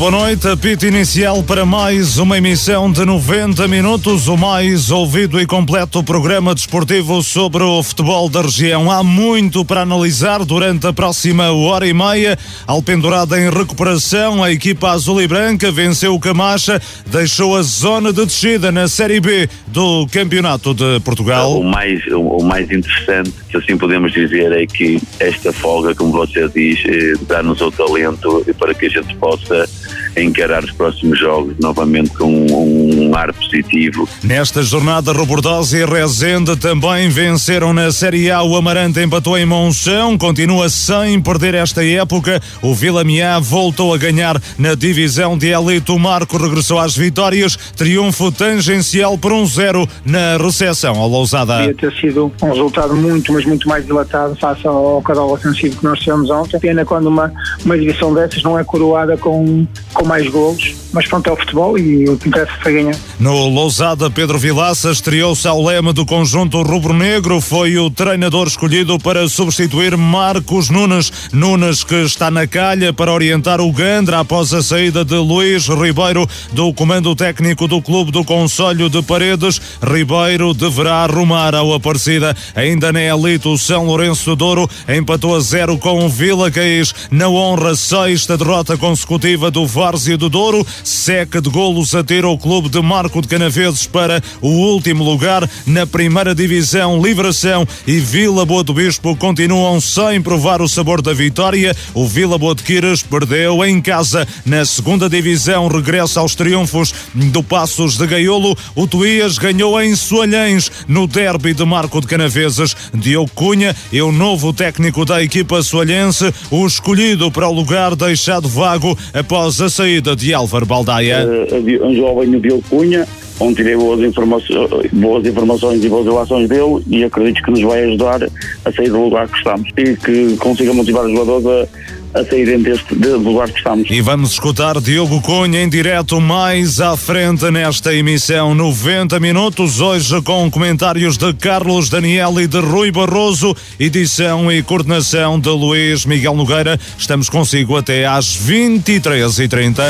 Boa noite, apito inicial para mais uma emissão de 90 minutos, o mais ouvido e completo programa desportivo sobre o futebol da região. Há muito para analisar durante a próxima hora e meia. Alpendurada em recuperação, a equipa azul e branca venceu o Camacha, deixou a zona de descida na Série B do Campeonato de Portugal. O mais, o mais interessante, se assim podemos dizer, é que esta folga, como você diz, eh, dá-nos o talento para que a gente possa encarar os próximos jogos novamente com um, ar positivo. Nesta jornada, Robordosa e Rezende também venceram na Série A. O Amarante empatou em Monção, continua sem perder esta época. O Vila Miá voltou a ganhar na divisão de elite. O Marco regressou às vitórias. Triunfo tangencial por 1-0 na recepção ao Lousada. Podia ter sido um resultado muito, mas muito mais dilatado face ao cadal ofensivo que nós tivemos ontem. Pena quando uma, uma divisão dessas não é coroada com, com mais golos, mas pronto, é o futebol e o que interessa foi ganhar. No Lousada, Pedro Vilaça estreou-se ao lema do conjunto rubro-negro, foi o treinador escolhido para substituir Marcos Nunes. Nunes que está na calha para orientar o Gandra após a saída de Luís Ribeiro do comando técnico do clube do Conselho de Paredes. Ribeiro deverá arrumar ao Aparecida. Ainda na elite, o São Lourenço do Douro empatou a zero com o Vila Caís. Na honra, sexta derrota consecutiva do Várzea do Douro. Seca de golos atira o clube de Marco de Canaveses para o último lugar na primeira divisão. Livração e Vila Boa do Bispo continuam sem provar o sabor da vitória. O Vila Boa de Quiras perdeu em casa na segunda divisão. Regressa aos triunfos do Passos de Gaiolo. O Tuías ganhou em Soalhães no derby de Marco de Canaveses. Diogo Cunha é o novo técnico da equipa soalhense, o escolhido para o lugar deixado vago após a saída de Álvaro Baldaia. Uh, um jovem Diogo Cunha, onde tirei boas informações, boas informações e boas relações dele e acredito que nos vai ajudar a sair do lugar que estamos e que consiga motivar os jogadores a a saírem deste de lugar que estamos. E vamos escutar Diogo Cunha em direto mais à frente nesta emissão 90 minutos, hoje com comentários de Carlos Daniel e de Rui Barroso, edição e coordenação de Luís Miguel Nogueira. Estamos consigo até às 23h30.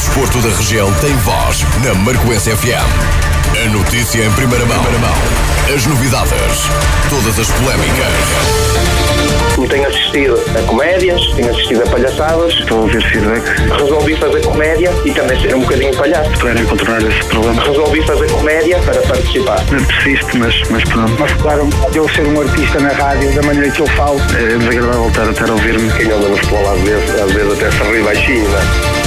Desporto da região tem voz na Marcoense FM. A notícia em primeira mão. As novidades. Todas as polémicas. Tenho assistido a comédias, tenho assistido a palhaçadas. Estou a ouvir feedback. Resolvi fazer comédia e também ser um bocadinho palhaço. Para contornar esse problema. Resolvi fazer comédia para participar. Persisto, mas, mas pronto. Mas claro, eu ser um artista na rádio, da maneira que eu falo. É desagradável estar a, estar a ouvir-me. Quem anda no futebol às vezes, às vezes até se ri baixinho, não é?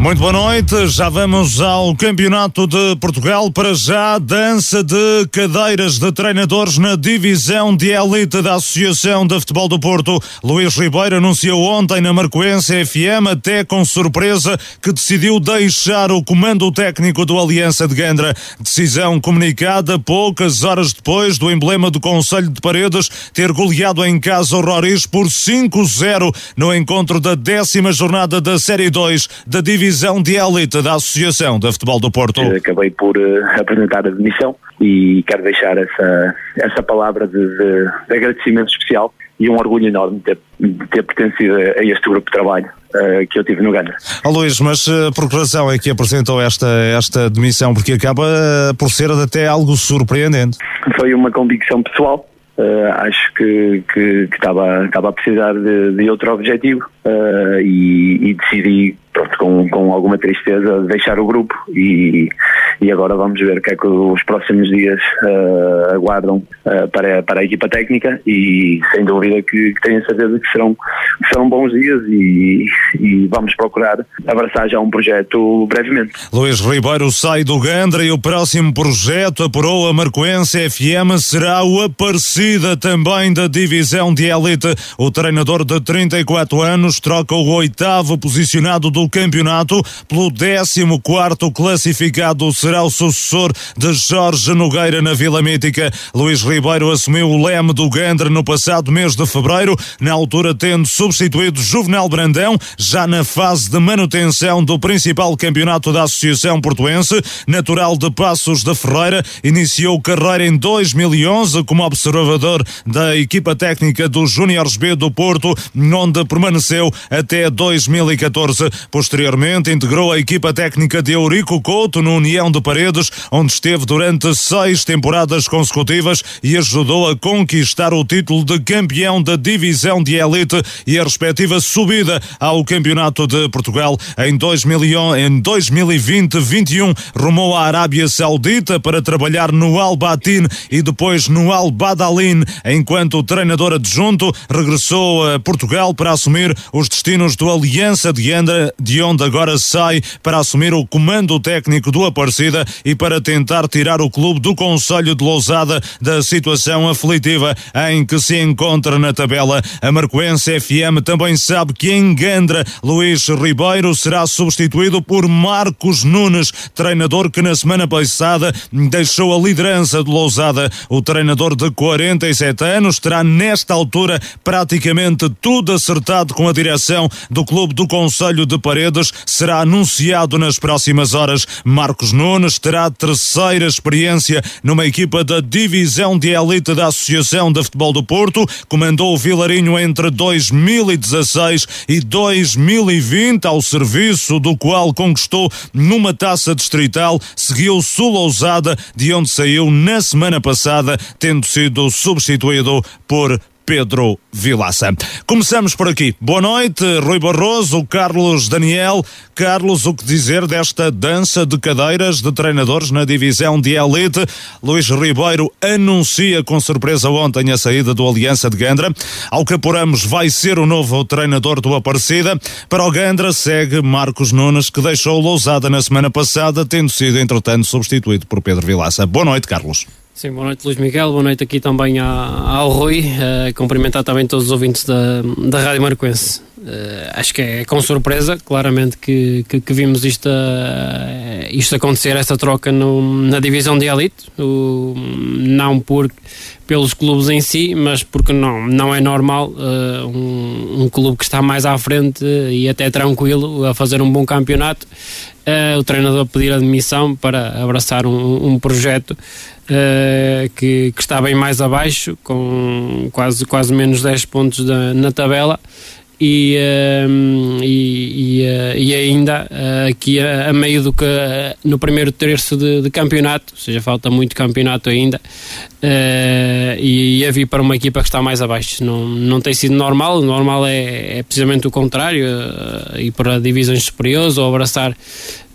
Muito boa noite, já vamos ao Campeonato de Portugal. Para já, dança de cadeiras de treinadores na divisão de elite da Associação de Futebol do Porto. Luís Ribeiro anunciou ontem na Marcoense FM, até com surpresa, que decidiu deixar o comando técnico do Aliança de Gandra. Decisão comunicada poucas horas depois do emblema do Conselho de Paredes ter goleado em casa o Roriz por 5-0 no encontro da décima jornada da Série 2 da divisão divisão de elite da Associação de Futebol do Porto. Acabei por uh, apresentar a demissão e quero deixar essa, essa palavra de, de, de agradecimento especial e um orgulho enorme de ter, ter pertencido a este grupo de trabalho uh, que eu tive no Gana. Oh, Luís, mas uh, por que razão é que apresentou esta, esta demissão? Porque acaba uh, por ser até algo surpreendente. Foi uma convicção pessoal. acho que, que, que, estava, estava a precisar de, de outro objetivo e, e decidi pronto, com, com alguma tristeza deixar o grupo e, e agora vamos ver o que é que os próximos dias uh, aguardam uh, para, para a equipa técnica e sem dúvida que, que tenho certeza que serão, serão bons dias e, e vamos procurar abraçar já um projeto brevemente. Luís Ribeiro sai do Gandra e o próximo projeto apurou a Marcoense FM será o Aparecida também da divisão de elite. O treinador de 34 anos troca o oitavo posicionado do campeonato. Pelo 14 classificado será o sucessor de Jorge Nogueira na Vila Mítica. Luís Ribeiro assumiu o leme do Gandra no passado mês de fevereiro, na altura tendo substituído Juvenal Brandão, já na fase de manutenção do principal campeonato da Associação Portuense, natural de Passos da Ferreira, iniciou carreira em 2011 como observador da equipa técnica dos Júniores B do Porto, onde permaneceu até 2014. Posteriormente, integrou a equipa técnica de Eurico Couto no União de Paredes, onde esteve durante seis temporadas consecutivas e ajudou a conquistar o título de campeão da divisão de elite e a respectiva subida ao Campeonato de Portugal em 2020-21 rumou à Arábia Saudita para trabalhar no Al Batin e depois no Al Badalin, enquanto treinador adjunto regressou a Portugal para assumir os destinos do Aliança de Andra, de onde agora sai para assumir o comando técnico do Aparecida e para tentar tirar o clube do Conselho de Lousada da situação aflitiva em que se encontra na tabela. A Marcoense FM também sabe que em Gandra, Luís Ribeiro será substituído por Marcos Nunes, treinador que na semana passada deixou a liderança de Lousada. O treinador de 47 anos terá nesta altura praticamente tudo acertado com a direção do clube do Conselho de Paredes. Será anunciado nas próximas horas. Marcos Nunes terá terceira experiência numa equipa da divisão de elite da Associação de Futebol do Porto. Comandou o Vilarinho entre 2016 e 2020 ao serviço do qual conquistou numa taça distrital. Seguiu Sul Ousada, de onde saiu na semana passada, tendo sido substituído por Pedro Vilaça. Começamos por aqui. Boa noite, Rui Barroso, Carlos Daniel. Carlos, o que dizer desta dança de cadeiras de treinadores na divisão de elite? Luís Ribeiro anuncia com surpresa ontem a saída do Aliança de Gandra. Ao que apuramos, vai ser o novo treinador do Aparecida. Para o Gandra segue Marcos Nunes, que deixou Lousada na semana passada, tendo sido, entretanto, substituído por Pedro Vilaça. Boa noite, Carlos. Sim, boa noite Luís Miguel, boa noite aqui também ao Rui, uh, cumprimentar também todos os ouvintes da, da Rádio Marquense. Uh, acho que é com surpresa, claramente, que, que, que vimos isto, uh, isto acontecer, essa troca no, na divisão de elite, o, não por, pelos clubes em si, mas porque não, não é normal uh, um, um, clube que está mais à frente e até tranquilo a fazer um bom campeonato, o treinador pedir admissão para abraçar um, um projeto que, que, está bem mais abaixo, com quase, quase menos 10 pontos da, na tabela e, uh, e, e, uh, e, ainda uh, aqui a, meio do que no primeiro terço de, de, campeonato, ou seja, falta muito campeonato ainda e, a vir para uma equipa que está mais abaixo. Não, não tem sido normal, normal é, é precisamente o contrário, ir para divisões superiores ou abraçar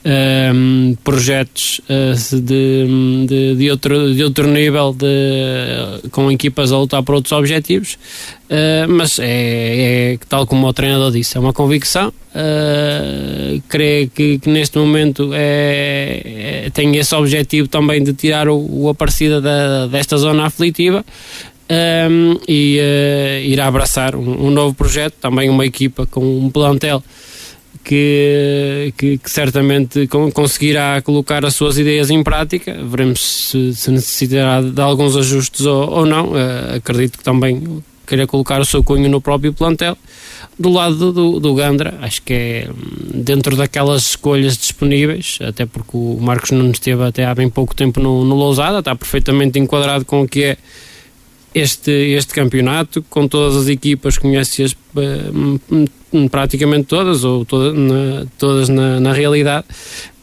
um, projetos uh, de, de, de, outro, de outro nível de, com equipas a lutar por outros objetivos, uh, mas é, é, tal como o treinador disse, é uma convicção. Uh, creio que, que, neste momento é, é, tem esse objetivo também de tirar o, o Aparecida da, desta zona aflitiva. Um, e uh, irá abraçar um, um novo projeto, também uma equipa com um plantel que, que, que, certamente conseguirá colocar as suas ideias em prática. Veremos se, se necessitará de alguns ajustes ou, ou não. Uh, acredito que também queira colocar o seu cunho no próprio plantel. Do lado do, do Gandra, acho que é hum, dentro daquelas escolhas disponíveis, até porque o Marcos não esteve até há bem pouco tempo no, no Lousada, está perfeitamente enquadrado com o que é este, este campeonato, com todas as equipas, conhece-as uh, praticamente todas, ou toda, na, todas na, na, realidade,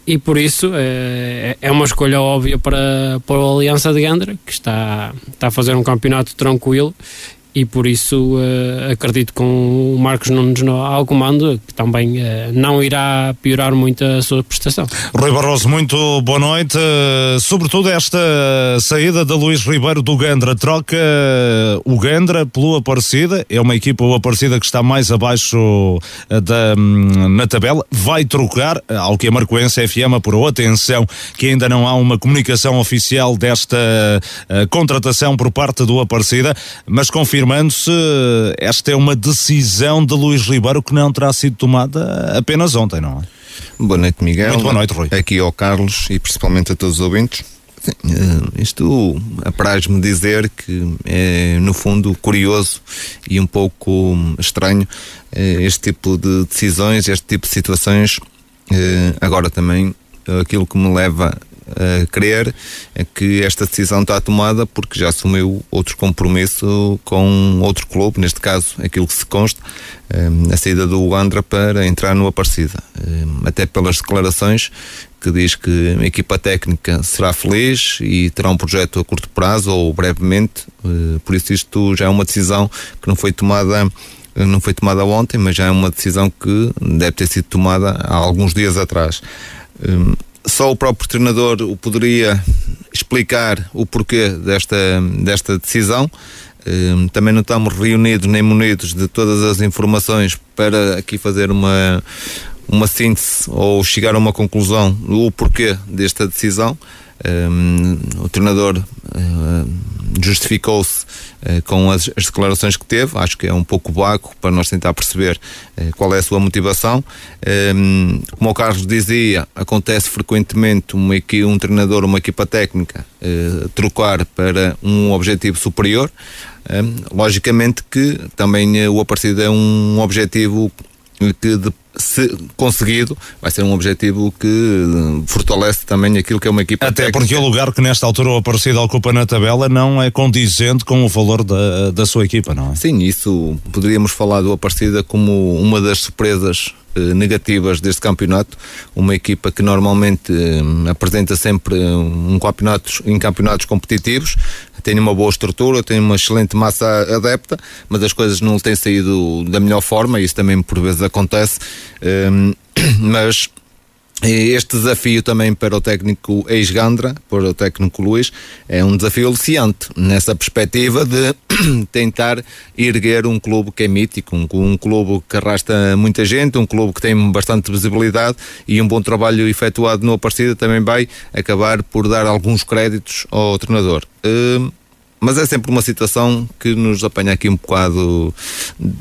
e por isso é, é uma escolha óbvia para, para a Aliança de Gandra, que está, está a fazer um campeonato tranquilo e por isso uh, acredito com o Marcos Nunes no, ao comando que também uh, não irá piorar muito a sua prestação. Rui Barroso, muito boa noite. Uh, sobretudo esta saída de Luís Ribeiro do Gandra, troca o Gandra pelo Aparecida, é uma equipa o Aparecida que está mais abaixo da, um, na tabela, vai trocar, ao que a Marcoense FM apurou, atenção que ainda não há uma comunicação oficial desta contratação por parte do Aparecida, mas confirma confirmando-se, esta é uma decisão de Luís Ribeiro que não terá sido tomada apenas ontem, não é? Boa noite, Miguel. Muito boa noite, Rui. Aqui ao Carlos e principalmente a todos os ouvintes. Sim, eh, isto apraz-me dizer que é, no fundo, curioso e um pouco estranho eh, este tipo de decisões, este tipo de situações. Eh, agora também, aquilo que me leva a crer é que esta decisão está tomada porque já assumiu outro compromisso com outro clube, neste caso, aquilo que se consta, a saída do Andra para entrar no Aparecida. Até pelas declarações que diz que a equipa técnica será feliz e terá um projeto a curto prazo ou brevemente, eh, por isso isto já é uma decisão que não foi tomada não foi tomada ontem, mas já é uma decisão que deve ter sido tomada há alguns dias atrás. Só o próprio treinador o poderia explicar o porquê desta, desta decisão. Hum, também não estamos reunidos nem munidos de todas as informações para aqui fazer uma, uma síntese ou chegar a uma conclusão do porquê desta decisão. Um, o treinador uh, justificou-se uh, com as, as, declarações que teve, acho que é um pouco vago para nós tentar perceber uh, qual é a sua motivação. Um, como o Carlos dizia, acontece frequentemente uma, um treinador, uma equipa técnica, trocar para um objetivo superior. logicamente que também o Aparecido é um objetivo que de, se conseguido, vai ser um objetivo que eh, fortalece também aquilo que é uma equipa Até técnica. porque o lugar que nesta altura o Aparecido ocupa na tabela não é condizente com o valor da, da sua equipa, não é? Sim, isso poderíamos falar do Aparecida como uma das surpresas negativas deste campeonato, uma equipa que normalmente eh, apresenta sempre um campeonatos, em campeonatos competitivos, tem uma boa estrutura, tem uma excelente massa adepta, mas as coisas não têm saído da melhor forma, isso também por vezes acontece, um, mas este desafio também para o técnico ex-Gandra, para o técnico Luís, é um desafio aliciante nessa perspectiva de tentar erguer um clube que é mítico, um, um, clube que arrasta muita gente, um clube que tem bastante visibilidade e um bom trabalho efetuado no Aparecida também vai acabar por dar alguns créditos ao treinador. Mas é sempre uma situação que nos apanha aqui um bocado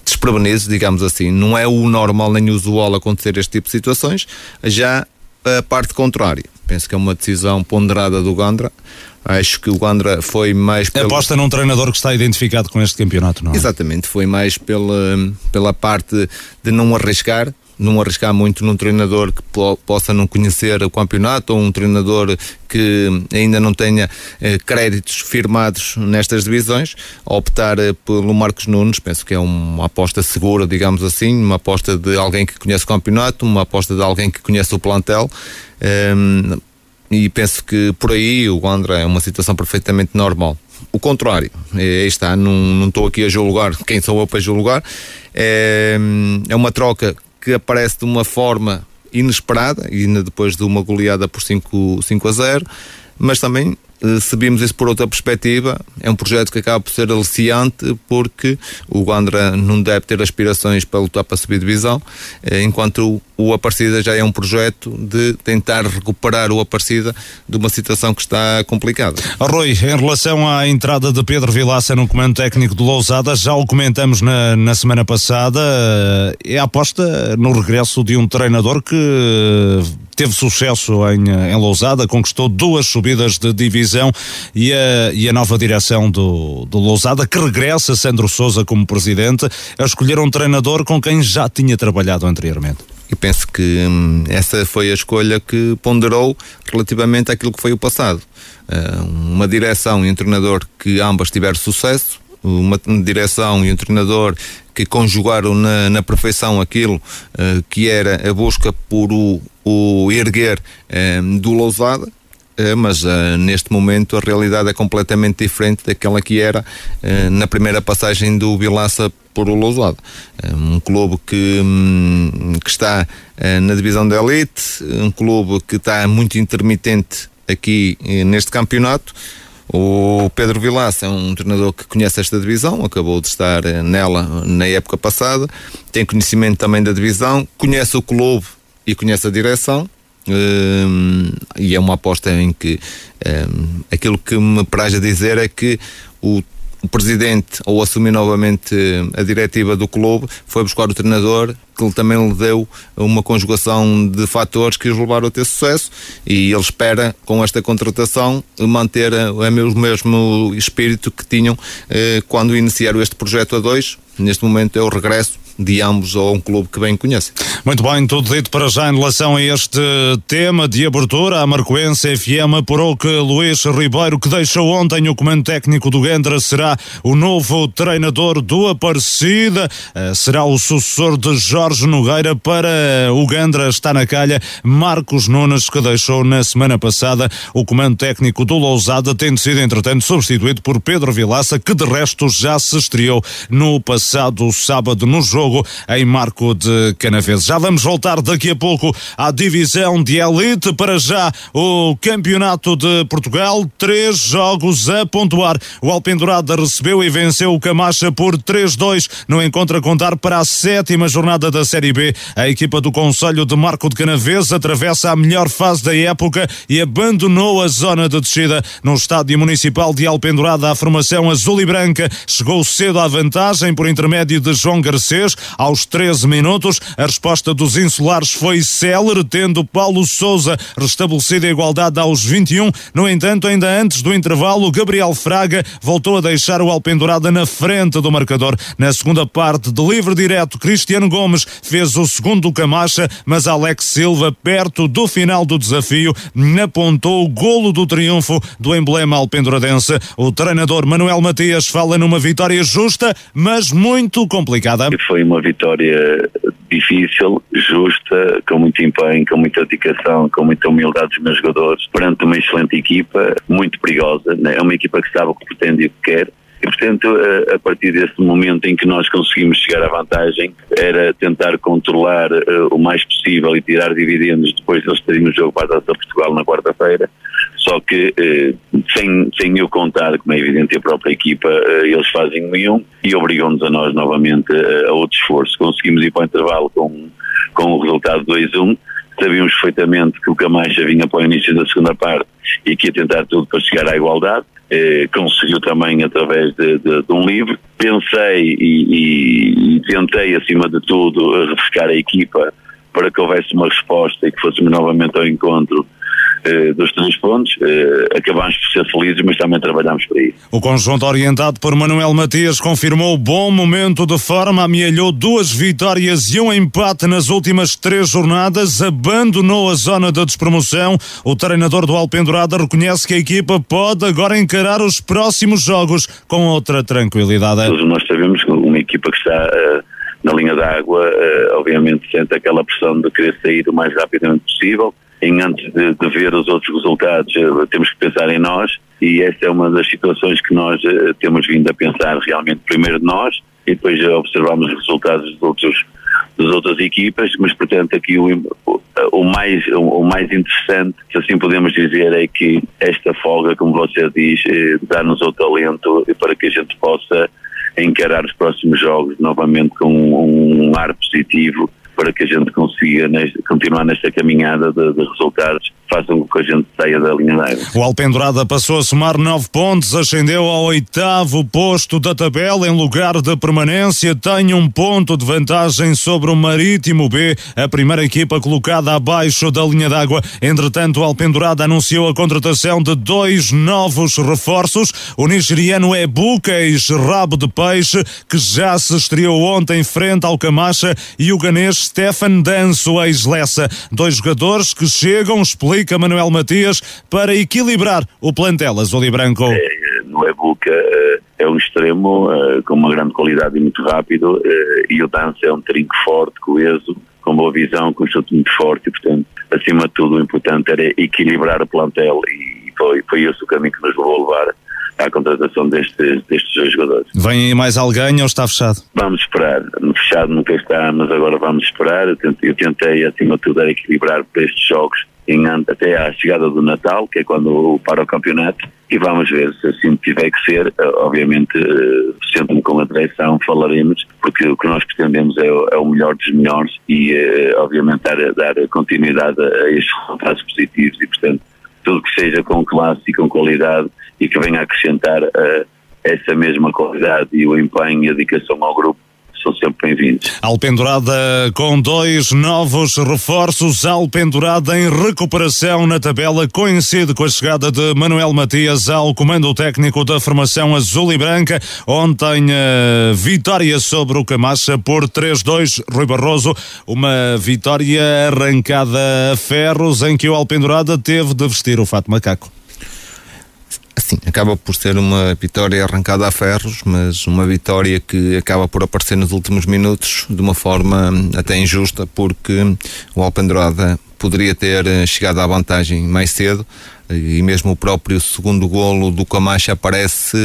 desprevenidos, digamos assim. Não é o normal nem o usual acontecer este tipo de situações. Já a parte contrária. Penso que é uma decisão ponderada do Gandra. Acho que o Gandra foi mais. Pelo... Aposta num treinador que está identificado com este campeonato, não é? Exatamente, foi mais pela, pela parte de não arriscar, não arriscar muito num treinador que po possa não conhecer o campeonato ou um treinador que ainda não tenha eh, créditos firmados nestas divisões, optar eh, pelo Marcos Nunes, penso que é uma aposta segura, digamos assim, uma aposta de alguém que conhece o campeonato, uma aposta de alguém que conhece o plantel. Um, e penso que por aí o André é uma situação perfeitamente normal. O contrário, é, está, não estou aqui a julgar quem sou eu para julgar, é, é uma troca que aparece de uma forma inesperada, e depois de uma goleada por 5, 5 a 0, mas também se vimos isso por outra perspectiva, é um projeto que acaba por ser aliciante porque o Gondra não deve ter aspirações para lutar para subir divisão, eh, enquanto o Aparecida já é um projeto de tentar recuperar o Aparecida de uma situação que está complicada. Rui, em relação à entrada de Pedro Vilaça no comando técnico do Lousada, já o comentamos na, na semana passada, é a aposta no regresso de um treinador que teve sucesso em, em Lousada, conquistou duas subidas de divisão e a, e a nova direção do, do Lousada, que regressa, Sandro Souza como presidente, a escolher um treinador com quem já tinha trabalhado anteriormente. E penso que hum, essa foi a escolha que ponderou relativamente àquilo que foi o passado. Uh, uma direção e um treinador que ambas tiveram sucesso, uma direção e um treinador que conjugaram na, na perfeição aquilo uh, que era a busca por o, o erguer uh, do Lousada, uh, mas neste momento a realidade é completamente diferente daquela que era na primeira passagem do Vilaça por o Lousada. um clube que, um, que está na divisão da elite, um clube que está muito intermitente aqui neste campeonato, o Pedro Vilaça é um treinador que conhece esta divisão, acabou de estar eh, nela na época passada, tem conhecimento também da divisão, conhece o clube e conhece a direção. Um, e é uma aposta em que um, aquilo que me praja dizer é que o, o presidente, ao assumir novamente a diretiva do clube, foi buscar o treinador, que ele também lhe deu uma conjugação de fatores que os levaram a ter sucesso e ele espera, com esta contratação, manter o mesmo espírito que tinham eh, quando iniciaram este projeto a dois. Neste momento é o regresso de ambos a um clube que bem conhece. Muito bem, tudo dito para já em relação a este tema de abertura. A Marcoense FM apurou que Luís Ribeiro, que deixou ontem o comando técnico do Gendra, será o novo treinador do Aparecida. Eh, será o sucessor de Jorge Nogueira para o Gendra. Está na calha Marcos Nunes, que deixou na semana passada o comando técnico do Lousada, tendo sido, entretanto, substituído por Pedro Vilaça, que de resto já se estreou no passado sábado no jogo jogo em Marco de Canaveses. Já vamos voltar daqui a pouco à divisão de elite. Para já, o Campeonato de Portugal, três jogos a pontuar. O Alpendurada recebeu e venceu o Camacha por 3-2 no encontro a contar para a sétima jornada da Série B. A equipa do Conselho de Marco de Canaveses atravessa a melhor fase da época e abandonou a zona de descida no estádio municipal de Alpendurada. A formação azul e branca chegou cedo à vantagem por intermédio de João Garcês aos 13 minutos. A resposta dos insulares foi célere, tendo Paulo Souza restabelecido a igualdade aos 21. No entanto, ainda antes do intervalo, Gabriel Fraga voltou a deixar o Alpendurada na frente do marcador. Na segunda parte, de livre direto, Cristiano Gomes fez o segundo Camacha, mas Alex Silva, perto do final do desafio, apontou o golo do triunfo do emblema alpenduradense. O treinador Manuel Matias fala numa vitória justa, mas muito complicada. Foi foi uma vitória difícil, justa, com muito empenho, com muita dedicação, com muita humildade dos meus jogadores, perante uma excelente equipa, muito perigosa. Né? É uma equipa que sabe o que pretende e o que quer. E, portanto, a, partir desse momento em que nós conseguimos chegar à vantagem, era tentar controlar uh, o mais possível e tirar dividendos depois de eles terem o jogo para a Portugal na quarta-feira. Só que, eh, sem, sem eu contar, como é evidente, a própria equipa, eh, eles fazem nenhum e obrigam-nos a nós novamente eh, a outro esforço. Conseguimos ir para o intervalo com, com o resultado 2-1. Sabíamos perfeitamente que o Camacha vinha para o início da segunda parte e que ia tentar tudo para chegar à igualdade. Eh, conseguiu também através de, de, de um livro. Pensei e, e, e, tentei, acima de tudo, refrescar a equipa para que houvesse uma resposta e que fôssemos novamente ao encontro dos três pontos. Eh, acabámos por ser felizes, mas também trabalhamos para isso. O conjunto orientado por Manuel Matias confirmou bom momento de forma, amealhou duas vitórias e um empate nas últimas três jornadas, abandonou a zona da despromoção. O treinador do Alpendurada reconhece que a equipa pode agora encarar os próximos jogos com outra tranquilidade. Todos nós sabemos que uma equipa que está uh, na linha d'água, uh, obviamente sente aquela pressão de querer sair o mais rapidamente possível. Em antes de, de, ver os outros resultados, eh, temos que pensar em nós. E esta é uma das situações que nós uh, temos vindo a pensar realmente. Primeiro nós e depois observamos os resultados dos outros das outras equipas, mas portanto aqui o, o mais o, mais interessante, se assim podemos dizer, é que esta folga, como você diz, eh, dá-nos o talento para que a gente possa encarar os próximos jogos novamente com um ar positivo para que a gente consiga continuar nesta caminhada de, de resultados façam com que a gente saia da linha d'água. O Alpendurada passou a somar nove pontos, ascendeu ao oitavo posto da tabela em lugar de permanência, tem um ponto de vantagem sobre o Marítimo B, a primeira equipa colocada abaixo da linha d'água. Entretanto, o Alpendurada anunciou a contratação de dois novos reforços, o nigeriano é Buques Rabo de Peixe, que já se estreou ontem frente ao Camacha, e o ganês Stefan Danso, ex-Lessa. Dois jogadores que chegam, explicam explica Manuel Matias para equilibrar o plantel azul e branco. É, no Ebuca é, é um extremo é, com uma grande qualidade e muito rápido é, e o Dança é um trinco forte, coeso, com boa visão, com um chute muito forte e, portanto, acima de tudo, o importante era equilibrar o plantel e foi, foi esse o caminho que nos levou a levar à contratação destes, destes dois jogadores. Vem aí mais alguém ou está fechado? Vamos esperar. Fechado nunca está, mas agora vamos esperar. Eu tentei, eu tentei acima de tudo, equilibrar para estes jogos em, até à chegada do Natal, que é quando para o campeonato, e vamos ver se assim tiver que ser, eh, obviamente, uh, sento-me com a direção, falaremos, porque o que nós pretendemos é, é o melhor dos melhores e, uh, obviamente, dar, dar continuidade a estes resultados positivos e, portanto, tudo que seja com classe e com qualidade e que venha acrescentar essa mesma qualidade e o empenho e a dedicação ao grupo são sempre bem-vindos. Alpendurada com dois novos reforços, Alpendurada em recuperação na tabela, coincide com a chegada de Manuel Matias ao comando técnico da formação azul e branca. Ontem, vitória sobre o Camacha por 3-2, Rui Barroso, uma vitória arrancada a ferros em que o Alpendurada teve de vestir o fato macaco. Sim, acaba por ser uma vitória arrancada a ferros, mas uma vitória que acaba por aparecer nos últimos minutos de uma forma até injusta, porque o Alpendurada poderia ter chegado à vantagem mais cedo e mesmo o próprio segundo golo do Camacha aparece,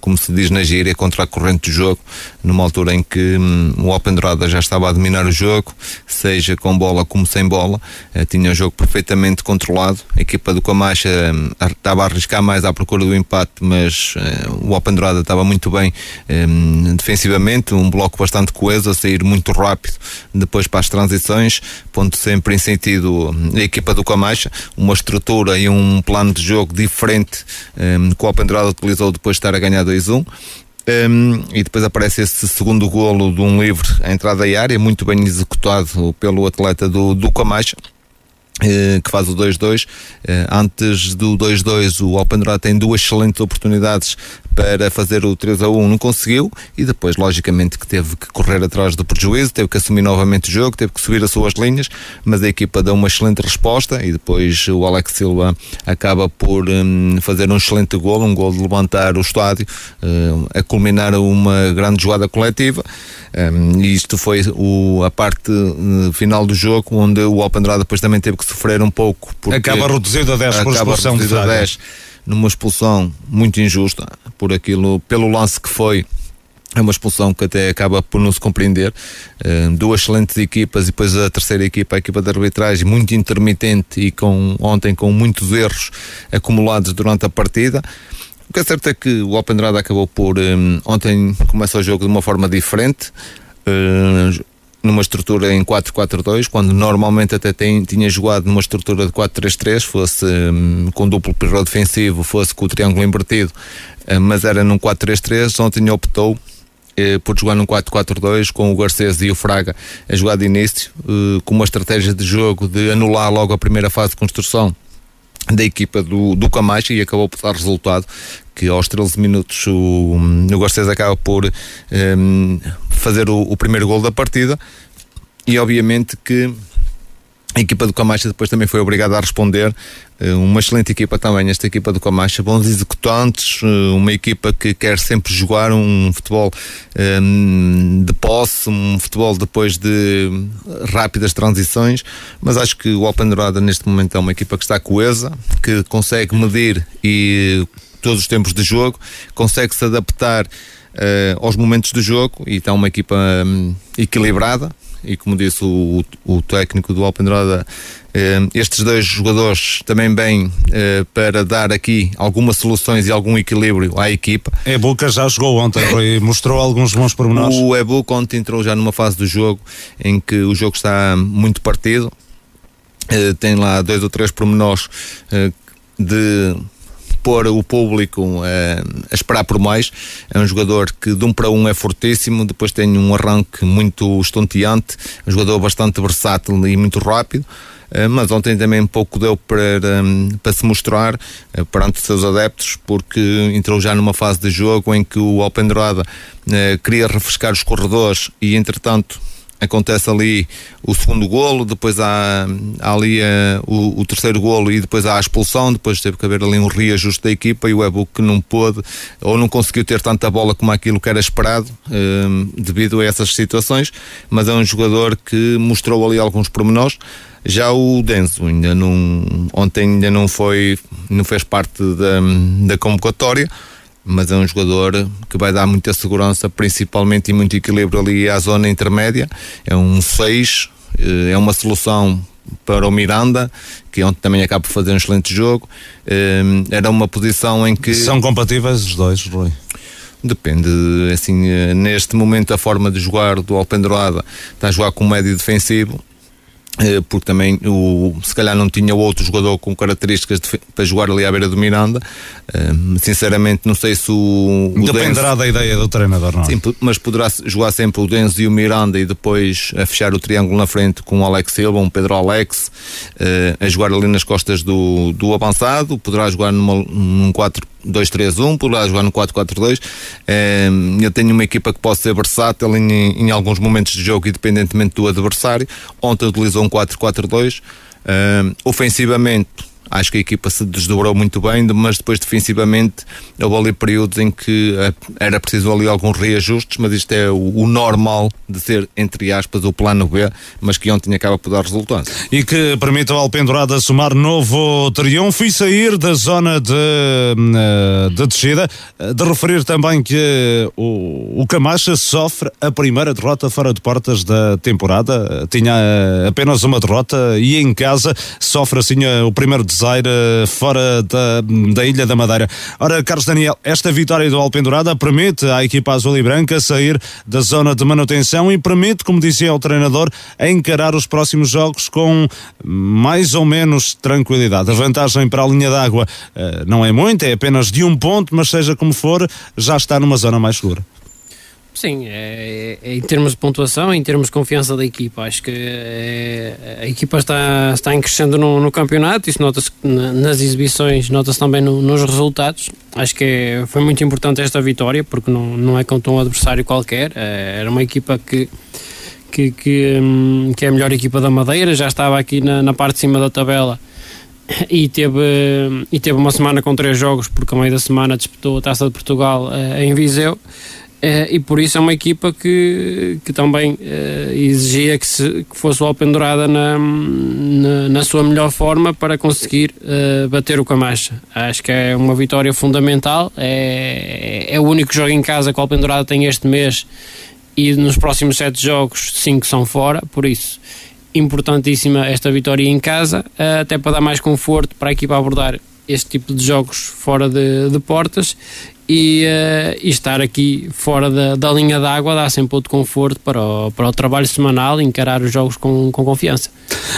como se diz na gíria, contra a corrente do jogo, numa altura em que hum, o Open Drada já estava a dominar o jogo, seja com bola como sem bola, eh, tinha o jogo perfeitamente controlado. A equipa do Camacha hum, estava a arriscar mais à procura do empate, mas eh, o Open Drada estava muito bem hum, defensivamente, um bloco bastante coeso, a sair muito rápido depois para as transições, ponto sempre em sentido a equipa do Camacha, uma estrutura e um um plano de jogo diferente um, que o Alpendurada utilizou depois de estar a ganhar 2-1. Um, e depois aparece esse segundo golo de um livre à entrada da área, muito bem executado pelo atleta do, do Camacha. Eh, que faz o 2-2. Eh, antes do 2-2, o Alpendurada tem duas excelentes oportunidades para fazer o 3 a 1 não conseguiu e depois logicamente que teve que correr atrás do prejuízo, teve que assumir novamente o jogo, teve que subir as suas linhas, mas a equipa deu uma excelente resposta e depois o Alex Silva acaba por um, fazer um excelente gol, um gol de levantar o estádio, um, a culminar uma grande jogada coletiva. Um, e isto foi o, a parte uh, final do jogo onde o Alpendrada depois também teve que sofrer um pouco. Acaba reduzido a 10 por expulsão de a 10 numa expulsão muito injusta por aquilo, pelo lance que foi. É uma expulsão que até acaba por não se compreender. Uh, duas excelentes equipas e depois a terceira equipa, a equipa de arbitragem, muito intermitente e com ontem com muitos erros acumulados durante a partida. O que é certo é que o Alpendrada acabou por um, ontem começa o jogo de uma forma diferente. Uh, numa estrutura em 4-4-2, quando normalmente até tem, tinha jogado numa estrutura de 4-3-3, fosse um, com duplo perro defensivo, fosse com o triângulo invertido, uh, mas era num 4-3-3, ontem optou uh, por jogar num 4-4-2 com o Garcês e o Fraga a jogar de início, uh, com uma estratégia de jogo de anular logo a primeira fase de construção da equipa do, do Camacho e acabou por dar resultado que aos 13 minutos o, o Garcês acaba por um, fazer o, o, primeiro gol da partida. E obviamente que a equipa do Camacha depois também foi obrigada a responder. Eh, uma excelente equipa também, esta equipa do Camacha, bons executantes, eh, uma equipa que quer sempre jogar um futebol um, de posse, um futebol depois de rápidas transições. Mas acho que o Open Dourada neste momento é uma equipa que está coesa, que consegue medir e todos os tempos de jogo, consegue se adaptar uh, aos momentos do jogo e está uma equipa um, equilibrada. E como disse o, o técnico do Alpendurada, uh, estes dois jogadores também bem uh, para dar aqui algumas soluções e algum equilíbrio à equipa. Ebuca já jogou ontem e mostrou alguns bons pormenores. O Ebuca ontem entrou já numa fase do jogo em que o jogo está muito partido. tem lá dois ou três pormenores de pôr o público uh, a esperar por mais. É um jogador que de um para um é fortíssimo, depois tem um arranque muito estonteante, um jogador bastante versátil e muito rápido. Uh, mas ontem também um pouco deu para, um, para se mostrar perante os seus adeptos, porque entrou já numa fase de jogo em que o Alpendurada queria refrescar os corredores e, entretanto, acontece ali o segundo golo, depois há, há ali uh, o, o, terceiro golo e depois há a expulsão, depois teve que haver ali um reajuste da equipa e o que não pôde ou não conseguiu ter tanta bola como aquilo que era esperado uh, devido a essas situações, mas é um jogador que mostrou ali alguns pormenores. Já o Denzo ainda não, ontem ainda não foi, não fez parte da, da convocatória, mas é um jogador que vai dar muita segurança, principalmente e muito equilíbrio ali à zona intermédia. É um 6, eh, é uma solução para o Miranda, que ontem também acaba por fazer um excelente jogo. Eh, era uma posição em que. São compatíveis os dois, Rui? Depende, assim, eh, neste momento a forma de jogar do Alpendurada está a jogar com médio defensivo porque também o, se calhar não tinha outro jogador com características de, para jogar ali à beira do Miranda. Eh, sinceramente, não sei se o. o Dependerá da ideia do treinador, não é? Sim, mas poderá jogar sempre o Denzo e o Miranda e depois a fechar o triângulo na frente com o Alex Silva, um Pedro Alex, eh, a jogar ali nas costas do, do avançado. Poderá jogar numa, num 4 2-3-1, poderá jogar no 4-4-2. eu tenho uma equipa que pode ser versátil em, em, alguns momentos de jogo, independentemente do adversário. Ontem utilizou um 4-4-2. ofensivamente, acho que a equipa se desdobrou muito bem, mas depois defensivamente houve ali períodos em que eh, era preciso ali alguns reajustes, mas isto é o, o normal de ser, entre aspas, o plano B, mas que ontem acaba por dar resultado. E que permite ao Alpendurada somar novo triunfo e sair da zona de, eh, de descida. Eh, de referir também que o, o Camacha sofre a primeira derrota fora de portas da temporada. Tinha apenas uma derrota e em casa sofre assim o primeiro desastre fora da, da Ilha da Madeira. Ora, Carlos Daniel, esta vitória do Alpendurada permite à equipa azul e branca sair da zona de manutenção e permite, como dizia o treinador, encarar os próximos jogos com mais ou menos tranquilidade. A vantagem para a linha d'água uh, não é muita, é apenas de um ponto, mas seja como for, já está numa zona mais segura. Sim, é, é, em termos de pontuação, em termos de confiança da equipa, acho que é, a equipa está, está em crescendo no, no campeonato, isso nota-se nas exibições, nota-se também no, nos resultados. Acho que é, foi muito importante esta vitória, porque não, não é contra um adversário qualquer, é, era uma equipa que, que, que, hum, que, é a melhor equipa da Madeira, já estava aqui na, na parte de cima da tabela e teve, e teve uma semana com três jogos, porque a meio da semana disputou a Taça de Portugal uh, em Viseu. Uh, e por isso é uma equipa que, que também uh, exigia que, se, que fosse o Alpendurada na, na, na, sua melhor forma para conseguir uh, bater o Camacha. Acho que é uma vitória fundamental, é, é o único jogo em casa que o Alpendurada tem este mês e nos próximos sete jogos, cinco são fora, por isso importantíssima esta vitória em casa, até para dar mais conforto para a equipa abordar este tipo de jogos fora de, de portas e, uh, e, estar aqui fora da, da linha d'água dá sempre outro conforto para o, para o trabalho semanal e encarar os jogos com, com confiança.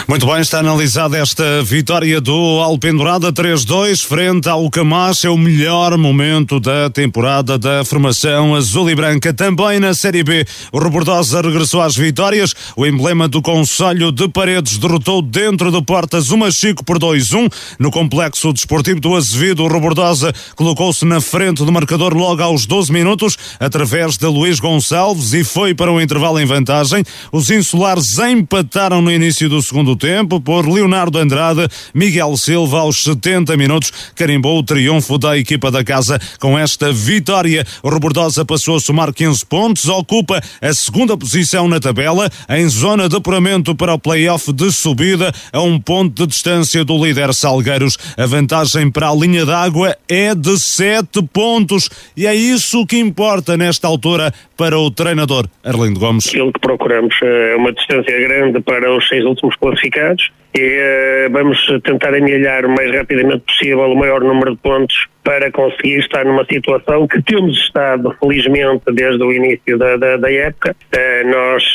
Muito bem, está analisada esta vitória do Alpendurada 3-2 frente ao Camacho, é o melhor momento da temporada da formação azul e branca. Também na Série B, o Rebordosa regressou às vitórias, o emblema do Conselho de Paredes derrotou dentro de Portas o Machico por 2-1. No complexo desportivo do Azevedo, o Rebordosa colocou-se na frente do marcador logo aos 12 minutos, através de Luís Gonçalves, e foi para o intervalo em vantagem. Os insulares empataram no início do segundo tempo por Leonardo Andrade. Miguel Silva, aos 70 minutos, carimbou o triunfo da equipa da casa com esta vitória. O Robordosa passou a somar 15 pontos, ocupa a segunda posição na tabela, em zona de apuramento para o play-off de subida, a um ponto de distância do líder Salgueiros. A vantagem para a linha d'água é de 7 pontos e é isso que importa nesta altura para o treinador Arlindo Gomes. Aquilo que procuramos é uma distância grande para os seis últimos classificados e uh, vamos tentar amelhar o mais rapidamente possível o maior número de pontos para conseguir estar numa situação que temos estado, felizmente, desde o início da, da, da época. Uh, nós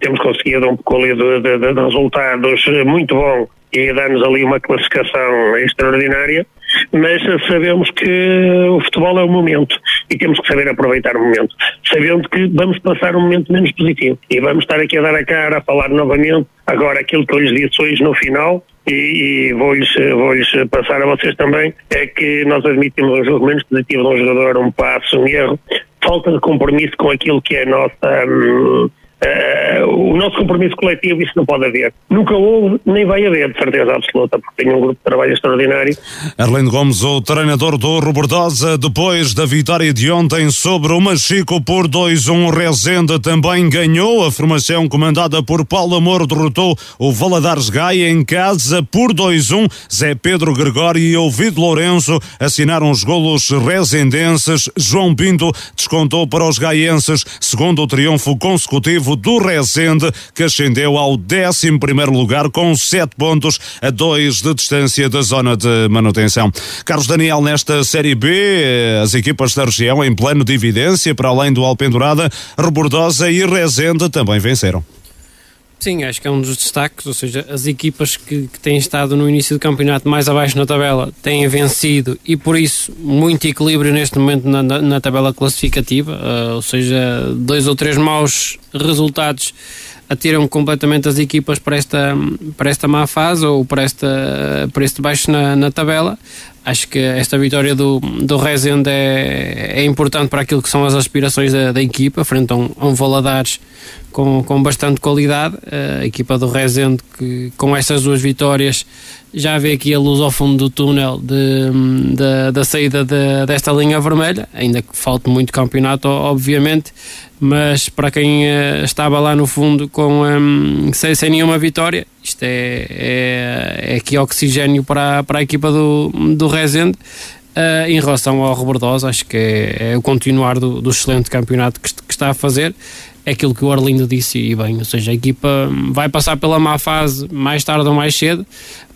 temos conseguido um pouco de, de, de resultados muito bons e dar-nos ali uma classificação extraordinária mas sabemos que o futebol é o momento e temos que saber aproveitar o momento, sabendo que vamos passar um momento menos positivo e vamos estar aqui a dar a cara, a falar novamente. Agora, aquilo que eu lhes disse hoje no final, e, e vou-lhes vou passar a vocês também, é que nós admitimos um jogo menos positivo de um jogador, um passo, um erro, falta de compromisso com aquilo que é a nossa. Hum, Uh, o nosso compromisso coletivo, isso não pode haver. Nunca houve, nem vai haver, de certeza absoluta, porque tem um grupo de trabalho extraordinário. Arlindo Gomes, o treinador do Robordosa, depois da vitória de ontem sobre o Machico por 2-1, Rezende também ganhou. A formação comandada por Paulo Amor derrotou o Valadares Gaia em casa por 2-1. Zé Pedro Gregório e Ovido Lourenço assinaram os golos rezendenses. João Pinto descontou para os gaienses, segundo o triunfo consecutivo do Rezende, que ascendeu ao 11 lugar com 7 pontos a 2 de distância da zona de manutenção. Carlos Daniel, nesta Série B, as equipas da região em plano de evidência, para além do Alpendurada, Rebordosa e Rezende também venceram. Sim, acho que é um dos destaques, ou seja, as equipas que, que, têm estado no início do campeonato mais abaixo na tabela têm vencido e por isso muito equilíbrio neste momento na, na, na tabela classificativa, uh, ou seja, dois ou três maus resultados atiram completamente as equipas para esta, para esta má fase ou para, esta, para este baixo na, na tabela. Acho que esta vitória do, do Rezende é, é importante para aquilo que são as aspirações da, da equipa, frente a um, a um Valadares com, com bastante qualidade. A equipa do Rezende, que com estas duas vitórias já vê aqui a luz ao fundo do túnel de, de da saída de, desta linha vermelha, ainda que falte muito campeonato, obviamente, mas para quem uh, estava lá no fundo com um, sem, sem nenhuma vitória, isto é, é, é aqui oxigênio para, para a equipa do, do Rezende. Uh, em relação ao Rebordosa, acho que é, é o continuar do, do excelente campeonato que, que, está a fazer é aquilo que o Arlindo disse e bem, ou seja, a equipa vai passar pela má fase mais tarde ou mais cedo,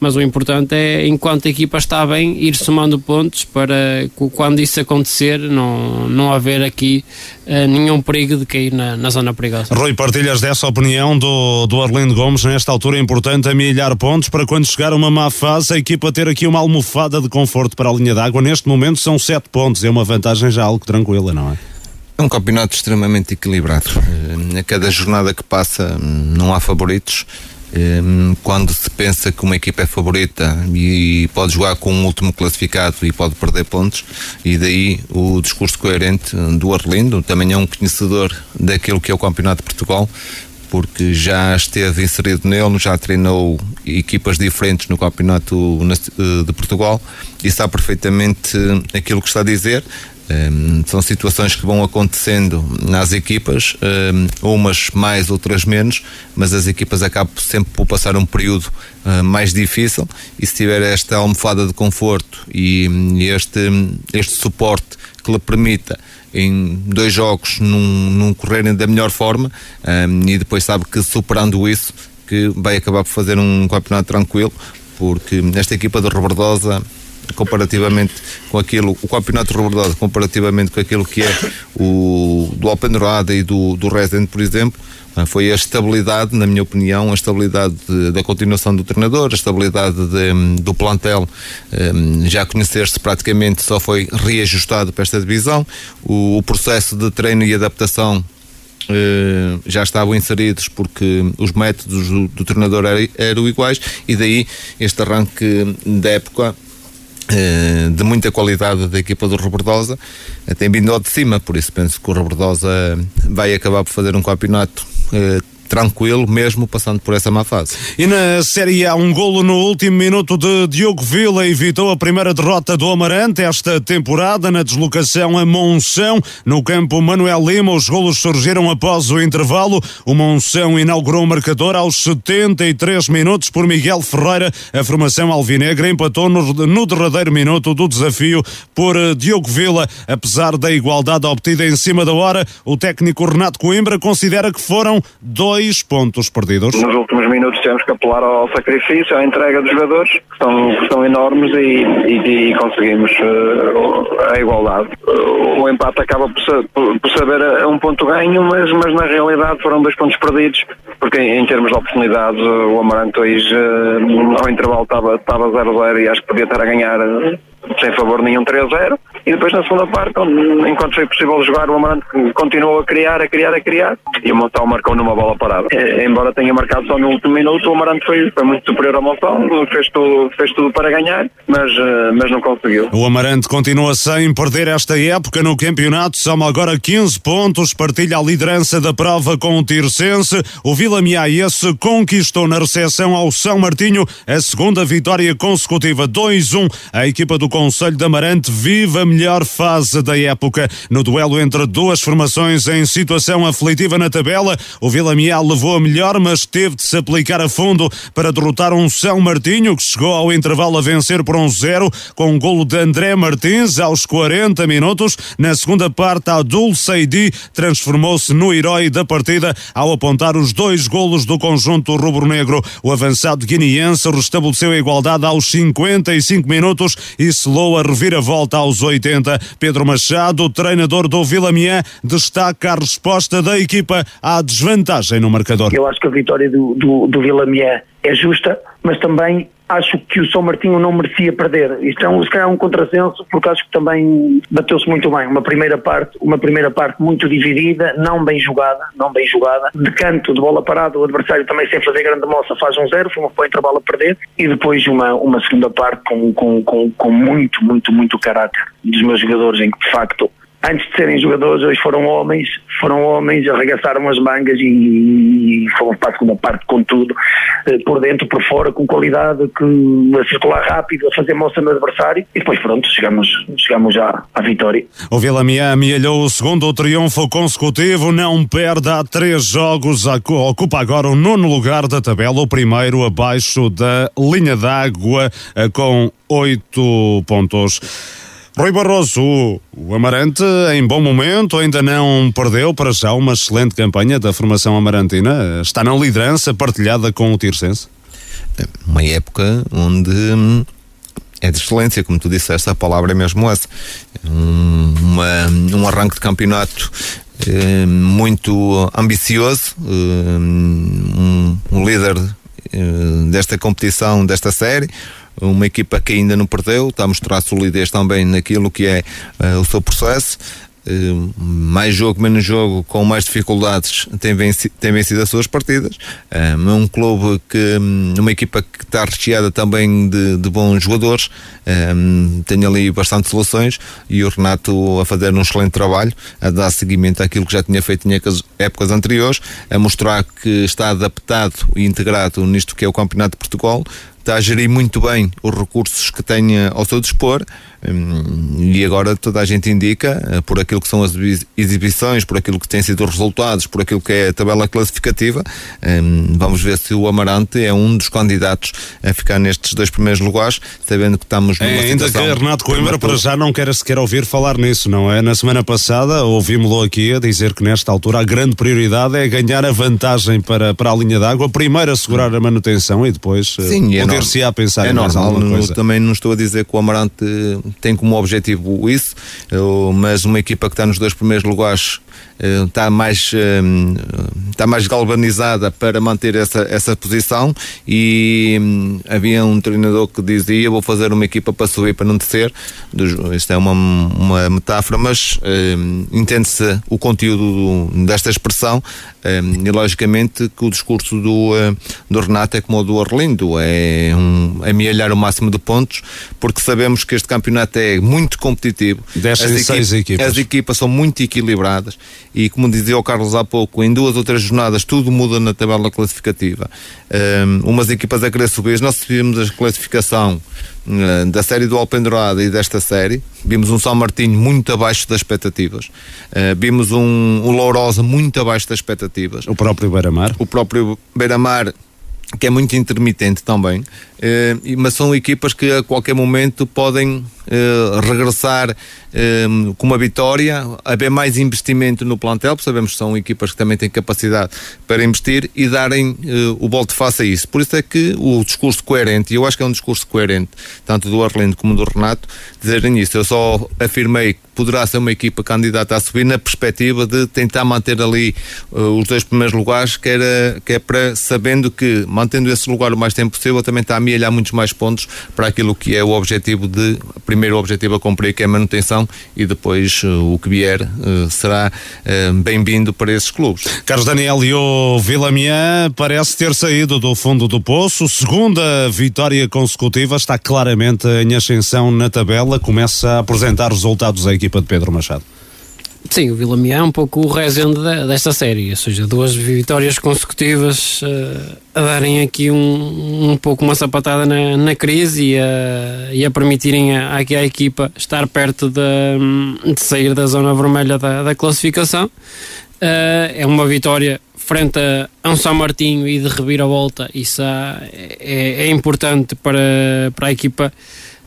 mas o importante é, enquanto a equipa está bem, ir somando pontos para quando isso acontecer não, não haver aqui uh, nenhum perigo de cair na, na zona perigosa. Rui, partilhas dessa opinião do, do Arlindo Gomes, nesta altura é importante amilhar pontos para quando chegar uma má fase a equipa ter aqui uma almofada de conforto para a linha d'água, neste momento são sete pontos, é uma vantagem já algo tranquila, não é? É um campeonato extremamente equilibrado. Eh, a cada jornada que passa não há favoritos. Eh, quando se pensa que uma equipa é favorita e pode jogar com um último classificado e pode perder pontos, e daí o discurso coerente do Arlindo, também é um conhecedor daquilo que é o Campeonato de Portugal, porque já esteve inserido nele, já treinou equipas diferentes no Campeonato eh, de Portugal e sabe perfeitamente aquilo que está a dizer. Um, são situações que vão acontecendo nas equipas, um, umas mais, outras menos, mas as equipas acabam sempre por passar um período uh, mais difícil. E se tiver esta almofada de conforto e, este, este suporte que lhe permita em dois jogos não, correrem da melhor forma um, e depois sabe que superando isso que vai acabar por fazer um campeonato tranquilo porque esta equipa de Robertosa comparativamente com aquilo, o campeonato Robertosa comparativamente com aquilo que é o do Alpendurada e do, do Resident, por exemplo, ah, foi a estabilidade, na minha opinião, a estabilidade de, da continuação do treinador, a estabilidade de, do plantel, um, já conhecer-se praticamente só foi reajustado para esta divisão, o, o processo de treino e adaptação Uh, já estavam inseridos porque os métodos do, do treinador eram, eram, iguais e daí este arranque da época de muita qualidade da equipa do Robertosa. Uh, tem vindo ao de cima, por isso penso que o Robertosa vai acabar por fazer um campeonato uh, tranquilo, mesmo passando por essa má fase. E na Série A, um golo no último minuto de Diogo Vila evitou a primeira derrota do Amarante esta temporada na deslocação a Monção. No campo Manuel Lima, os golos surgiram após o intervalo. O Monção inaugurou o marcador aos 73 minutos por Miguel Ferreira. A formação alvinegra empatou no, no derradeiro minuto do desafio por eh, Diogo Vila. Apesar da igualdade obtida em cima da hora, o técnico Renato Coimbra considera que foram dois dois pontos perdidos. Nos últimos minutos temos que apelar ao sacrifício, à entrega dos jogadores, que são, que são enormes, e, e, e conseguimos uh, a igualdade. Uh, o empate acaba por, por, saber um ponto ganho, mas, mas na realidade foram dois pontos perdidos, porque em, em termos de oportunidades, o Amaranto hoje, uh, ao intervalo, estava 0-0 e acho que podia estar a ganhar sem favor nenhum 3-0 e depois na segunda parte, enquanto foi possível jogar, o Amarante continuou a criar, a criar, a criar e o Montão marcou numa bola parada. É, embora tenha marcado só no último minuto, o Amarante foi, foi muito superior ao Montão, fez tudo, fez tudo para ganhar, mas, eh, mas não conseguiu. O Amarante continua sem perder esta época no campeonato, soma agora 15 pontos, partilha a liderança da prova com o Tircense. O Vila Miaiense conquistou na recepção ao São Martinho a segunda vitória consecutiva, 2-1. A equipa do Conselho de Amarante vive a melhor fase da época. No duelo entre duas formações em situação aflitiva na tabela, o Vila Mial levou a melhor, mas teve de se aplicar a fundo para derrotar um São Martinho, que chegou ao intervalo a vencer por um zero, com um golo de André Martins aos 40 minutos. Na segunda parte, Abdul Seidi transformou-se no herói da partida ao apontar os dois golos do conjunto rubro-negro. O avançado guineense restabeleceu a igualdade aos 55 minutos e selou a reviravolta aos 80. Pedro Machado, treinador do Vilamiã, destaca a resposta da equipa à desvantagem no marcador. Eu acho que a vitória do, do, do Vilamiã é justa, mas também acho que o São Martinho não merecia perder. Isto é um, se calhar um contrassenso, porque acho que também bateu-se muito bem. Uma primeira parte, uma primeira parte muito dividida, não bem jogada, não bem jogada. De canto, de bola parada, o adversário também sem fazer grande moça faz um zero, foi um bom intervalo a perder. E depois uma, uma segunda parte com, com, com, com muito, muito, muito caráter dos meus jogadores, em que de facto antes de serem jogadores, hoje foram homens, foram homens, arregaçaram as mangas e, e foram para a segunda parte com tudo, eh, por dentro, por fora, com qualidade, que, a circular rápido, a fazer moça no adversário e depois pronto, chegamos, chegamos já à vitória. O Vilamiã amealhou o segundo triunfo consecutivo, não perde há três jogos, ocupa agora o nono lugar da tabela, o primeiro abaixo da linha d'água eh, com oito pontos. Rui Barroso, o Amarante em bom momento, ainda não perdeu para já uma excelente campanha da formação amarantina. Está na liderança partilhada com o Tirsense? Uma época onde hum, é de excelência, como tu disseste, a palavra é mesmo essa. Um, uma, um arranque de campeonato eh, muito ambicioso, eh, um, um líder desta competição, desta série uma equipa que ainda não perdeu, está a mostrar solidez também naquilo que é uh, o seu processo. Uh, mais jogo, menos jogo, com mais dificuldades, tem vencido, tem vencido as suas partidas. Uh, é um clube que, hum, uma equipa que está recheada também de, de bons jogadores, um, tem ali bastante soluções e o Renato a fazer um excelente trabalho, a dar seguimento àquilo que já tinha feito em épocas anteriores, a mostrar que está adaptado e integrado nisto que é o Campeonato de Portugal, está a gerir muito bem os recursos que tem ao seu dispor hum, e agora toda a gente indica, eh, por aquilo que são as exibições, por aquilo que têm sido os resultados, por aquilo que é a tabela classificativa, hum, vamos ver se o Amarante é um dos candidatos a ficar nestes dois primeiros lugares, sabendo que estamos numa é, Ainda que Renato Coimbra para já não quer sequer ouvir falar nisso, não é? Na semana passada ouvimos-lo aqui a dizer que nesta altura a grande prioridade é ganhar a vantagem para, para a linha d'água, primeiro assegurar a manutenção e depois eh, Sim, é poder-se a pensar é normal. Também não estou a dizer que o Amarante tem como objetivo isso, mas uma equipa que está nos dois primeiros lugares está mais está mais galvanizada para manter essa, essa posição e hum, havia um treinador que dizia vou fazer uma equipa para subir para não descer isto é uma, uma metáfora mas entende-se o conteúdo desta expressão hum, e logicamente que o discurso do, do Renato é como o do Orlindo é um, amealhar o máximo de pontos porque sabemos que este campeonato é muito competitivo as, equipas, equipas. as equipas são muito equilibradas e como dizia o Carlos há pouco, em duas ou três jornadas tudo muda na tabela classificativa. Um, umas equipas a querer subir, nós subimos a classificação uh, da série do Alpendurada e desta série, vimos um São Martinho muito abaixo das expectativas, uh, vimos um, um Lourosa muito abaixo das expectativas. O próprio Beira-Mar. O próprio Beira-Mar que é muito intermitente também, eh, mas são equipas que a qualquer momento podem eh, regressar eh, com uma vitória, haver mais investimento no plantel, porque sabemos que são equipas que também têm capacidade para investir e darem o volte face a isso. Por isso é que o discurso coerente, e eu acho que é um discurso coerente, tanto do Arlindo como do Renato, dizerem isso. Eu só afirmei poderá ser uma equipa candidata a subir na perspectiva de tentar manter ali os dois primeiros lugares, que, era, que é para, sabendo que mantendo esse lugar o mais tempo possível, também está a amealhar muitos mais pontos para aquilo que é o objetivo de, primeiro objetivo a cumprir, que é a manutenção, e depois uh, o que vier uh, será uh, bem-vindo para esses clubes. Carlos Daniel e o Vilamian parece ter saído do fundo do poço, segunda vitória consecutiva, está claramente em ascensão na tabela, começa a apresentar resultados à equipa de Pedro Machado. Sim, o Vila é um pouco o Rezende desta série, ou seja, duas vitórias consecutivas uh, a darem aqui um, um pouco uma sapatada na, na crise e a, e a permitirem a, aqui à equipa estar perto de, de sair da zona vermelha da, da classificação. Uh, é uma vitória frente a um São Martinho e de reviravolta, isso é, é, é importante para, para a equipa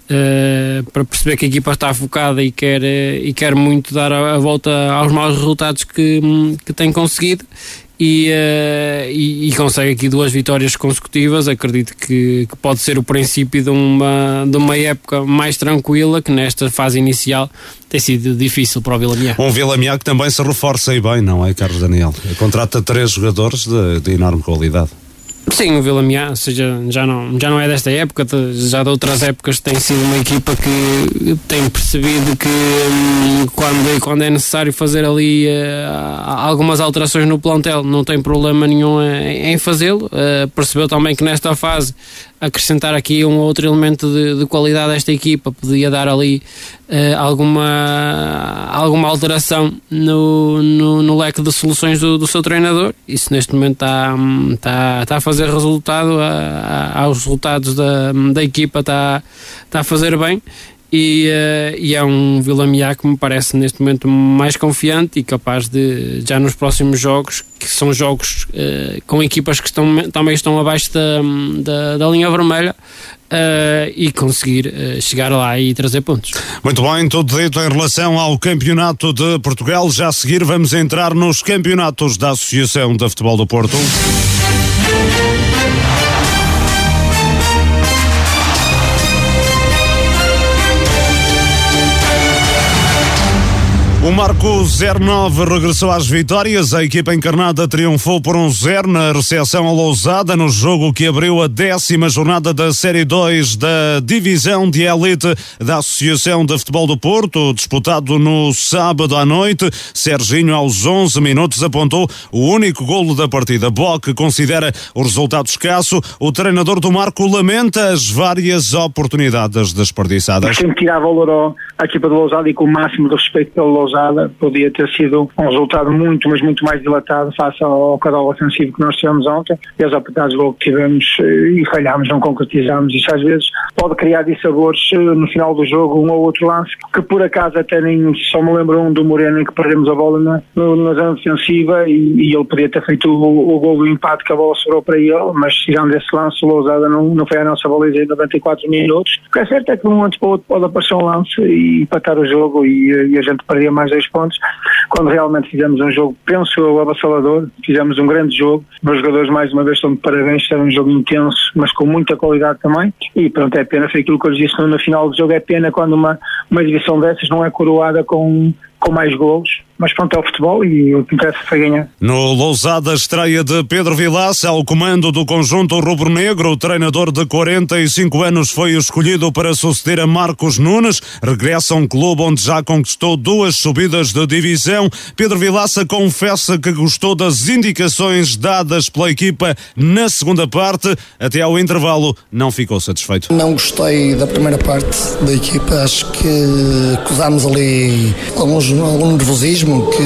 Uh, para perceber que a equipa está focada e quer, uh, e quer muito dar a, a, volta aos maus resultados que, que tem conseguido e, uh, e, e, consegue aqui duas vitórias consecutivas. Acredito que, que, pode ser o princípio de uma, de uma época mais tranquila que nesta fase inicial tem sido difícil para o Vilamiá. Um Vilamiá que também se reforça e bem, não é, Carlos Daniel? Contrata três jogadores de, de enorme qualidade. Sim, o Vila Miá, seja, já não, já não é desta época, já de outras épocas tem sido uma equipa que tem percebido que hum, quando, quando é necessário fazer ali uh, algumas alterações no plantel, não tem problema nenhum em, em fazê-lo. Uh, percebeu também que nesta fase acrescentar aqui um outro elemento de, de qualidade a esta equipa, podia dar ali uh, alguma, alguma alteração no, no, no, leque de soluções do, do seu treinador. Isso neste momento está, está, está a fazer resultado, a, a, aos resultados da, da equipa está, está a fazer bem e, uh, e é um Vila que me parece neste momento mais confiante e capaz de, já nos próximos jogos, que são jogos uh, com equipas que estão, também estão abaixo da, da, da linha vermelha, Uh, e conseguir uh, chegar lá e trazer pontos. Muito bem, tudo dito em relação ao Campeonato de Portugal. Já a seguir vamos entrar nos campeonatos da Associação de Futebol do Porto. O Marco 09 regressou às vitórias. A equipa encarnada triunfou por um 0 na recepção a Lousada no jogo que abriu a décima jornada da Série 2 da Divisão de Elite da Associação de Futebol do Porto, disputado no sábado à noite. Serginho, aos 11 minutos, apontou o único golo da partida. Bock considera o resultado escasso. O treinador do Marco lamenta as várias oportunidades desperdiçadas. Sempre tirar valor à equipa de Lousada e com o máximo de respeito pelo Lousada podia ter sido um resultado muito, mas muito mais dilatado face ao cadal ofensivo que nós tivemos ontem e as oportunidades de gol que tivemos eh, e falhámos, não concretizámos. Isso às vezes pode criar dissabores eh, no final do jogo, um ou outro lance, que por acaso até nem só me lembro um do Moreno em que perdemos a bola na, na zona defensiva e, e, ele podia ter feito o, o gol do empate que a bola sobrou para ele, mas tirando esse lance, o Lousada não, não foi a nossa baliza em 94 minutos. O que é certo é que de um momento para o outro pode aparecer um lance e empatar o jogo e, e a gente perdia mais mais dois pontos, quando realmente fizemos um jogo, penso eu, avassalador, fizemos um grande jogo, os jogadores mais uma vez estão de parabéns, era um jogo intenso, mas com muita qualidade também, e pronto, é pena, foi aquilo que eu lhes disse no final do jogo, é pena quando uma, uma edição dessas não é coroada com com mais gols, mas pronto, é o futebol e o que interessa foi ganhar. No Lousada, estreia de Pedro Vilaça ao comando do conjunto rubro-negro, o treinador de 45 anos foi escolhido para suceder a Marcos Nunes, regressa a um clube onde já conquistou duas subidas de divisão. Pedro Vilaça confessa que gostou das indicações dadas pela equipa na segunda parte, até ao intervalo não ficou satisfeito. Não gostei da primeira parte da equipa, acho que acusámos ali alguns algum nervosismo, que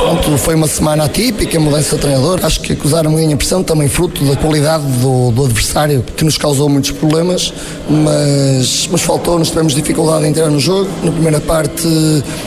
pronto, foi uma semana atípica, mudança de treinador. Acho que acusaram uma linha pressão também fruto da qualidade do, do, adversário, que nos causou muitos problemas, mas, mas faltou-nos, tivemos dificuldade em entrar no jogo. Na primeira parte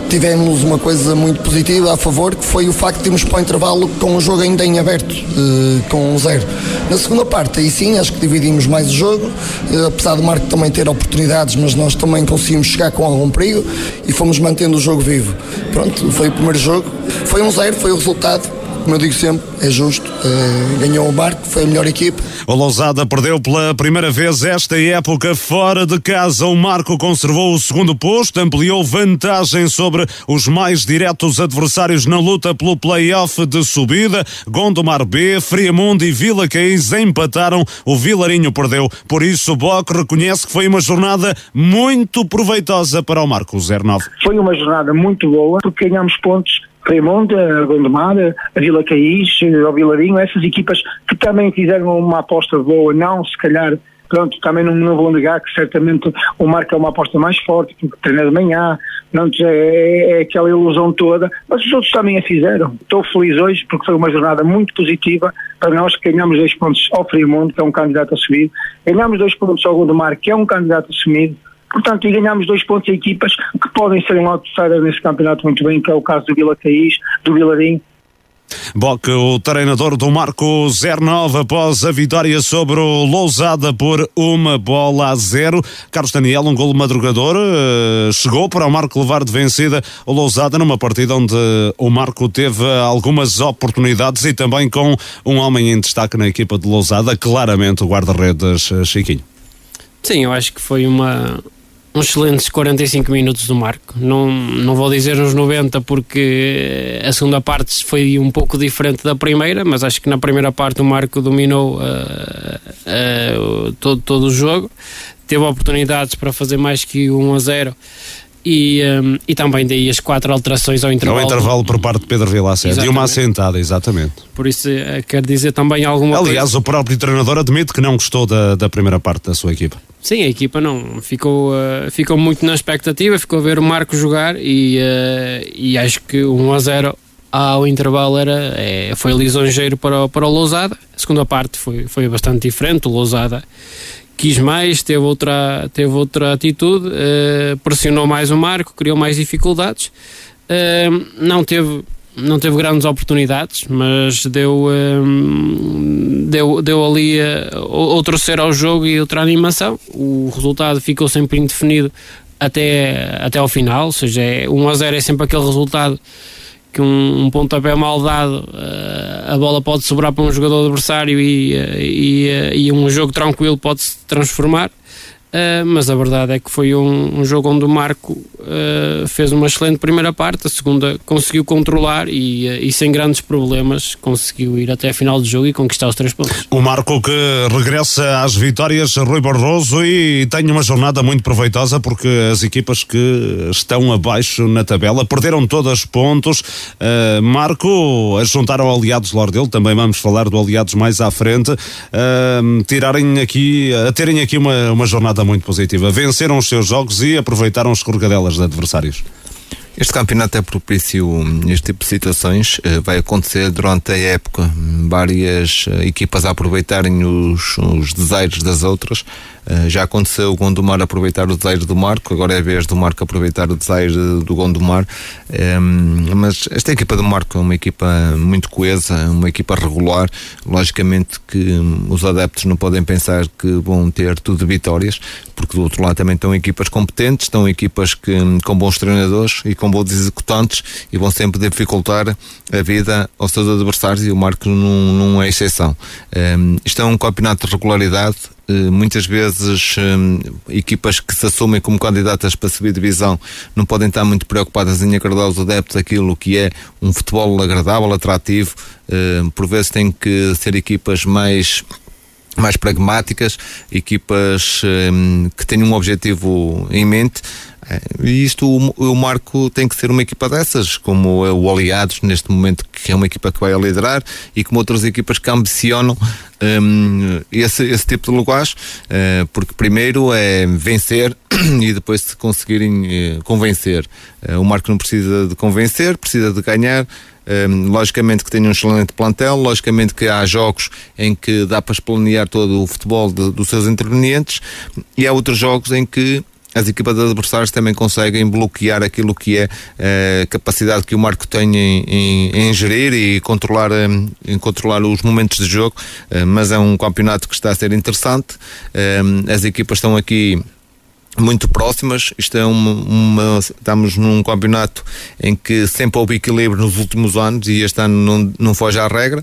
tivemos uma coisa muito positiva a favor, que foi o facto de irmos para o intervalo com o jogo ainda em aberto, eh, com um zero. Na segunda parte, aí sim, acho que dividimos mais o jogo, eh, apesar do Marco também ter oportunidades, mas nós também conseguimos chegar com algum perigo e fomos mantendo o jogo vivo. Pronto, foi o primeiro jogo, foi um zero, foi o resultado como eu digo sempre, é justo. Uh, ganhou o Marco, foi a melhor equipe. O Lousada perdeu pela primeira vez esta época fora de casa. O Marco conservou o segundo posto, ampliou vantagem sobre os mais diretos adversários na luta pelo play-off de subida. Gondomar B, Friamundo e Vila Caís empataram. O Vilarinho perdeu. Por isso, o Boc reconhece que foi uma jornada muito proveitosa para o Marco 09. Foi uma jornada muito boa porque ganhamos pontos Raimonda, a Gondomar, a Vila Caís, o Vilarinho, essas equipas que também fizeram uma aposta boa, não se calhar pronto, também não, não vou negar que certamente o Marco é uma aposta mais forte, porque treina de manhã, pronto, é, é, é, aquela ilusão toda, mas os outros também a fizeram. Estou feliz hoje porque foi uma jornada muito positiva para nós que ganhamos dois pontos ao Frimundo, que é um candidato assumido, ganhamos dois pontos ao Gondomar, que é um candidato assumido, Portanto, e ganhámos dois pontos a equipas que podem ser um outsider nesse campeonato muito bem, que é o caso do Vila Caís, do Vilarim Boque, o treinador do Marco 09 após a vitória sobre o Lousada por uma bola a zero. Carlos Daniel, um golo madrugador, eh, chegou para o Marco levar de vencida o Lousada numa partida onde o Marco teve algumas oportunidades e também com um homem em destaque na equipa de Lousada, claramente o guarda-redes eh, Chiquinho. Sim, eu acho que foi uma, uns excelentes 45 minutos do Marco. Não, não vou dizer uns 90 porque a segunda parte foi um pouco diferente da primeira, mas acho que na primeira parte o Marco dominou uh, uh, todo, todo o jogo. Teve oportunidades para fazer mais que 1 a 0 e, um, e também daí as quatro alterações ao intervalo. Ao intervalo por parte de Pedro Vilaça e uma assentada, exatamente. Por isso uh, quer dizer também alguma Aliás, coisa. o próprio treinador admite que não gostou da, da primeira parte da sua equipa. Sim, a equipa não ficou, uh, ficou muito na expectativa, ficou a ver o Marco jogar e, uh, e acho que 1 a 0 ao intervalo era, é, foi lisonjeiro para, para o Lousada. A segunda parte foi, foi bastante diferente. O Lousada quis mais, teve outra, teve outra atitude, uh, pressionou mais o Marco, criou mais dificuldades. Uh, não teve não teve grandes oportunidades, mas deu, um, deu, deu ali uh, outro ser ao jogo e outra animação. O resultado ficou sempre indefinido até, até ao final, ou seja, é, 1 a 0 é sempre aquele resultado que um, um pontapé mal dado, uh, a bola pode sobrar para um jogador adversário e, e, e um jogo tranquilo pode se transformar. Uh, mas a verdade é que foi um, um jogo onde o Marco uh, fez uma excelente primeira parte, a segunda conseguiu controlar e, uh, e, sem grandes problemas conseguiu ir até a final do jogo e conquistar os três pontos. O Marco que regressa às vitórias, Rui Barroso, e tem uma jornada muito proveitosa porque as equipas que estão abaixo na tabela perderam todas pontos. Marco, a juntar ao Aliados Lordelo, também vamos falar do Aliados mais à frente, tirarem aqui, a terem aqui uma, uma jornada muito positiva. Venceram os seus jogos e aproveitaram as escorregadelas de adversários. Este campeonato é propício a este tipo de situações. Vai acontecer durante a época várias equipas a aproveitarem os, os desejos das outras. Já aconteceu o Gondomar aproveitar o desejo do Marco, agora é a vez do Marco aproveitar o desejo do Gondomar. Mas esta equipa do Marco é uma equipa muito coesa, uma equipa regular. Logicamente que os adeptos não podem pensar que vão ter tudo de vitórias, porque do outro lado também estão equipas competentes, estão equipas que, com bons treinadores e com bons executantes e vão sempre dificultar a vida aos seus adversários e o Marco não, não é exceção. Isto é um campeonato de regularidade muitas vezes um, equipas que se assumem como candidatas para subir divisão não podem estar muito preocupadas em agradar os adeptos aquilo que é um futebol agradável, atrativo. Uh, por vezes têm que ser equipas mais mais pragmáticas, equipas um, que tenham um objetivo em mente. E isto, o, Marco tem que ser uma equipa dessas, como é o Aliados, neste momento, que é uma equipa que vai a liderar, e como outras equipas que ambicionam um, esse, esse tipo de lugares, uh, porque primeiro é vencer e depois se conseguirem uh, convencer. Uh, o Marco não precisa de convencer, precisa de ganhar. Um, logicamente que tem um excelente plantel, logicamente que há jogos em que dá para esplanear todo o futebol de, dos seus intervenientes e há outros jogos em que as equipas adversárias também conseguem bloquear aquilo que é a capacidade que o Marco tem em, em, em gerir e controlar, em controlar os momentos de jogo, mas é um campeonato que está a ser interessante. As equipas estão aqui muito próximas. Isto é uma, uma, estamos num campeonato em que sempre houve equilíbrio nos últimos anos e este ano não, não foge à regra.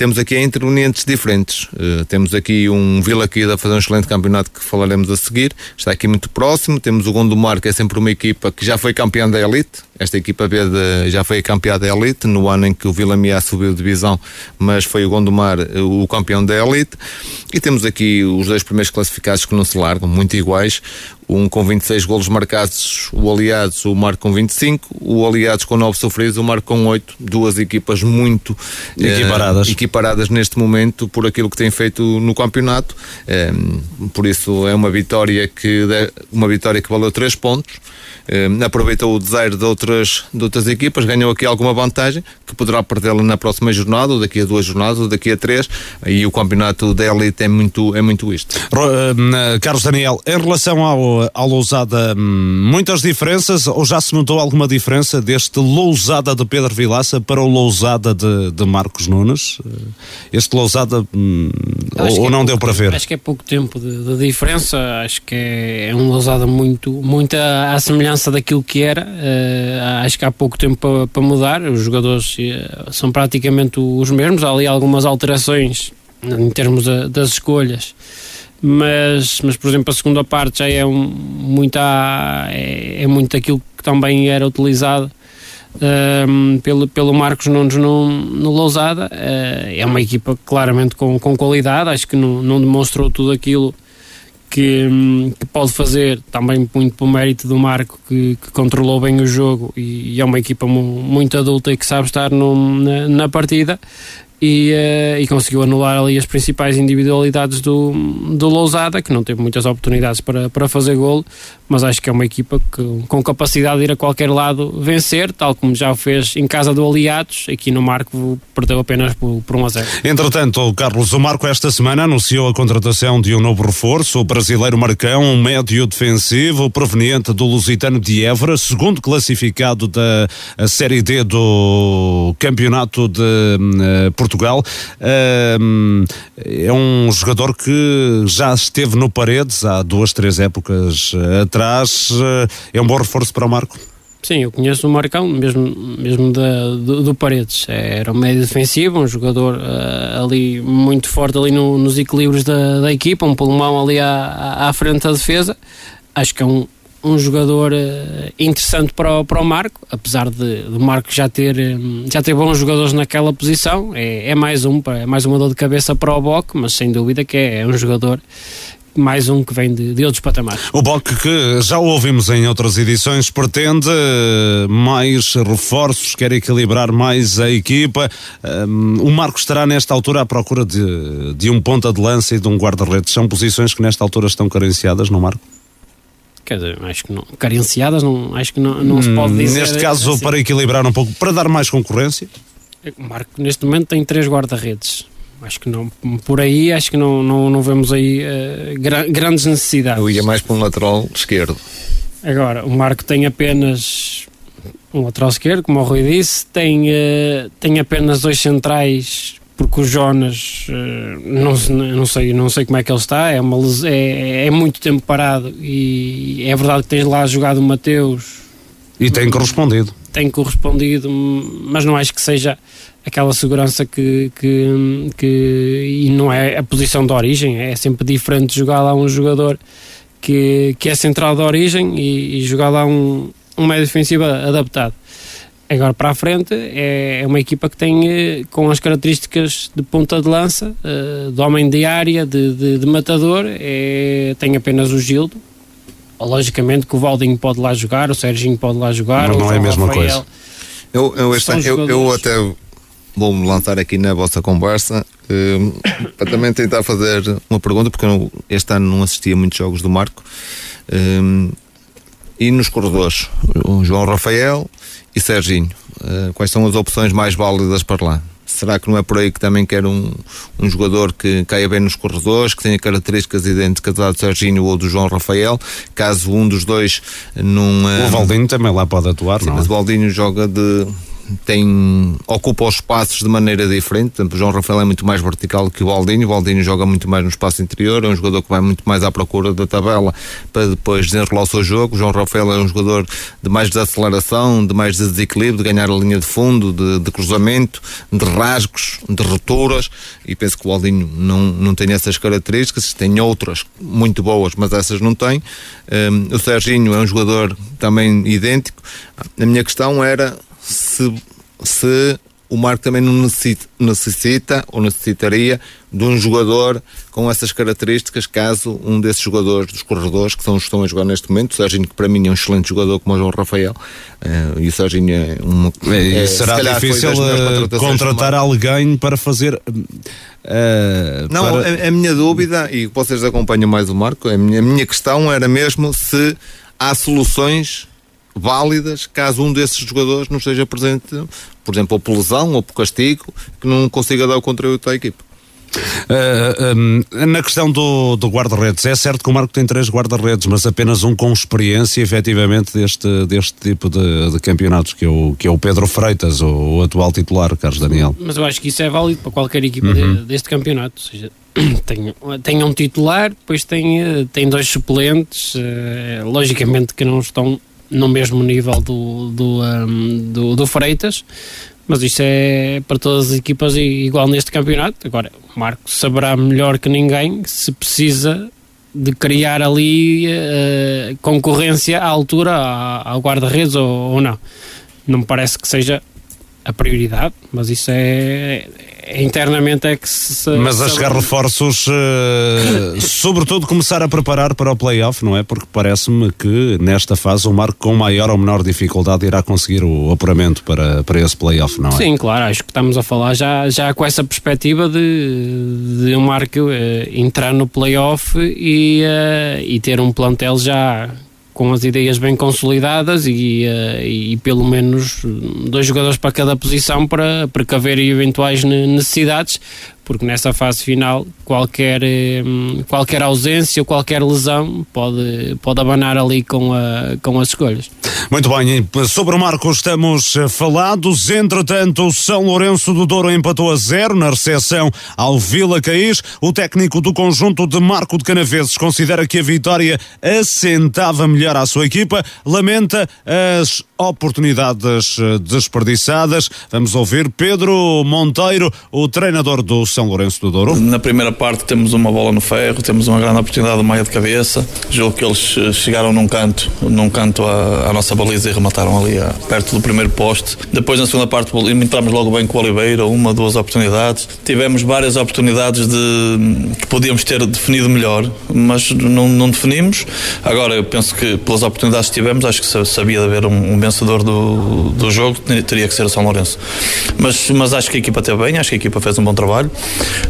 Temos aqui intervenientes diferentes. Uh, temos aqui um Vila Quida a fazer um excelente campeonato que falaremos a seguir. Está aqui muito próximo. Temos o Gondomar, que é sempre uma equipa que já foi campeã da Elite. Esta equipa B de, já foi campeã da Elite no ano em que o Vila Miá subiu de divisão, mas foi o Gondomar o campeão da Elite. E temos aqui os dois primeiros classificados que não se largam, muito iguais um com 26 golos marcados, o Aliados, o Marco com 25, o Aliados com 9 sofridos, o Marco com 8, duas equipas muito equiparadas. Eh, equiparadas neste momento por aquilo que tem feito no campeonato. Eh, por isso é uma vitória que uma vitória que valeu 3 pontos. Eh, aproveitou o desejo de outras, de outras equipas, ganhou aqui alguma vantagem que poderá perdê-la na próxima jornada, ou daqui a duas jornadas, ou daqui a três. E o campeonato da Elite é muito, é muito isto. Carlos Daniel, em relação ao ao Lousada hum, muitas diferenças ou já se notou alguma diferença deste Lousada de Pedro Vilaça para o Lousada de, de Marcos Nunes? Este Lousada hum, ou, ou não é deu para ver? Acho que é pouco tempo de, de diferença, acho que é, é um Lousada muito, muito à, à semelhança daquilo que era, uh, acho que há pouco tempo para, para mudar, os jogadores uh, são praticamente os mesmos, há ali algumas alterações em termos das escolhas mas, mas por exemplo a segunda parte já é um, muito é, é muito aquilo que também era utilizado um, pelo, pelo Marcos Nunes no, no Lousada. Uh, é uma equipa claramente com, com qualidade acho que não, não demonstrou tudo aquilo que, que, pode fazer também muito por mérito do Marco que, que controlou bem o jogo e, e, é uma equipa muito adulta e que sabe estar no, na, na partida e, uh, e, conseguiu anular ali as principais individualidades do, do Lousada, que não teve muitas oportunidades para, para fazer golo, mas acho que é uma equipa que, com capacidade de ir a qualquer lado vencer, tal como já o fez em casa do Aliados, aqui no Marco perdeu apenas por, por 1 a 0. Entretanto, Carlos, o Marco esta semana anunciou a contratação de um novo reforço, o brasileiro Marcão, um médio defensivo proveniente do Lusitano de Évora, segundo classificado da Série D do Campeonato de uh, Portugal. Uh, é um jogador que já esteve no Paredes há duas, três épocas atrás. É um bom reforço para o Marco? Sim, eu conheço o Marcão, mesmo, mesmo da, do, do, Paredes. Era um médio defensivo, um jogador uh, ali muito forte ali no, nos equilíbrios da, da equipa, um pulmão ali à, à frente da defesa. Acho que é um, um jogador uh, interessante para o, para o Marco, apesar de, de Marco já ter, já ter bons jogadores naquela posição, é, é mais um, é mais uma dor de cabeça para o Boc, mas sem dúvida que é, é um jogador mais um que vem de, de outros patamares. O BOC, que já ouvimos em outras edições, pretende mais reforços, quer equilibrar mais a equipa. Um, o Marco estará nesta altura à procura de, de um ponta de lança e de um guarda-redes. São posições que nesta altura estão carenciadas, não, Marco? Quer dizer, acho que não, carenciadas, não, acho que não, não se pode dizer. Neste caso, assim. para equilibrar um pouco, para dar mais concorrência? O Marco, neste momento, tem três guarda-redes acho que não, por aí acho que não, não, não vemos aí uh, gra grandes necessidades. Eu ia mais para um lateral esquerdo. Agora, o Marco tem apenas um lateral esquerdo, como o Rui disse, tem, uh, tem apenas dois centrais, porque o Jonas, uh, não, não, sei, não sei como é que ele está, é, uma, é, é muito tempo parado e é verdade que tens lá jogado o Mateus. E tem correspondido. Tem correspondido, mas não acho que seja aquela segurança que, que, que, e não é a posição de origem, é sempre diferente jogar lá um jogador que, que é central de origem e, e jogar lá um, um médio defensivo adaptado. Agora para a frente é, é uma equipa que tem eh, com as características de ponta de lança, eh, de homem de área, de, de, de matador, é, tem apenas o Gildo. Logicamente que o Valdinho pode lá jogar, o Serginho pode lá jogar. Mas não é a mesma Rafael. coisa. Eu, eu, este, eu, eu até vou-me lançar aqui na vossa conversa uh, para também tentar fazer uma pergunta, porque eu este ano não assistia a muitos jogos do Marco. Uh, e nos corredores, o João Rafael e Serginho, uh, quais são as opções mais válidas para lá? Será que não é por aí que também quer um, um jogador que caia bem nos corredores, que tenha características idênticas à do Serginho ou do João Rafael? Caso um dos dois não. O Valdinho também lá pode atuar, sim, não? Mas é? o Valdinho joga de tem, ocupa os espaços de maneira diferente. Portanto, o João Rafael é muito mais vertical que o Valdinho. O Valdinho joga muito mais no espaço interior, é um jogador que vai muito mais à procura da tabela para depois desenrolar o seu jogo. O João Rafael é um jogador de mais desaceleração, de mais desequilíbrio, de ganhar a linha de fundo, de, de cruzamento, de rasgos, de rupturas. E penso que o Valdinho não, não tem essas características, tem outras muito boas, mas essas não tem. Um, o Serginho é um jogador também idêntico. A minha questão era se, se o Marco também não necessita, necessita, ou necessitaria de um jogador com essas características, caso um desses jogadores dos corredores, que são estão a jogar neste momento, o Serginho, que para mim é um excelente jogador como o João Rafael, uh, e o Serginho é uma. É, será se difícil eh, contratar alguém para fazer. Uh, não, para... A, a, minha dúvida, e vocês acompanham mais o Marco, a minha, a minha questão era mesmo se há soluções válidas caso um desses jogadores não esteja presente, por exemplo, ou por lesão ou por castigo, que não consiga dar o contributo à equipe. Uh, um, na questão do, do guarda-redes, é certo que o Marco tem três guarda-redes, mas apenas um com experiência, efetivamente, deste, deste tipo de, de campeonatos, que é, o, que é o Pedro Freitas, o, o atual titular, Carlos Daniel. Mas eu acho que isso é válido para qualquer equipa uhum. de, deste campeonato. Ou seja, tem, tem um titular, depois tem, tem dois suplentes, uh, logicamente que não estão no mesmo nível do, do, um, do, do Freitas, mas isso é para todas as equipas igual neste campeonato. Agora, o Marco saberá melhor que ninguém se precisa de criar ali uh, concorrência à altura ao guarda-redes ou, ou, não. Não me parece que seja a prioridade, mas isso é, internamente é que se. Mas a chegar reforços, uh, sobretudo começar a preparar para o playoff, não é? Porque parece-me que nesta fase o Marco com maior ou menor dificuldade irá conseguir o apuramento para, para esse playoff, não é? Sim, claro, acho que estamos a falar já, já com essa perspectiva de, de o Marco uh, entrar no playoff e, uh, e ter um plantel já com as ideias bem consolidadas e, uh, e pelo menos dois jogadores para cada posição para precaver eventuais necessidades, porque nessa fase final qualquer, hum, qualquer ausência ou qualquer lesão pode, pode abanar ali com, a, com as escolhas. Muito bem, sobre o Marco estamos falados. Entretanto, o São Lourenço do Douro empatou a zero na recepção ao Vila Caís. O técnico do conjunto de Marco de Canaveses considera que a vitória assentava melhor à sua equipa, lamenta as oportunidades desperdiçadas. Vamos ouvir Pedro Monteiro, o treinador do São Lourenço do Douro. Na primeira parte temos uma bola no ferro, temos uma grande oportunidade de meia de cabeça. Julgo que eles chegaram num canto, num canto à, à nossa baliza e remataram ali a, perto do primeiro poste. Depois na segunda parte entramos logo bem com o Oliveira, uma, duas oportunidades. Tivemos várias oportunidades de que podíamos ter definido melhor, mas não, não definimos. Agora eu penso que pelas oportunidades que tivemos, acho que sabia de haver um, um vencedor do, do jogo, teria que ser o São Lourenço. Mas, mas acho que a equipa teve bem, acho que a equipa fez um bom trabalho.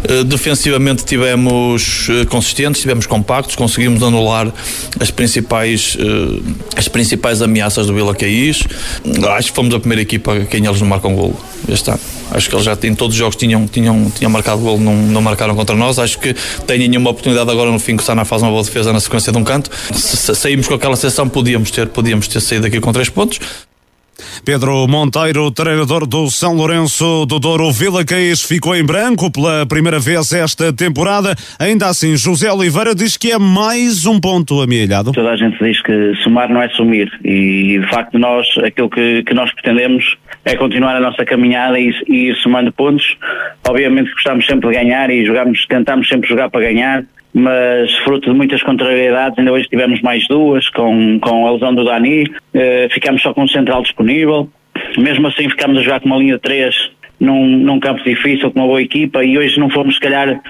Uh, defensivamente tivemos uh, consistentes, tivemos compactos, conseguimos anular as principais, uh, as principais ameaças do Vila Caís. Acho que fomos a primeira equipa a quem eles não marcam golo este. Acho que eles já em todos os jogos tinham, tinham, tinham marcado golo, não, não marcaram contra nós. Acho que têm uma oportunidade agora no fim que o Sana faz uma boa defesa na sequência de um canto. Se, saímos com aquela sessão, podíamos ter, podíamos ter saído daqui com três pontos. Pedro Monteiro, treinador do São Lourenço do Douro Vila Caís, ficou em branco pela primeira vez esta temporada. Ainda assim, José Oliveira diz que é mais um ponto amealhado. Toda a gente diz que somar não é sumir e, de facto, nós, aquilo que, que nós pretendemos é continuar a nossa caminhada e, e ir somando pontos. Obviamente gostamos sempre de ganhar e jogamos, tentamos sempre jogar para ganhar mas fruto de muitas contrariedades, ainda hoje tivemos mais duas, com, com a lesão do Dani, eh, ficamos só com o central disponível, mesmo assim ficámos a jogar com uma linha de três num, num campo difícil, com uma boa equipa, e hoje não fomos, se calhar,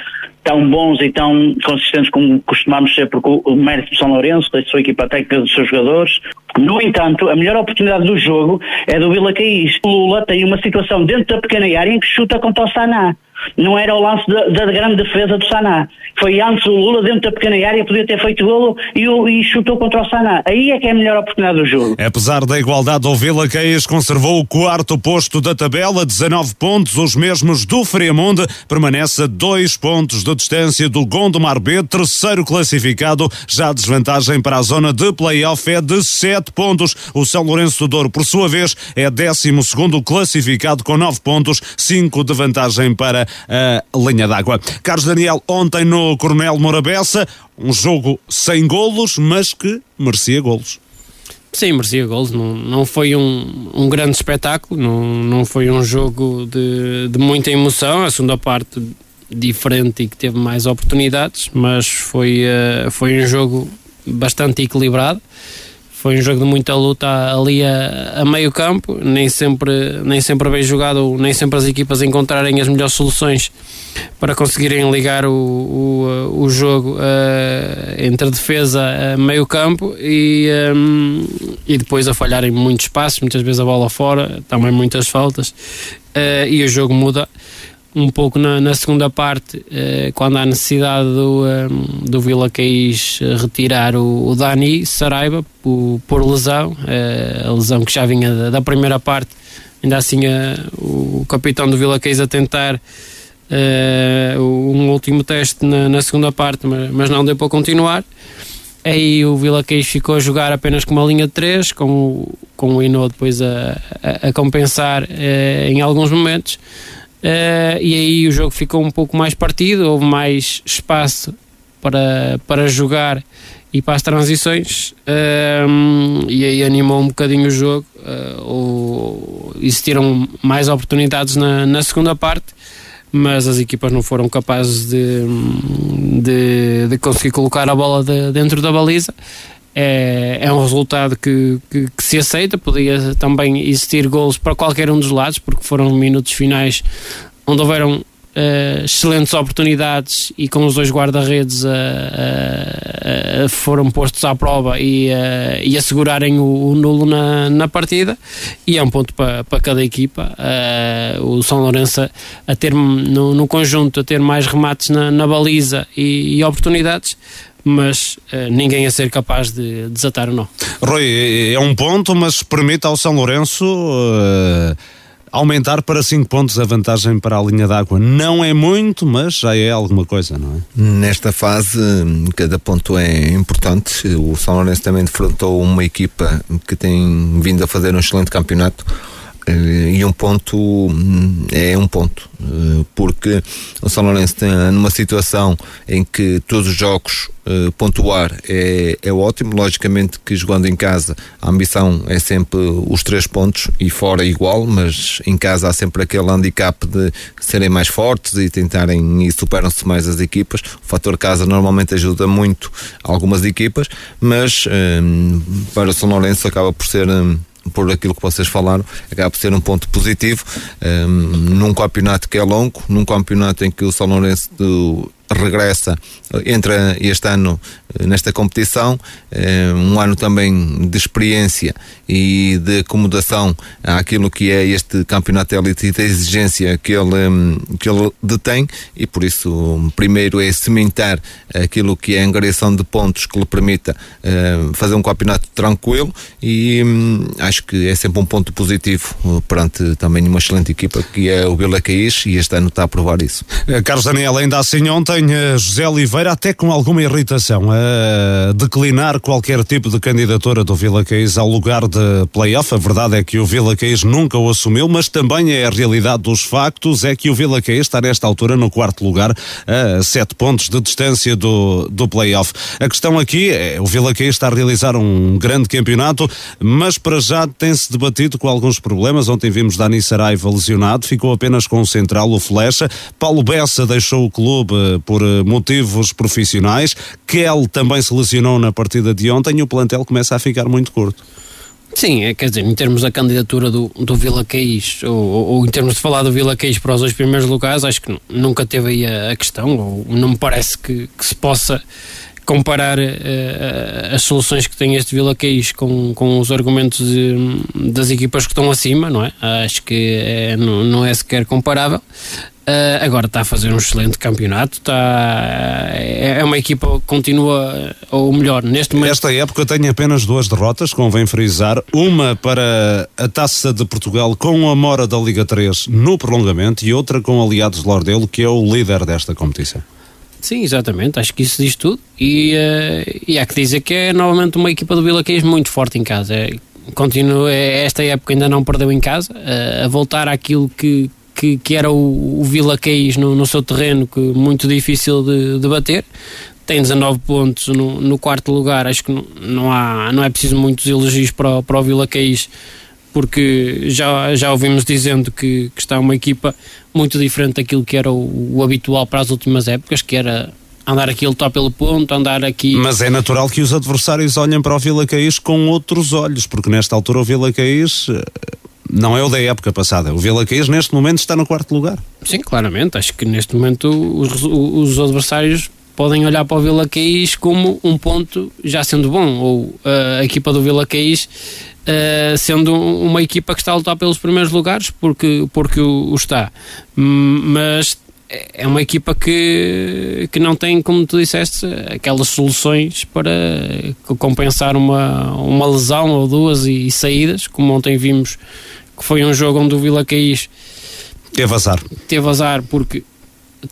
tão bons e tão consistentes como costumamos ser, porque o, mérito do São Lourenço, da sua equipa técnica, dos seus jogadores. No entanto, a melhor oportunidade do jogo é do Vila Caís. Lula tem uma situação dentro da pequena área em que chuta contra o Saná não era o lance da, da, grande defesa do Saná. Foi antes o Lula dentro da pequena área, podia ter feito golo e, e chutou contra o Saná. Aí é que é a melhor oportunidade do jogo. Apesar da igualdade, o Vila Caís conservou o quarto posto da tabela, 19 pontos, os mesmos do Friamonde, permanece a dois pontos de distância do Gondomar B, terceiro classificado, já a desvantagem para a zona de play-off é de 7 pontos. O São Lourenço do Douro, por sua vez, é 12 segundo classificado com 9 pontos, 5 de vantagem para a linha d'água. Carlos Daniel, ontem no Coronel Morabessa, um jogo sem golos, mas que merecia golos. Sim, merecia golos. Não, não foi um, um grande espetáculo, não, não foi um jogo de, de muita emoção. A segunda parte diferente e que teve mais oportunidades, mas foi, uh, foi um jogo bastante equilibrado. Foi um jogo de muita luta ali a, a, meio campo, nem sempre, nem sempre bem jogado, nem sempre as equipas encontrarem as melhores soluções para conseguirem ligar o, o, o jogo uh, entre defesa a meio campo e, um, e depois a falharem muito espaço, muitas vezes a bola fora, também muitas faltas, uh, e o jogo muda um pouco na, na segunda parte, eh, quando há necessidade do, eh, do Vila Caís retirar o, o Dani Saraiva por, por lesão, eh, a lesão que já vinha da, da primeira parte, ainda assim o capitão do Vila Caís a tentar uh, um último teste na, na segunda parte, mas, mas, não deu para continuar. Aí o Vila Queijo ficou a jogar apenas com uma linha de 3, com, o, com o Ino depois a, a, a compensar uh, em alguns momentos. Uh, e aí o jogo ficou um pouco mais partido, houve mais espaço para, para jogar e para as transições uh, e aí animou um bocadinho o jogo uh, ou, existiram mais oportunidades na, na segunda parte mas as equipas não foram capazes de, de, de conseguir colocar a bola de, dentro da baliza é, é um resultado que, que, que, se aceita. Podia também existir gols para qualquer um dos lados, porque foram minutos finais onde houveram Uh, excelentes oportunidades e com os dois guarda-redes uh, uh, foram postos à prova e, e assegurarem o, o, nulo na, na partida e é um ponto para, para cada equipa o São Lourenço a ter no, no, conjunto a ter mais remates na, na baliza e, e oportunidades mas uh, ninguém a ser capaz de desatar o nó. Rui, é um ponto, mas permite ao São Lourenço uh, aumentar para 5 pontos a vantagem para a linha d'água. Não é muito, mas já é alguma coisa, não é? Nesta fase, cada ponto é importante. O São Lourenço também defrontou uma equipa que tem vindo a fazer um excelente campeonato e um ponto hum, é um ponto eh, porque o São Lourenço está numa situação em que todos os jogos pontuar é, é ótimo, logicamente que jogando em casa a ambição é sempre os três pontos e fora igual, mas em casa há sempre aquele handicap de serem mais fortes e tentarem e superam-se mais as equipas, o fator casa normalmente ajuda muito algumas equipas, mas um, para o São Lourenço acaba por ser um, por aquilo que vocês falaram, acaba por ser um ponto positivo. Um, num campeonato que é longo, num campeonato em que o São Lourenço do, regressa, entra este ano eh, nesta competição, eh, um ano também de experiência e de acomodação àquilo que é este campeonato elite e da exigência que ele, hum, que ele detém. E por isso primeiro é cimentar aquilo que é a angariação de pontos que lhe permita eh, fazer um campeonato tranquilo. E hum, acho que é sempre um ponto positivo perante também uma excelente equipa que é o Vila Caís e este ano está a provar isso. Carlos Daniel, ainda assim ontem José Oliveira até com alguma irritação a declinar qualquer tipo de candidatura do Vila Caís ao lugar de play-off. A verdade é que o Vila Caís nunca o assumiu, mas também é a realidade dos factos é que o Vila Caís está nesta altura no quarto lugar a sete pontos de distância do, do play-off. A questão aqui é o Vila Caís está a realizar um grande campeonato, mas para já tem-se debatido com alguns problemas. Ontem vimos Dani Saraiva lesionado, ficou apenas com o central, o Flecha. Paulo Bessa deixou o clube por motivos profissionais. Kell também se lesionou na partida de ontem e o plantel começa a ficar muito curto. Sim, é, quer dizer, em termos da candidatura do, do Vila Caís, ou, ou, ou, em termos de falar do Vila Caís para os dois primeiros lugares, acho que nunca teve aí a, a questão, ou não me parece que, que se possa comparar uh, as soluções que tem este Vila Caís com, com os argumentos de, das equipas que estão acima, não é? Acho que é, não, não é sequer comparável. Uh, agora está a fazer um excelente campeonato, está, é, é uma equipa que continua, ou melhor, neste momento. Esta época tem apenas duas derrotas, convém frisar. Uma para a Taça de Portugal com a Mora da Liga 3 no prolongamento e outra com Aliados de Lordelo, que é o líder desta competição. Sim, exatamente, acho que isso diz tudo. E, uh, e há que dizer que é novamente uma equipa do Vila Queijo muito forte em casa. É, continua, é, esta época ainda não perdeu em casa, uh, a voltar àquilo que que, que era o, o Vila Caís no, no, seu terreno, que muito difícil de, de bater. Tem 19 pontos no, no, quarto lugar, acho que não, não, há, não é preciso muitos elogios para, para o Vila Caís, porque já, já ouvimos dizendo que, que está uma equipa muito diferente daquilo que era o, o habitual para as últimas épocas, que era andar aqui a lutar pelo ponto, andar aqui. Mas é natural que os adversários olhem para o Vila Caís com outros olhos, porque nesta altura o Vila Caís não é o da época passada. O Vila Caís neste momento está no quarto lugar. Sim, claramente. Acho que neste momento os, os adversários podem olhar para o Vila Caís como um ponto já sendo bom, ou uh, a equipa do Vila Caís uh, sendo uma equipa que está a lutar pelos primeiros lugares, porque, porque o, o está. Mas é uma equipa que, que não tem, como tu disseste, aquelas soluções para compensar uma, uma lesão ou duas e, e saídas, como ontem vimos que foi um jogo onde o Vila Caís teve azar. Teve azar porque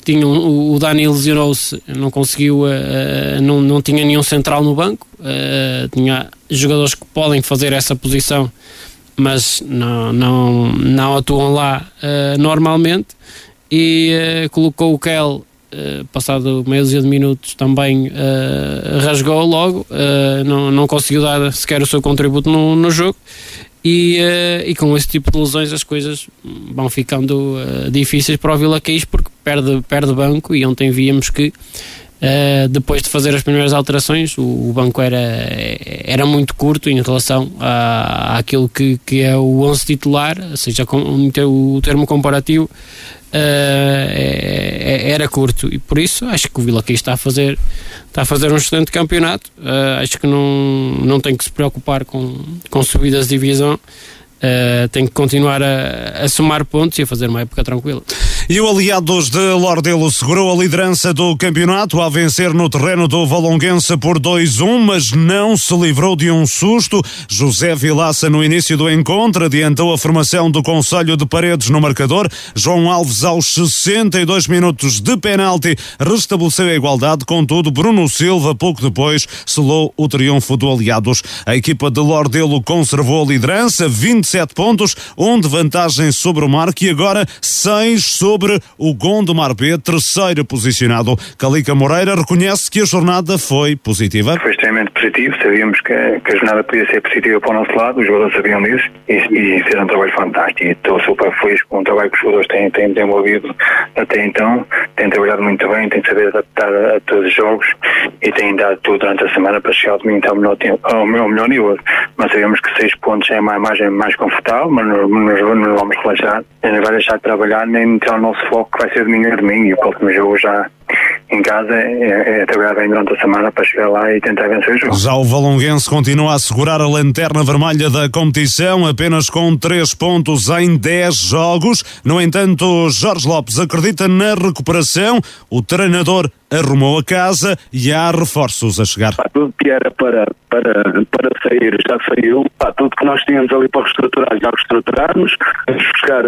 tinham, o, o Dani lesionou-se, não conseguiu, uh, não, não tinha nenhum central no banco, uh, tinha jogadores que podem fazer essa posição, mas não, não, não atuam lá uh, normalmente, e colocou o Kel, passado meio dúzia de minutos, também rasgou logo, não, não conseguiu dar sequer o seu contributo no, no jogo, e, uh, e com esse tipo de lesões as coisas vão ficando uh, difíceis para o Vila Caís porque perde, perde banco e ontem víamos que uh, depois de fazer as primeiras alterações o, o, banco era, era muito curto em relação à, àquilo que, que é o 11 titular, ou seja, com, o termo comparativo Uh, era curto. E por isso acho que o Vila Caís está a fazer está a fazer um excelente campeonato. Uh, acho que não, não tem que se preocupar com, com subidas de divisão. Uh, tem que continuar a, a, somar pontos e a fazer uma época tranquila. E o Aliados de Lordelo segurou a liderança do campeonato ao vencer no terreno do Valonguense por 2-1, mas não se livrou de um susto. José Vilaça, no início do encontro, adiantou a formação do Conselho de Paredes no marcador. João Alves, aos 62 minutos de penalti, restabeleceu a igualdade. Contudo, Bruno Silva, pouco depois, selou o triunfo do Aliados. A equipa de Lordelo conservou a liderança, 20 27 pontos, um de vantagem sobre o Marco e agora 6 sobre o Gondomar B, terceiro posicionado. Calica Moreira reconhece que a jornada foi positiva. Foi extremamente positivo, sabíamos que, que a jornada podia ser positiva para o nosso lado, os jogadores sabiam disso e, e fizeram um trabalho fantástico. Estou super feliz com o trabalho que os jogadores têm, têm desenvolvido até então, têm trabalhado muito bem, têm saber adaptar a, a todos os jogos e têm dado tudo durante a semana para chegar ao domingo ao melhor, melhor nível. Mas sabemos que 6 pontos é uma imagem mais confortável, mas não, não, não vamos relaxar. Nem vai deixar de trabalhar, nem meter o nosso foco vai ser domingo a domingo. E o próximo jogo já em casa é, é trabalhar bem durante a semana para chegar lá e tentar vencer o jogo. Já o Valonguense continua a segurar a lanterna vermelha da competição, apenas com 3 pontos em 10 jogos. No entanto, Jorge Lopes acredita na recuperação. O treinador arrumou a casa e há reforços a chegar. Pá, tudo que era para, para, para sair já saiu. Pá, tudo que nós tínhamos ali para reestruturar já reestruturamos. Buscar,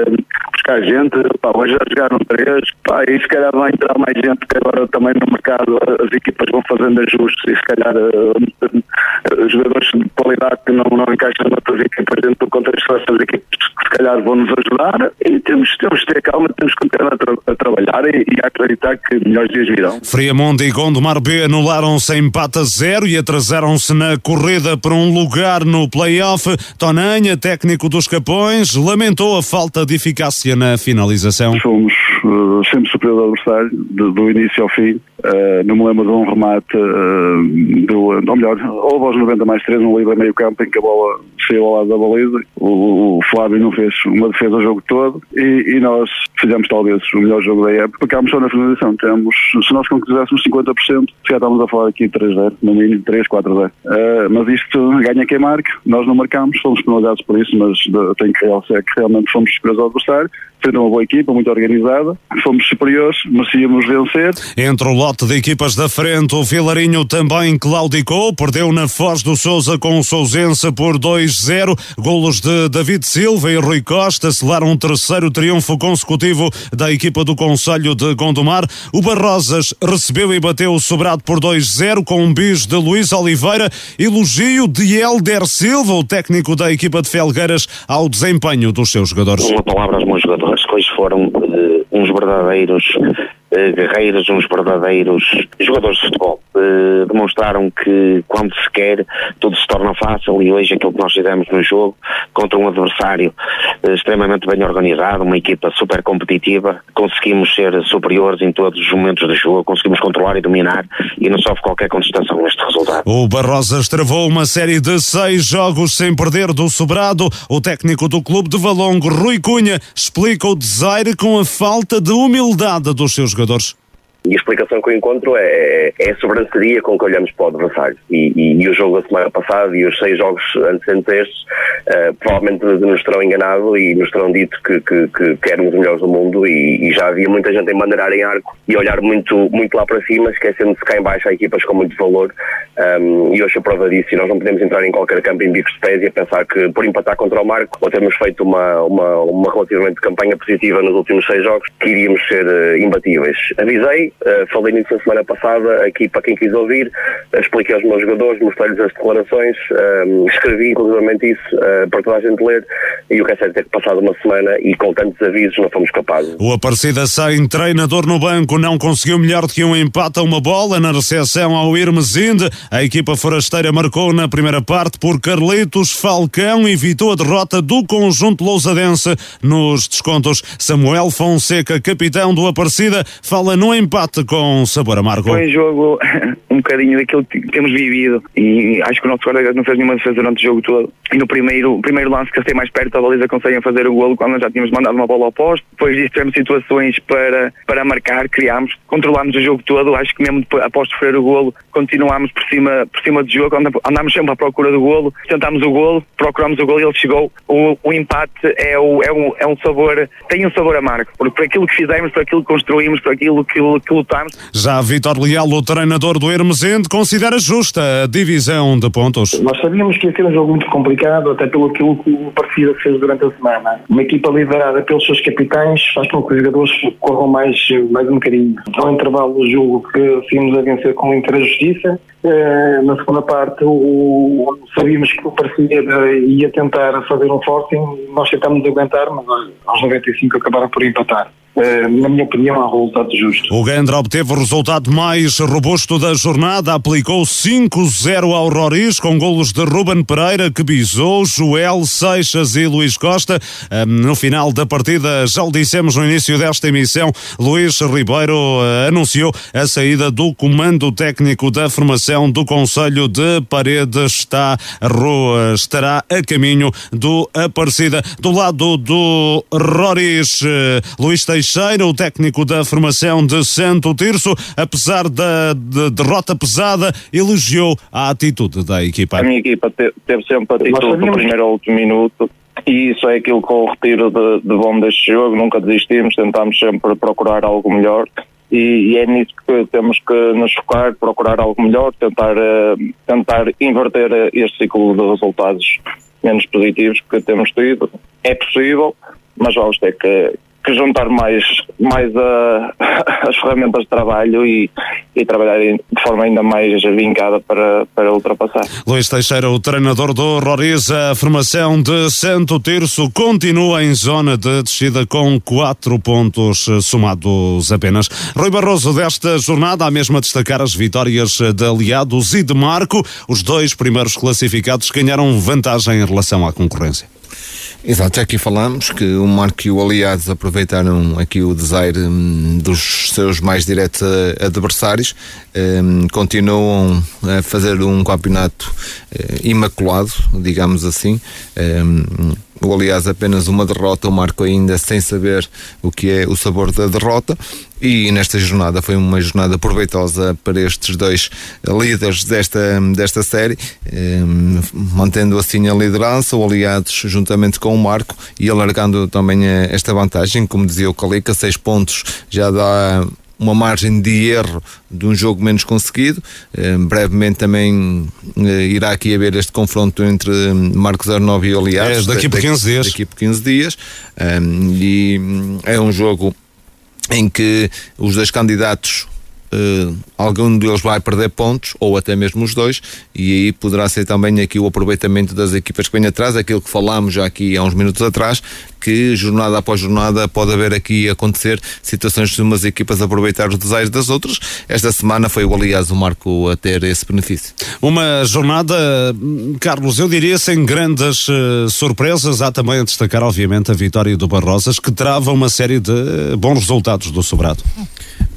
buscar gente. Pá, hoje já jogaram três. Pá, e se calhar vai entrar mais gente que agora também no mercado as equipas vão fazendo ajustes e se calhar uh, jogadores de qualidade que não, não encaixam noutras equipas dentro do contexto dessas equipas que se calhar vão nos ajudar e temos, temos de ter calma, temos que continuar a, tra a trabalhar e, e a acreditar que melhores dias virão. Friamonte e Gondomar B anularam-se empate a zero e atrasaram-se na corrida para um lugar no play-off. Tonanha, técnico dos Capões, lamentou a falta de eficácia na finalização. Fomos uh, sempre superior ao adversário, do, do, início ao fim. Uh, não me lembro de um remate, uh, do, ou melhor, houve aos 90 mais 3 um livre meio campo em que a bola saiu ao lado da baliza. O, o Flávio não fez uma defesa o jogo todo e, e nós fizemos talvez o melhor jogo da época. Ficámos só na finalização. Temos, se nós quiséssemos 50%, já estamos a falar aqui 3-0, no mínimo 3-4-0. Uh, mas isto ganha quem marca, nós não marcamos, fomos penalizados por isso, mas tenho que realçar que realmente fomos superiores ao adversário, sendo uma boa equipa, muito organizada, fomos superiores, merecíamos vencer. Entre o lote de equipas da frente, o Vilarinho também claudicou, perdeu na Foz do Souza com o Sousense por 2-0, golos de David Silva e Rui Costa selaram um terceiro triunfo consecutivo da equipa do Conselho de Gondomar. O Barrosas recebeu e bateu o sobrado por 2-0 com um bis de Luís Oliveira. Elogio de Helder Silva, o técnico da equipa de Felgueiras, ao desempenho dos seus jogadores. Uma palavra aos meus jogadores, que hoje foram uh, uns verdadeiros guerreiros, uns verdadeiros jogadores de futebol. Uh, demonstraram que quando se quer tudo se torna fácil e hoje aquilo que nós fizemos no jogo contra um adversário uh, extremamente bem organizado, uma equipa super competitiva, conseguimos ser superiores em todos os momentos do jogo, conseguimos controlar e dominar e não sofre qualquer contestação neste resultado. O Barrosas travou uma série de seis jogos sem perder do sobrado. O técnico do clube de Valongo, Rui Cunha, explica o desaire com a falta de humildade dos seus jogadores. E a explicação que eu encontro é, é a sobranceria com que olhamos para o adversário. E, e, e, o jogo da semana passada e os seis jogos antecedentes estes, uh, provavelmente nos terão enganado e nos terão dito que, que, que, que éramos os melhores do mundo e, e, já havia muita gente a maneirar em arco e olhar muito, muito lá para cima, esquecendo-se cá em baixo há equipas com muito valor um, e hoje a prova disso. E nós não podemos entrar em qualquer campo em bicos de pés e a pensar que por empatar contra o Marco ou termos feito uma, uma, uma relativamente campanha positiva nos últimos seis jogos, que iríamos ser uh, imbatíveis. Avisei, uh, falei nisso na semana passada, aqui para quem quis ouvir, uh, expliquei aos meus jogadores, mostrei-lhes as declarações, escrevi inclusivamente isso para toda a gente ler e o que é certo é que passado uma semana e com tantos avisos não fomos capazes. O Aparecida sem treinador no banco não conseguiu melhor do que um empate a uma bola na recepção ao Irmesinde. A equipa forasteira marcou na primeira parte por Carlitos Falcão evitou a derrota do conjunto lousadense nos descontos. Samuel Fonseca, capitão do Aparecida, fala no empate com sabor amargo. Foi um jogo um bocadinho daquilo que temos vivido e acho que o nosso colega não fez nenhuma defesa durante o jogo todo. E no primeiro, primeiro lance que eu mais perto da baliza conseguem fazer o golo quando já tínhamos mandado uma bola ao posto. Depois disso tivemos situações para, para marcar, criámos, controlámos o jogo todo. Acho que mesmo depois, após sofrer o golo, continuámos por cima, por cima do jogo, andámos sempre à procura do golo, tentámos o golo, procurámos o golo e ele chegou. O, o empate é, o, é, um, é um sabor, tem um sabor amargo, porque por aquilo que fizemos, por aquilo que construímos, por aquilo que, que. Já Vitor Leal, o treinador do Hermesende, considera justa a divisão de pontos. Nós sabíamos que ia ser um jogo muito complicado, até pelo aquilo que o partido fez durante a semana. Uma equipa liderada pelos seus capitães faz com que os jogadores corram mais, mais um bocadinho. Ao intervalo do jogo que seguimos a vencer com muita justiça, eh, na segunda parte o, sabíamos que o Parceira ia tentar fazer um forcing, nós tentámos aguentar, mas aos 95 acabaram por empatar. Eh, na minha opinião, há um resultado justo. O Gandra obteve o resultado mais robusto da jornada, aplicou 5-0 ao Roriz, com golos de Ruben Pereira, que bisou, Joel Seixas e Luís Costa. Eh, no final da partida, já o dissemos no início desta emissão, Luís Ribeiro anunciou a saída do comando técnico da formação do Conselho de Paredes está rua, estará a caminho do Aparecida. Do lado do Roris, eh, Luís Teixeira, o técnico da formação de Santo Tirso, apesar da de derrota pesada, elogiou a atitude da equipa. A minha equipa teve sempre a atitude do primeiro ao último minuto. E isso é aquilo que eu retiro de, de bom deste jogo. Nunca desistimos, tentámos sempre procurar algo melhor e, e, é nisso que temos que nos focar, procurar algo melhor, tentar, uh, tentar inverter eh, este ciclo de resultados menos positivos que temos tido. É possível, mas vamos ter que, que juntar mais, mais a, as ferramentas de trabalho e, e trabalhar de forma ainda mais vincada para, para ultrapassar. Luís Teixeira, o treinador do Roriz, a formação de Santo Terço continua em zona de descida com quatro pontos somados apenas. Rui Barroso, desta jornada, a mesma destacar as vitórias de Aliados e de Marco. Os dois primeiros classificados ganharam vantagem em relação à concorrência. Exato, aqui falamos que o Marco e o Aliados aproveitaram aqui o desaire hum, dos seus mais diretos adversários, hum, continuam a fazer um campeonato eh, imaculado, digamos assim. Hum, o aliás apenas uma derrota, o Marco ainda sem saber o que é o sabor da derrota. E nesta jornada foi uma jornada proveitosa para estes dois líderes desta, desta série, eh, mantendo assim a liderança, o aliados juntamente com o Marco e alargando também esta vantagem, como dizia o Calica, seis pontos já dá uma margem de erro de um jogo menos conseguido. Eh, brevemente também eh, irá aqui haver este confronto entre Marcos Arnov e Aliados. É, daqui por 15 dias. Daqui por 15 dias. Um, e hum, é um jogo em que os dois candidatos uh, algum deles vai perder pontos, ou até mesmo os dois, e aí poderá ser também aqui o aproveitamento das equipas que vêm atrás, aquilo que falámos já aqui há uns minutos atrás, que jornada após jornada pode haver aqui acontecer situações de umas equipas aproveitar os desaires das outras. Esta semana foi aliás o Marco a ter esse benefício. Uma jornada, Carlos, eu diria sem grandes uh, surpresas. Há também a destacar, obviamente, a vitória do Barrosas, que trava uma série de bons resultados do Sobrado.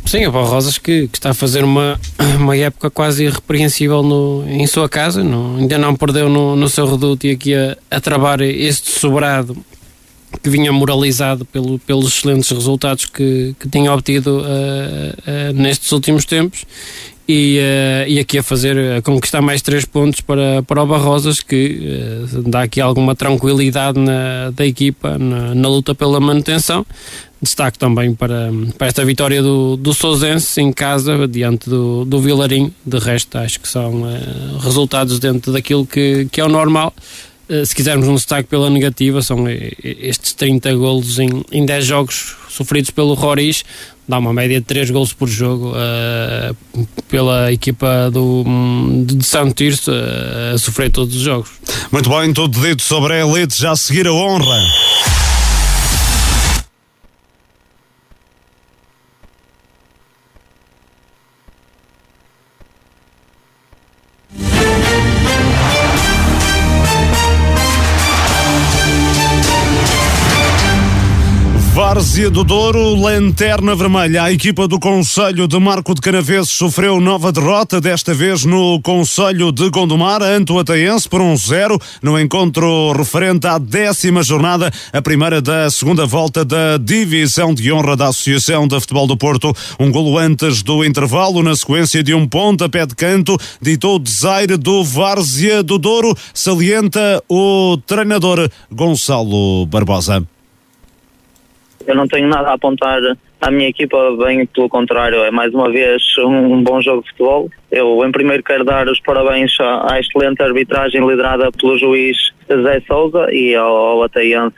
Sim, o Rosas que, que, está a fazer uma, uma época quase irrepreensível no, em sua casa, no, ainda não perdeu no, no seu reduto e aqui a, a travar este sobrado que vinha moralizado pelo, pelos excelentes resultados que, que tinha obtido uh, uh, nestes últimos tempos e, uh, e aqui a fazer, a conquistar mais três pontos para, para o Barrosas, que dá aqui alguma tranquilidade na, da equipa na, na, luta pela manutenção. Destaque também para, para esta vitória do, do Sousense em casa, diante do, do Vilarim. De resto, acho que são resultados dentro daquilo que, que é o normal. Se quisermos um destaque pela negativa, são estes 30 golos em, em 10 jogos sofridos pelo Roriz, dá uma média de 3 gols por jogo uh, pela equipa do, de Santo Tirso uh, a sofrer todos os jogos. Muito bem, tudo dito sobre a elite, já a seguir a honra. Várzea do Douro, Lanterna Vermelha. A equipa do Conselho de Marco de Canaveses sofreu nova derrota, desta vez no Conselho de Gondomar, ante o Ataense por um zero, no encontro referente à décima jornada, a primeira da segunda volta da Divisão de Honra da Associação de Futebol do Porto. Um golo antes do intervalo, na sequência de um ponto a pé de canto, ditou o desaire do Várzea do Douro, salienta o treinador Gonçalo Barbosa eu não tenho nada a apontar à minha equipa, bem pelo contrário, é mais uma vez um, bom jogo de futebol. Eu, em primeiro, quero dar os parabéns à, excelente arbitragem liderada pelo juiz José Souza e ao, ao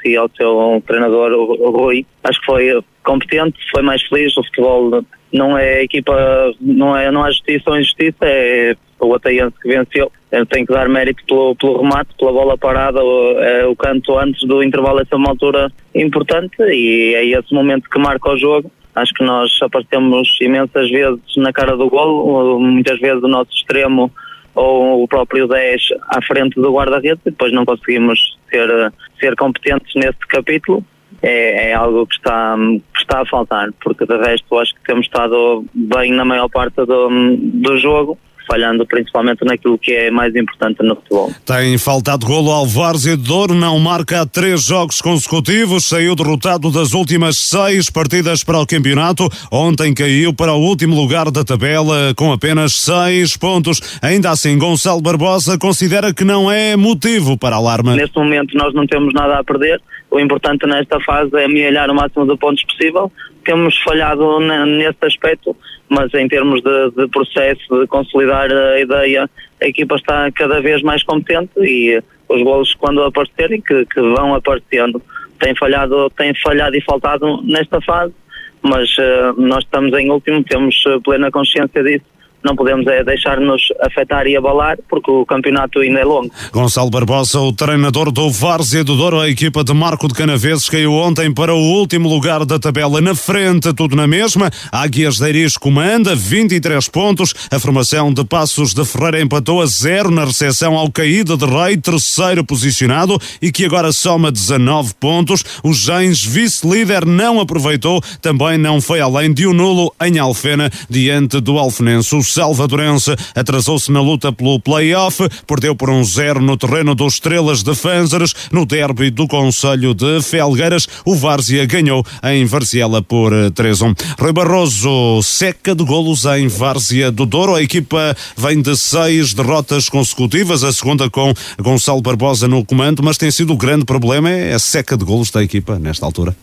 e ao seu treinador, Rui. Acho que foi competente, foi mais feliz. O futebol não é equipa, não, é, não há justiça ou injustiça, é o Ateiense que venceu. Eu tenho que dar mérito pelo, pelo remate, pela bola parada, o, é, o canto antes do intervalo, essa é uma altura importante e é esse momento que marca o jogo. Acho que nós aparecemos imensas vezes na cara do golo, muitas vezes o nosso extremo ou o próprio 10 à frente do guarda-redes e depois não conseguimos ser, ser competentes nesse capítulo. É, é, algo que está, que está a faltar, porque de resto acho que temos estado bem na maior parte do, do jogo falhando principalmente naquilo que é mais importante no futebol. Tem faltado golo ao Várzea de Douro, não marca há três jogos consecutivos, saiu derrotado das últimas seis partidas para o campeonato, ontem caiu para o último lugar da tabela com apenas seis pontos. Ainda assim, Gonçalo Barbosa considera que não é motivo para alarme. Neste momento nós não temos nada a perder, o importante nesta fase é amealhar o máximo de pontos possível. Temos falhado nesse aspecto, mas em termos de, de, processo de consolidar a ideia, a equipa está cada vez mais competente e os golos quando aparecerem, que, que vão aparecendo, têm falhado, têm falhado e faltado nesta fase, mas uh, nós estamos em último, temos plena consciência disso não podemos é deixar-nos afetar e abalar porque o campeonato ainda é longo. Gonçalo Barbosa, o treinador do Várzea do Douro, a equipa de Marco de Canaveses caiu ontem para o último lugar da tabela na frente, tudo na mesma. Águias de Iris comanda 23 pontos. A formação de Passos de Ferreira empatou a zero na recepção ao Caída de Rei, terceiro posicionado e que agora soma 19 pontos. O Gens, vice-líder, não aproveitou, também não foi além de um nulo em Alfena diante do Alfenense salvadorense atrasou-se na luta pelo play-off, perdeu por um zero no terreno dos Estrelas de Fânzares, no derby do Conselho de Felgueiras. O Várzea ganhou em Varziela por 3-1. Rui Barroso seca de golos em Várzea do Douro. A equipa vem de seis derrotas consecutivas, a segunda com Gonçalo Barbosa no comando, mas tem sido o grande problema é a seca de golos da equipa nesta altura.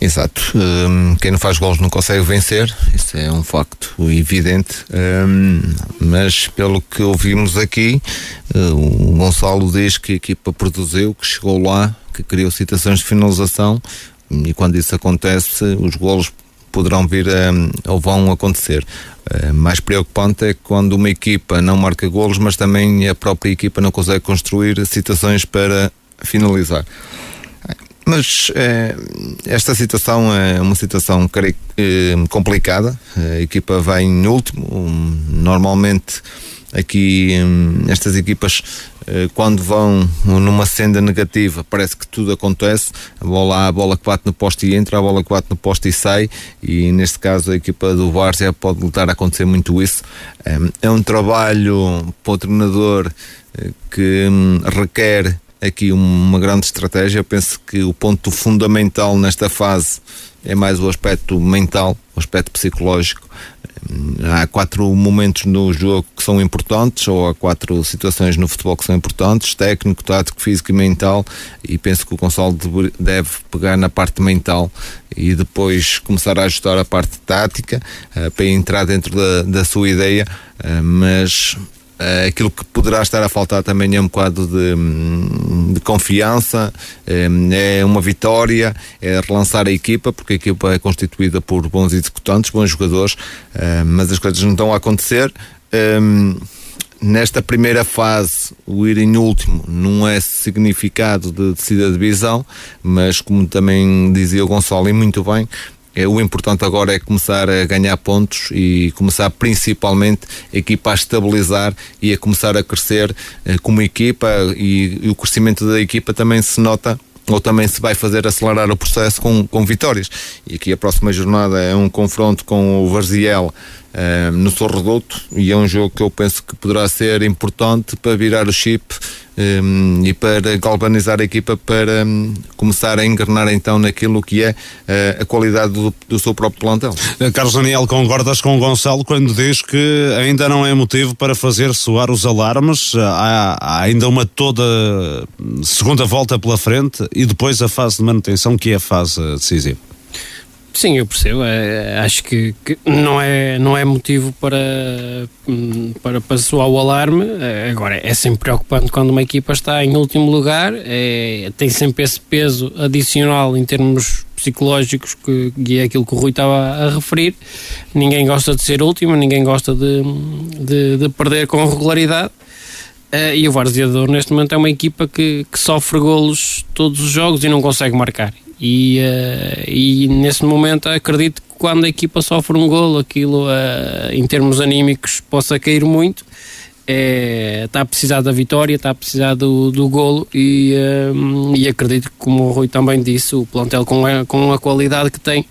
Exato. Um, quem não faz gols não consegue vencer, isso é um facto evidente. Um, mas pelo que ouvimos aqui, uh, o Gonçalo diz que a equipa produziu, que chegou lá, que criou situações de finalização e quando isso acontece, os golos poderão vir ou vão acontecer. Uh, mais preocupante é quando uma equipa não marca golos, mas também a própria equipa não consegue construir situações para finalizar. Mas eh, esta situação é uma situação eh, complicada. A equipa vai em último. Normalmente, aqui, estas equipas, eh, quando vão numa senda negativa, parece que tudo acontece. A bola, a bola que no poste e entra, a bola que bate no poste e sai. E neste caso, a equipa do Várzea pode lutar a acontecer muito isso. É um trabalho para o treinador que hum, requer aqui uma grande estratégia. Eu penso que o ponto fundamental nesta fase é mais o aspecto mental, o aspecto psicológico. Há quatro momentos no jogo que são importantes, ou há quatro situações no futebol que são importantes: técnico, tático, físico e mental. E penso que o Gonçalo deve pegar na parte mental e depois começar a ajustar a parte tática uh, para entrar dentro da, da sua ideia. Uh, mas Uh, aquilo que poderá estar a faltar também é um bocado de, de confiança, é uma vitória, é relançar a equipa, porque a equipa é constituída por bons executantes, bons jogadores, uh, mas as coisas não estão a acontecer. Um, nesta primeira fase, o ir em último não é significado de descida de divisão, mas como também dizia o Gonçalo, e muito bem, o importante agora é começar a ganhar pontos e começar principalmente a equipa a estabilizar e a começar a crescer eh, como equipa e, e o crescimento da equipa também se nota ou também se vai fazer acelerar o processo com, com vitórias. E aqui a próxima jornada é um confronto com o Varziel uh, no Sorredoto e é um jogo que eu penso que poderá ser importante para virar o chip um, e para galvanizar a equipa para um, começar a engrenar então naquilo que é uh, a qualidade do, do, seu próprio plantel. Eh, Carlos Daniel, concordas com o Gonçalo quando diz que ainda não é motivo para fazer soar os alarmes? Há, há ainda uma toda segunda volta pela frente e depois a fase de manutenção que é a fase decisiva. Sim, eu percebo. É, acho que, que, não, é, não é motivo para, para, para soar o alarme. Agora, é sempre preocupante quando uma equipa está em último lugar, é, tem sempre esse peso adicional em termos psicológicos, que, que é aquilo que o Rui estava a referir. Ninguém gosta de ser último, ninguém gosta de, de, de perder com regularidade. Uh, e o Varziador neste momento é uma equipa que, que sofre golos todos os jogos e não consegue marcar. E, uh, e nesse momento acredito que quando a equipa sofre um golo, aquilo uh, em termos anímicos possa cair muito. É, está a precisar da vitória, está a precisar do, do golo e, uh, e acredito que, como o Rui também disse, o plantel com a, com a qualidade que tem,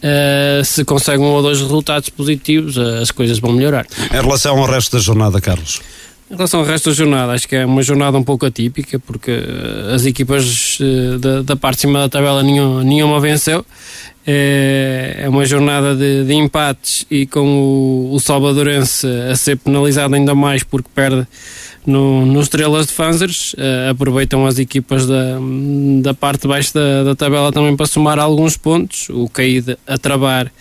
Uh, se consegue um ou dois resultados positivos, uh, as coisas vão melhorar. Em relação ao resto da jornada, Carlos? Em relação ao resto da jornada, acho que é uma jornada um pouco atípica, porque eh, as equipas eh, da, da parte de cima da tabela nenhuma, nenhuma venceu. É, é uma jornada de, de empates e com o, o Salvadorense a ser penalizado ainda mais porque perde no, no Estrelas de Fanzers. Aproveitam as equipas da, da parte de baixo da, da tabela também para somar alguns pontos. O Caíde a travar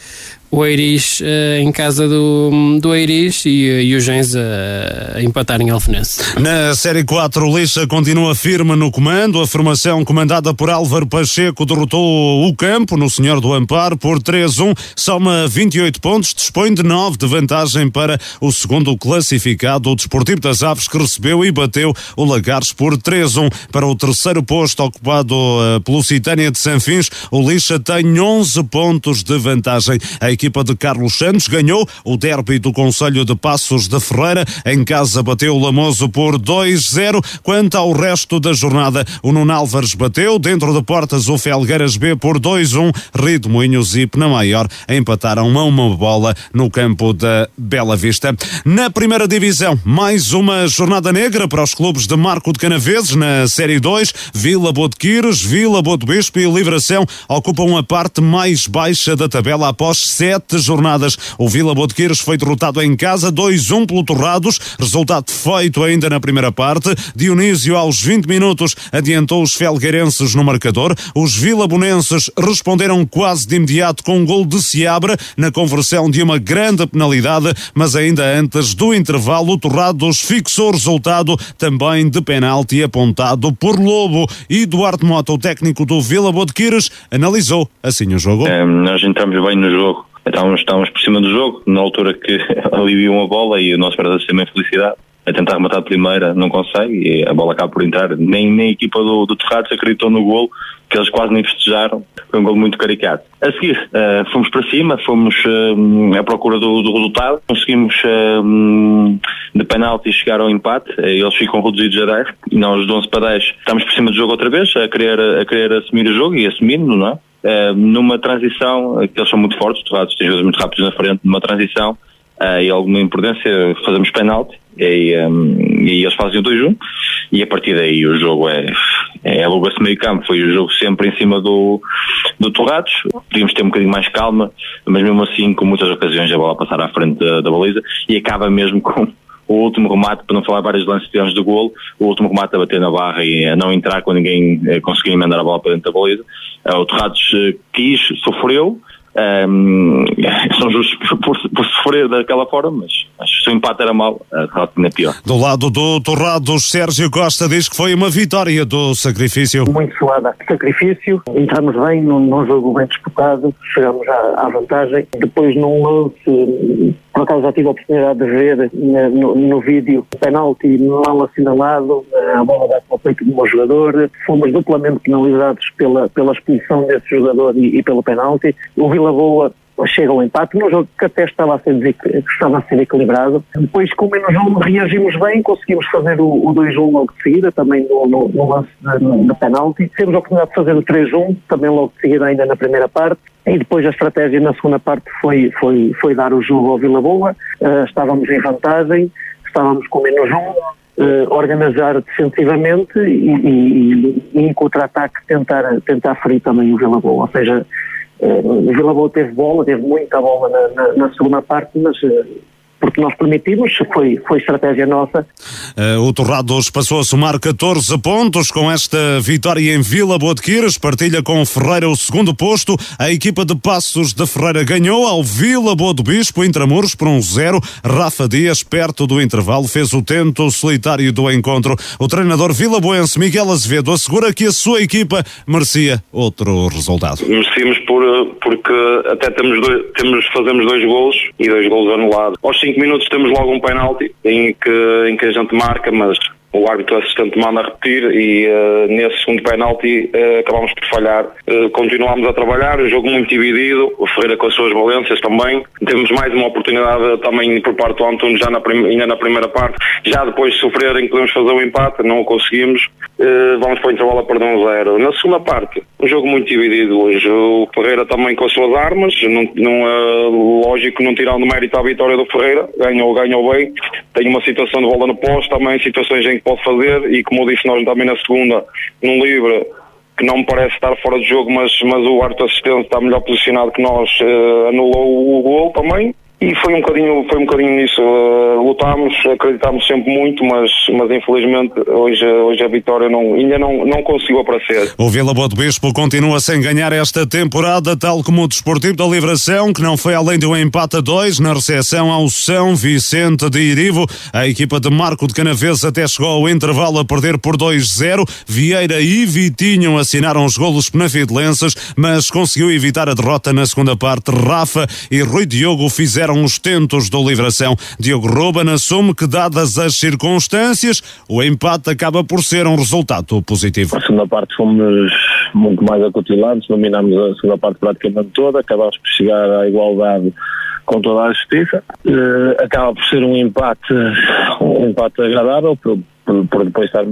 o Eiris uh, em casa do, do Eiris e, e o Gens a, a empatar em Alfenense. Na Série 4, o Lixa continua firme no comando. A formação comandada por Álvaro Pacheco derrotou o campo no Senhor do Amparo por 3-1, soma 28 pontos, dispõe de 9 de vantagem para o segundo classificado, o Desportivo das Aves, que recebeu e bateu o Lagares por 3-1. Para o terceiro posto ocupado uh, pelo Citânia de Sanfins, o Lixa tem 11 pontos de vantagem. A equipa de Carlos Santos ganhou o derby do Conselho de Passos de Ferreira. Em casa bateu o Lamoso por 2-0. Quanto ao resto da jornada, o Nuno Álvares bateu dentro de portas o Felgueiras B por 2-1. Rio Moinhos e Penamaior empataram a uma bola no campo da Bela Vista. Na primeira divisão, mais uma jornada negra para os clubes de Marco de Canaveses na Série 2. Vila Boa de Quires, Vila Boa de Bispo e Livração ocupam a parte mais baixa da tabela após sete jornadas. O Vila Botequeiros foi derrotado em casa 2-1 pelo Torrados, resultado feito ainda na primeira parte. Dionísio, aos 20 minutos, adiantou os felgueirenses no marcador. Os vilabonenses responderam quase de imediato com um gol de Seabra na conversão de uma grande penalidade, mas ainda antes do intervalo, o Torrados fixou o resultado também de penalti apontado por Lobo. E Duarte Mota, o técnico do Vila Botequires, analisou assim o jogo. É, nós entramos bem no jogo Estávamos, estávamos por cima do jogo, na altura que aliviam a bola e o nosso verdadeiro também felicidade. A tentar rematar de primeira, não consegue e a bola acaba por entrar. Nem, nem a equipa do, do Terrados acreditou no golo, que eles quase nem festejaram. Foi um golo muito caricato. A seguir, uh, fomos para cima, fomos uh, à procura do, do resultado. Conseguimos uh, de penalti chegar ao empate. eles ficam reduzidos a 10 e nós de 11 para 10 estamos por cima do jogo outra vez, a querer, a querer assumir o jogo e assumindo, não é? Numa transição, que eles são muito fortes, os têm jogadores muito rápidos na frente, numa transição, uh, e alguma imprudência, fazemos penalti e, um, e eles fazem o 2-1 e a partir daí o jogo é, é aluga-se meio campo, foi o jogo sempre em cima do, do Torrados, podíamos ter um bocadinho mais calma, mas mesmo assim com muitas ocasiões a bola passar à frente da, da baliza e acaba mesmo com o último remate, para não falar vários lances tivemos do golo, o último remate a bater na barra e a não entrar com ninguém eh, conseguir emendar a bola para dentro da baliza. Uh, o Torrados uh, quis, sofreu, um, são justos por, por, sofrer daquela forma, mas acho que se o empate era mau, a derrota ainda é pior. Do lado do Torrado, Sérgio Costa diz que foi uma vitória do sacrifício. Muito suada. Sacrifício, entramos bem num, num jogo bem disputado, chegamos à, à vantagem. Depois num lance por acaso já tive a oportunidade de ver eh, no, no vídeo o penalti mal assinalado, eh, a bola dá para o peito de um jogador. Fomos duplamente penalizados pela, pela expulsão desse jogador e, e pelo penalti. O Vila Boa chega ao empate, num jogo que até estava a ser, estava a ser equilibrado. Depois, com menos um, reagimos bem, conseguimos fazer o, o 2-1 logo de seguida, também no, no, no lance de, penalti. Temos a oportunidade de fazer o 3-1, também logo de seguida, ainda na primeira parte. E depois a estratégia na segunda parte foi, foi, foi dar o jogo ao Vila Boa. Uh, estávamos em vantagem, estávamos com menos um. Uh, organizar defensivamente e, e, e em contra-ataque tentar, tentar ferir também o Vila Boa. Ou seja, uh, Vila Boa teve bola, teve muita bola na, na, na segunda parte, mas uh, porque nós permitimos, foi, foi estratégia nossa. Uh, o Torrados passou a somar 14 pontos com esta vitória em Vila Boa de Quires, partilha com o Ferreira o segundo posto. A equipa de Passos de Ferreira ganhou ao Vila Boa do Bispo, Intramuros, por um zero. Rafa Dias, perto do intervalo, fez o tento solitário do encontro. O treinador Vila Boense, Miguel Azevedo, assegura que a sua equipa merecia outro resultado. Merecíamos por, porque até temos dois, temos, fazemos dois golos e dois golos anulados. Aos 5 minutos temos logo um penalti em que, em que a gente marca, mas o árbitro assistente manda repetir e uh, nesse segundo penalti uh, acabamos por falhar. Uh, continuamos a trabalhar, o jogo muito dividido, o Ferreira com as suas valências também. Temos mais uma oportunidade também por parte do Antunes já na ainda na primeira parte. Já depois de sofrerem podemos fazer o empate, não o conseguimos. vamos para o intervalo a perder um zero. Na segunda parte, um jogo muito dividido hoje. O Ferreira também com as suas armas, não, não é lógico não tirando mérito à vitória do Ferreira, ganhou, ganhou bem. Tem uma situação de bola no posto, também situações em que pode fazer e como eu disse nós também na segunda, num livre que não me parece estar fora de jogo, mas, mas o árbitro assistente está melhor posicionado que nós, uh, anulou o gol também e foi um bocadinho, foi um bocadinho nisso. Uh, lutámos, acreditámos sempre muito, mas, mas infelizmente hoje, hoje a vitória não, ainda não, não conseguiu aparecer. O Vila Boa de Bispo continua sem ganhar esta temporada, tal como o Desportivo da Livração, que não foi além de um empate a dois na recepção ao São Vicente de Irivo. A equipa de Marco de Canavês até chegou ao intervalo a perder por 2-0. Vieira e Vitinho assinaram os golos penafidelenses, mas conseguiu evitar a derrota na segunda parte. Rafa e Rui Diogo fizeram eram os tentos do Livração. Diogo Ruben assume que, dadas as circunstâncias, o empate acaba por ser um resultado positivo. Na segunda parte fomos muito mais acutilantes, dominámos a segunda parte praticamente toda, acabámos por chegar à igualdade com toda a justiça. Uh, acaba por ser um empate, um empate agradável, por, por depois estar,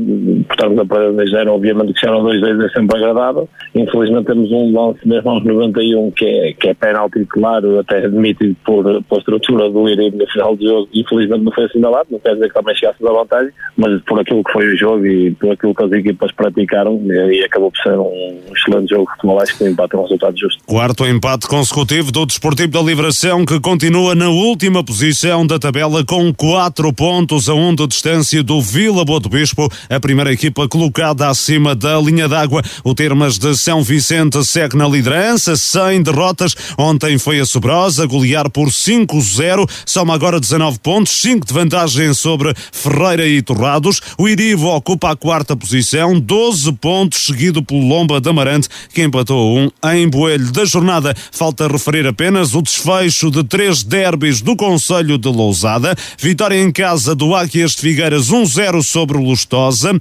estarmos a perder 2-0, obviamente que chegaram 2-2 é sempre agradável. Infelizmente temos um lance mesmo aos 91 que é, que é penalti, claro, até admitido por, por estrutura do Iribe no final do jogo. Infelizmente não foi assinalado, não quer dizer que também chegasse da vantagem, mas por aquilo que foi o jogo e por aquilo que as equipas praticaram, e acabou por ser um excelente jogo de futebol, acho que o empate é um resultado justo. Quarto empate consecutivo do Desportivo da Liberação, que continua na última posição da tabela com 4 pontos a 1 um de distância do Vila Boa do Bispo, a primeira equipa colocada acima da linha d'água. O Termas de São Vicente segue na liderança, sem derrotas. Ontem foi a Sobrosa golear por 5-0, soma agora 19 pontos, 5 de vantagem sobre Ferreira e Torrados. O Irivo ocupa a quarta posição, 12 pontos, seguido pelo Lomba de Amarante, que empatou um em Boelho da jornada. Falta referir apenas o desfecho de três derbys do Conselho de Lousada. Vitória em casa do Áquias de Figueiras 1-0 sobre o Lustosa.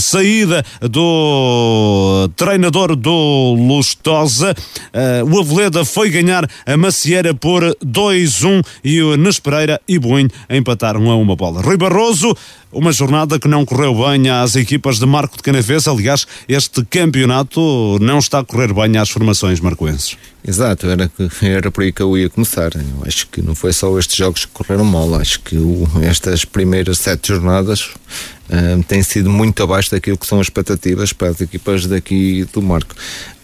Saída do treinador do Lustosa. O Aveleda foi ganhar a Macieira por 2-1 e o Nespereira e Boinho empataram a uma bola. Rui Barroso uma jornada que não correu bem às equipas de Marco de Canaves. Aliás, este campeonato não está a correr bem às formações marcoenses. Exato, era, era por aí que eu ia começar. Eu acho que não foi só estes jogos que correram mal, acho que o, estas primeiras sete jornadas um, têm sido muito abaixo daquilo que são as expectativas para as equipas daqui do Marco.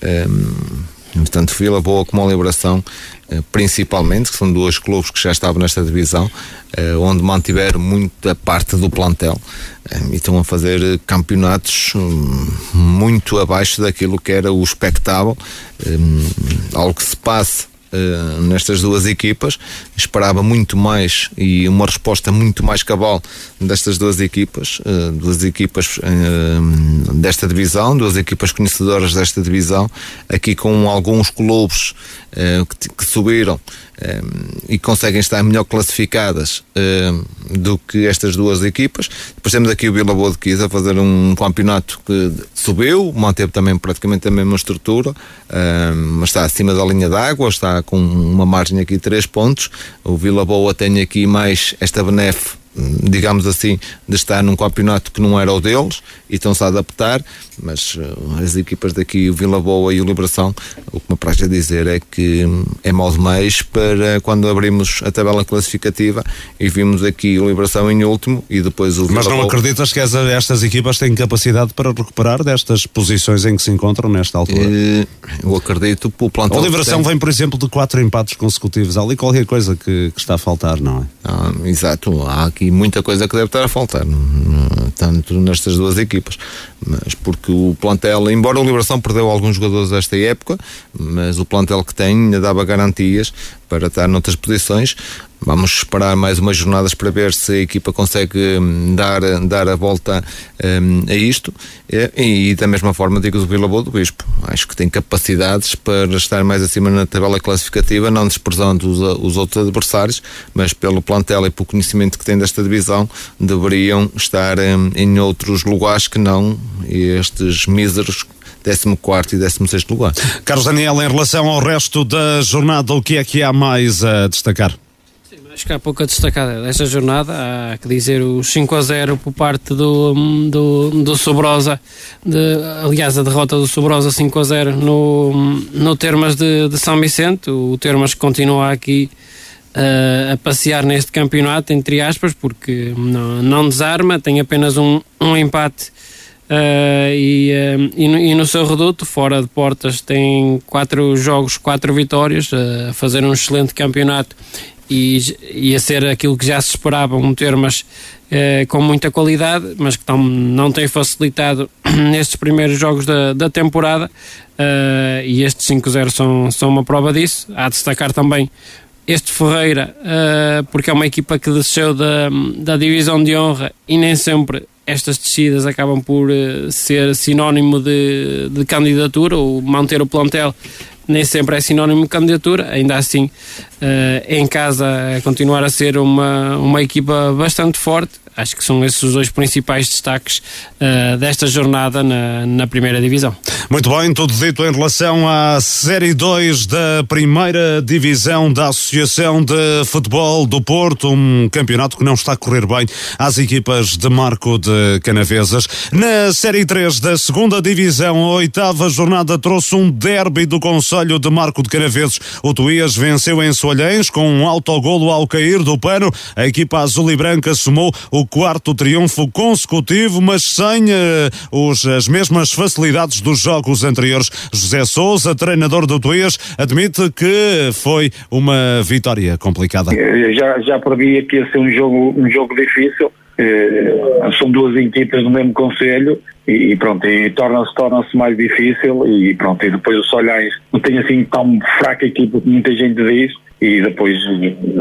Um, Portanto, Vila Boa como a Liberação, eh, principalmente, que são dois clubes que já estavam nesta divisão, eh, onde mantiveram muita parte do plantel e estão a fazer campeonatos hum, muito abaixo daquilo que era o expectável, hum, algo que se passe uh, nestas duas equipas. Esperava muito mais e uma resposta muito mais cabal destas duas equipas, uh, duas equipas uh, desta divisão, duas equipas conhecedoras desta divisão, aqui com alguns clubes que, que subiram e conseguem estar melhor classificadas do que estas duas equipas. Depois temos aqui o Vila Boa de Quis a fazer um campeonato que subiu, manteve também praticamente a mesma estrutura, mas está acima da linha d'água, está com uma margem aqui de 3 pontos. O Vila Boa tem aqui mais esta benefe digamos assim, de estar num campeonato que não era o deles e estão-se a adaptar, mas uh, as equipas daqui, o Vila Boa e o Liberação, o que me praxe dizer é que é mal de mês para quando abrimos a tabela classificativa e vimos aqui o Liberação em último e depois o Vila Mas não Boa... acreditas que estas equipas têm capacidade para recuperar destas posições em que se encontram nesta altura? Uh, eu acredito pelo plantel. A Liberação vem, por exemplo, de quatro empates consecutivos. Há ali qualquer coisa que, que está a faltar, não é? Ah, exato, há aqui aqui muita coisa que deve estar a faltar, tanto nestas duas equipas. Mas porque o plantel, embora o Liberação perdeu alguns jogadores desta época, mas o plantel que tem ainda dava garantias para estar noutras posições. Vamos esperar mais umas jornadas para ver se a equipa consegue hum, dar, dar a volta um, a isto. E, e, da mesma forma digo do Vila Boa do Bispo. Acho que tem capacidades para estar mais acima na tabela classificativa, não desprezando os, os outros adversários, mas pelo plantel e pelo conhecimento que tem desta divisão, deveriam estar um, em outros lugares que não estes míseros 14 e 16 lugar. Carlos Daniel, em relação ao resto da jornada, o que é que há mais a destacar? Sim, acho que há pouco a destacar desta jornada. Há que dizer o 5 a 0 por parte do, do, do Sobrosa. De, aliás, a derrota do Sobrosa 5 a 0 no, no Termas de, de São Vicente. O Termas continua aqui. Uh, a passear neste campeonato, entre aspas, porque não, não desarma, tem apenas um, um empate Uh, e, uh, e, no, e, no, seu reduto, fora de portas, tem quatro jogos, quatro vitórias, uh, a fazer um excelente campeonato e, e, a ser aquilo que já se esperava, um termas com muita qualidade, mas que tão, não tem facilitado nestes primeiros jogos da, da temporada. e estes 5-0 são, são uma prova disso. Há de destacar também este Ferreira, porque é uma equipa que desceu da, da divisão de honra e nem sempre estas descidas acabam por uh, ser sinónimo de, de, candidatura, ou manter o plantel nem sempre é sinónimo de candidatura, ainda assim uh, em casa continuar a ser uma, uma equipa bastante forte acho que são esses os dois principais destaques uh, desta jornada na, na primeira divisão. Muito bem, tudo dito em relação à Série 2 da primeira divisão da Associação de Futebol do Porto, um campeonato que não está a correr bem às equipas de Marco de Canavesas. Na Série 3 da segunda divisão, a oitava jornada trouxe um derby do Conselho de Marco de Canaveses. O Tuías venceu em Soalhães com um autogolo ao cair do pano. A equipa azul e branca somou o quarto triunfo consecutivo, mas sem uh, os, as mesmas facilidades dos jogos anteriores. José Souza, treinador do Tuías, admite que foi uma vitória complicada. Já, já previa que ia ser um jogo, um jogo difícil. Uh, são duas equipas do mesmo conselho e, pronto, e torna-se torna mais difícil e pronto, e depois o Solhães não tem assim tão fraca equipa que muita gente diz e depois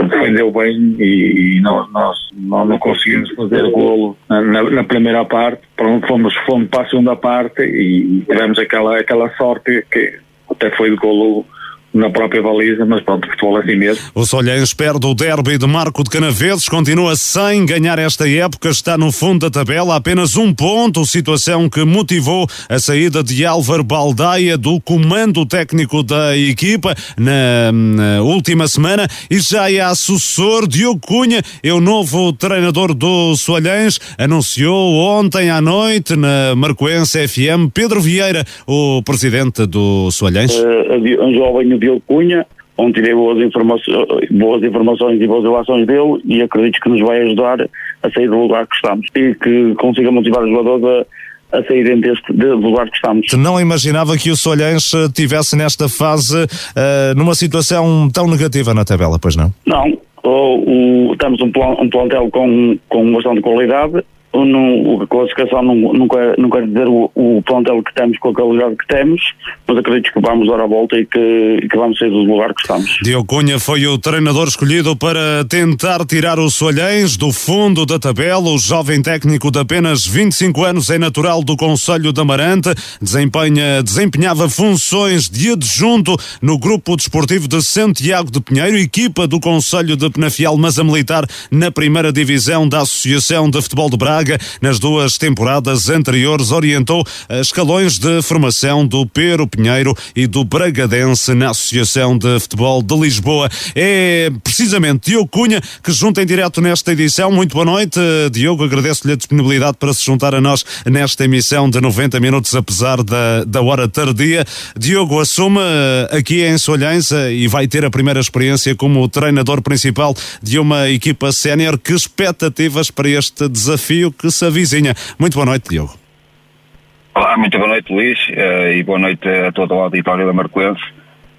defendeu bem e, e nós, nós, não conseguimos fazer golo na, na, primeira parte, fomos, fomos para a segunda parte e tivemos aquela, aquela sorte que até foi de golo na própria baliza, mas pronto, o futebol é assim mesmo. O Solhães perde o derby de Marco de Canaveses, continua sem ganhar esta época, está no fundo da tabela, apenas um ponto, situação que motivou a saída de Álvaro Baldaia do comando técnico da equipa na, na última semana e já é assessor Diogo Cunha, é o novo treinador do Solhães, anunciou ontem à noite na Marcoense FM Pedro Vieira, o presidente do Solhães. Uh, um jovem Diogo Cunha, onde tirei boas informações, boas informações e boas relações dele e acredito que nos vai ajudar a sair do lugar que estamos e que consiga motivar os jogadores a, a saírem deste de lugar que estamos. Não imaginava que o Solhães tivesse nesta fase uh, numa situação tão negativa na tabela, pois não? Não, o, o, temos um, plan, um plantel com, com bastante qualidade, não, a classificação não, não, quer, não quer dizer o, o plantel que temos com a qualidade que temos, mas acredito que vamos dar a volta e que, que vamos sair do lugar que estamos. Diogo Cunha foi o treinador escolhido para tentar tirar os Solhães do fundo da tabela. O jovem técnico de apenas 25 anos é natural do Conselho da Amarante, desempenha, desempenhava funções de adjunto no grupo desportivo de Santiago de Pinheiro, equipa do Conselho de Penafiel Masa Militar na primeira divisão da Associação de Futebol de Braga. Nas duas temporadas anteriores, orientou escalões de formação do Pero Pinheiro e do Bragadense na Associação de Futebol de Lisboa. É precisamente Diogo Cunha que junta em direto nesta edição. Muito boa noite, Diogo. Agradeço-lhe a disponibilidade para se juntar a nós nesta emissão de 90 minutos, apesar da, da hora tardia. Diogo assume aqui em Solhães e vai ter a primeira experiência como treinador principal de uma equipa sénior. Que expectativas para este desafio que se avizinha? Muito boa noite, Diogo. Olá, muito boa noite, Luís, uh, e boa noite a todo o auditório da Marcoense.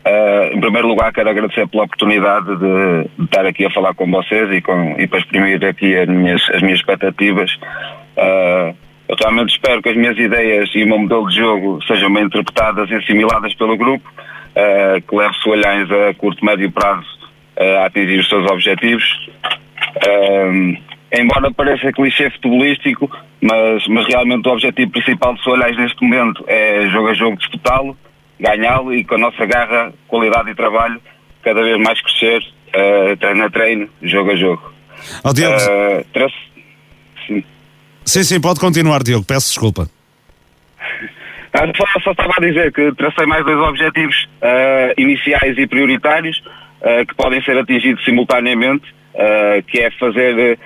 Uh, em primeiro lugar, quero agradecer pela oportunidade de, estar aqui a falar com vocês e, com, e para exprimir aqui as minhas, as minhas expectativas. Uh, eu realmente espero que as minhas ideias e o meu modelo de jogo sejam bem interpretadas e assimiladas pelo grupo, que leve Soalhães a curto, médio prazo a atingir os seus objetivos. Embora pareça clichê futebolístico, mas, mas realmente o objetivo principal de Soalhães neste momento é jogo a jogo disputá-lo, ganhá-lo e com a nossa garra, qualidade e trabalho cada vez mais crescer, uh, treino a treino, jogo a jogo. Oh, Diogo. Uh, traço... sim. sim, sim, pode continuar, Diogo, peço desculpa. Ah, só, só, estava a dizer que tracei mais dois objetivos uh, iniciais e prioritários uh, que podem ser atingidos simultaneamente, uh, que é fazer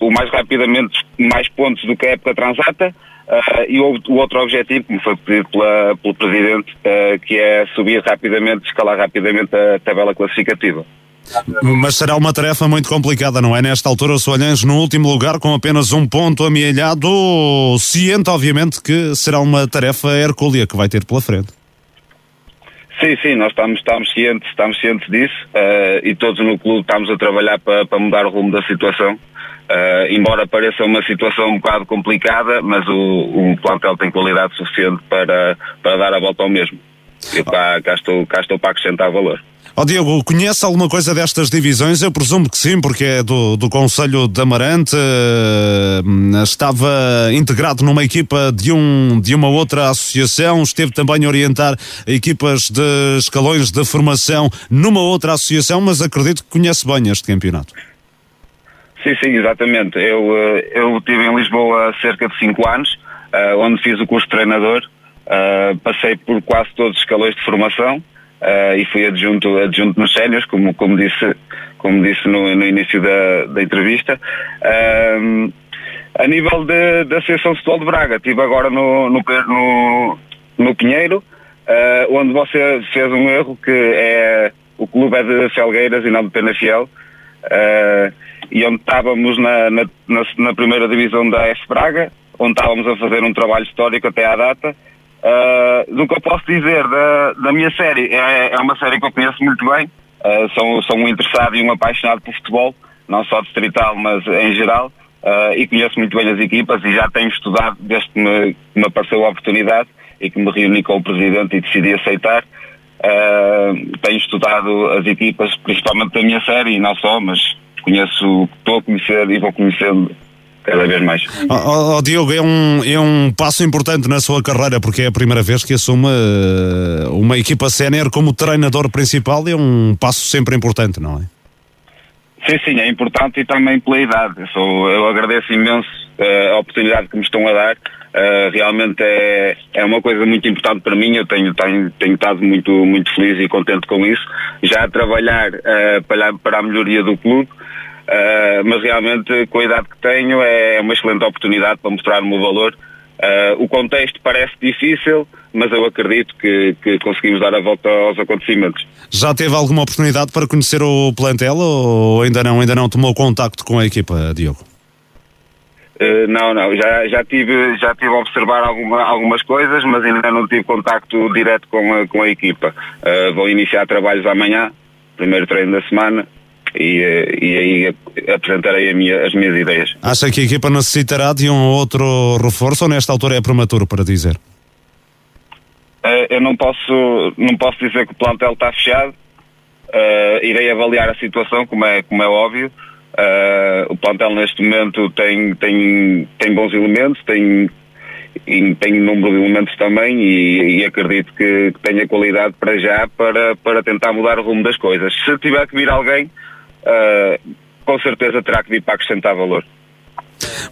o mais rapidamente mais pontos do que a época transata Uh, e o, o, outro objetivo, como foi pedido pela, pelo Presidente, uh, que é subir rapidamente, escalar rapidamente a tabela classificativa. Mas será uma tarefa muito complicada, não é? Nesta altura, o Soalhães no último lugar com apenas um ponto amealhado, ciente, obviamente, que será uma tarefa hercúlea que vai ter pela frente. Sim, sim, nós estamos, estamos, cientes, estamos cientes disso uh, e todos no clube estamos a trabalhar para, para mudar o rumo da situação. Uh, embora pareça uma situação um bocado complicada, mas o, o plantel tem qualidade suficiente para, para dar a volta ao mesmo. Eu cá, cá, estou, cá estou para acrescentar valor. Ó oh, Diogo, conhece alguma coisa destas divisões? Eu presumo que sim, porque é do, do Conselho de Amarante, uh, estava integrado numa equipa de, um, de uma outra associação, esteve também a orientar equipas de escalões de formação numa outra associação, mas acredito que conhece bem este campeonato. Sim, sim, exatamente. Eu, eh, eu estive em Lisboa há cerca de 5 anos, uh, onde fiz o curso de treinador. Uh, passei por quase todos os escalões de formação uh, e fui adjunto, adjunto nos sénios, como, como disse, como disse no, no início da, da entrevista. a nível da Associação de Futebol de Braga, estive agora no, no, no, no Pinheiro, onde você fez um erro que é o clube é de Felgueiras e não de Penafiel. Uh, e onde estávamos na, na, na, na, primeira divisão da F Braga, onde estávamos a fazer um trabalho histórico até à data. Uh, do que eu posso dizer da, da minha série, é, é uma série que eu conheço muito bem, uh, sou, sou um interessado e um apaixonado por futebol, não só distrital, mas em geral, uh, e conheço muito bem as equipas e já tenho estudado desde que me, me apareceu a oportunidade e que me reuni com o Presidente e decidi aceitar. Uh, tenho estudado as equipas, principalmente da minha série, e não só, mas conheço, estou a conhecer e vou conhecendo cada vez mais. Oh, oh, Diogo, é um, é um passo importante na sua carreira, porque é a primeira vez que assume eh, uma equipa sénior como treinador principal, é um passo sempre importante, não é? Sim, sim, é importante e também pela idade. Eu, sou, eu agradeço imenso uh, a oportunidade que me estão a dar. Uh, realmente é, é uma coisa muito importante para mim. Eu tenho, tenho, tenho estado muito, muito feliz e contente com isso. Já a trabalhar uh, para, para a melhoria do clube. Uh, mas realmente, com a idade que tenho, é uma excelente oportunidade para mostrar o meu valor. Uh, o contexto parece difícil, mas eu acredito que, que, conseguimos dar a volta aos acontecimentos. Já teve alguma oportunidade para conhecer o plantel ou ainda não, ainda não tomou contacto com a equipa, Diogo? Uh, não, não, já, já, tive, já tive a observar alguma, algumas coisas, mas ainda não tive contacto direto com a, com a equipa. Uh, vou iniciar trabalhos amanhã, primeiro treino da semana, e, eh, e aí apresentarei minha, as minhas ideias. Acha que a equipa necessitará de um outro reforço ou nesta altura é prematuro para dizer? Uh, eu não posso, não posso dizer que o plantel está fechado. Uh, irei avaliar a situação, como é, como é óbvio. Uh, o plantel neste momento tem, tem, tem bons elementos, tem, tem um número de elementos também e, e acredito que, que, tenha qualidade para já para, para tentar mudar o rumo das coisas. Se tiver que vir alguém, uh, com certeza terá que vir para acrescentar valor.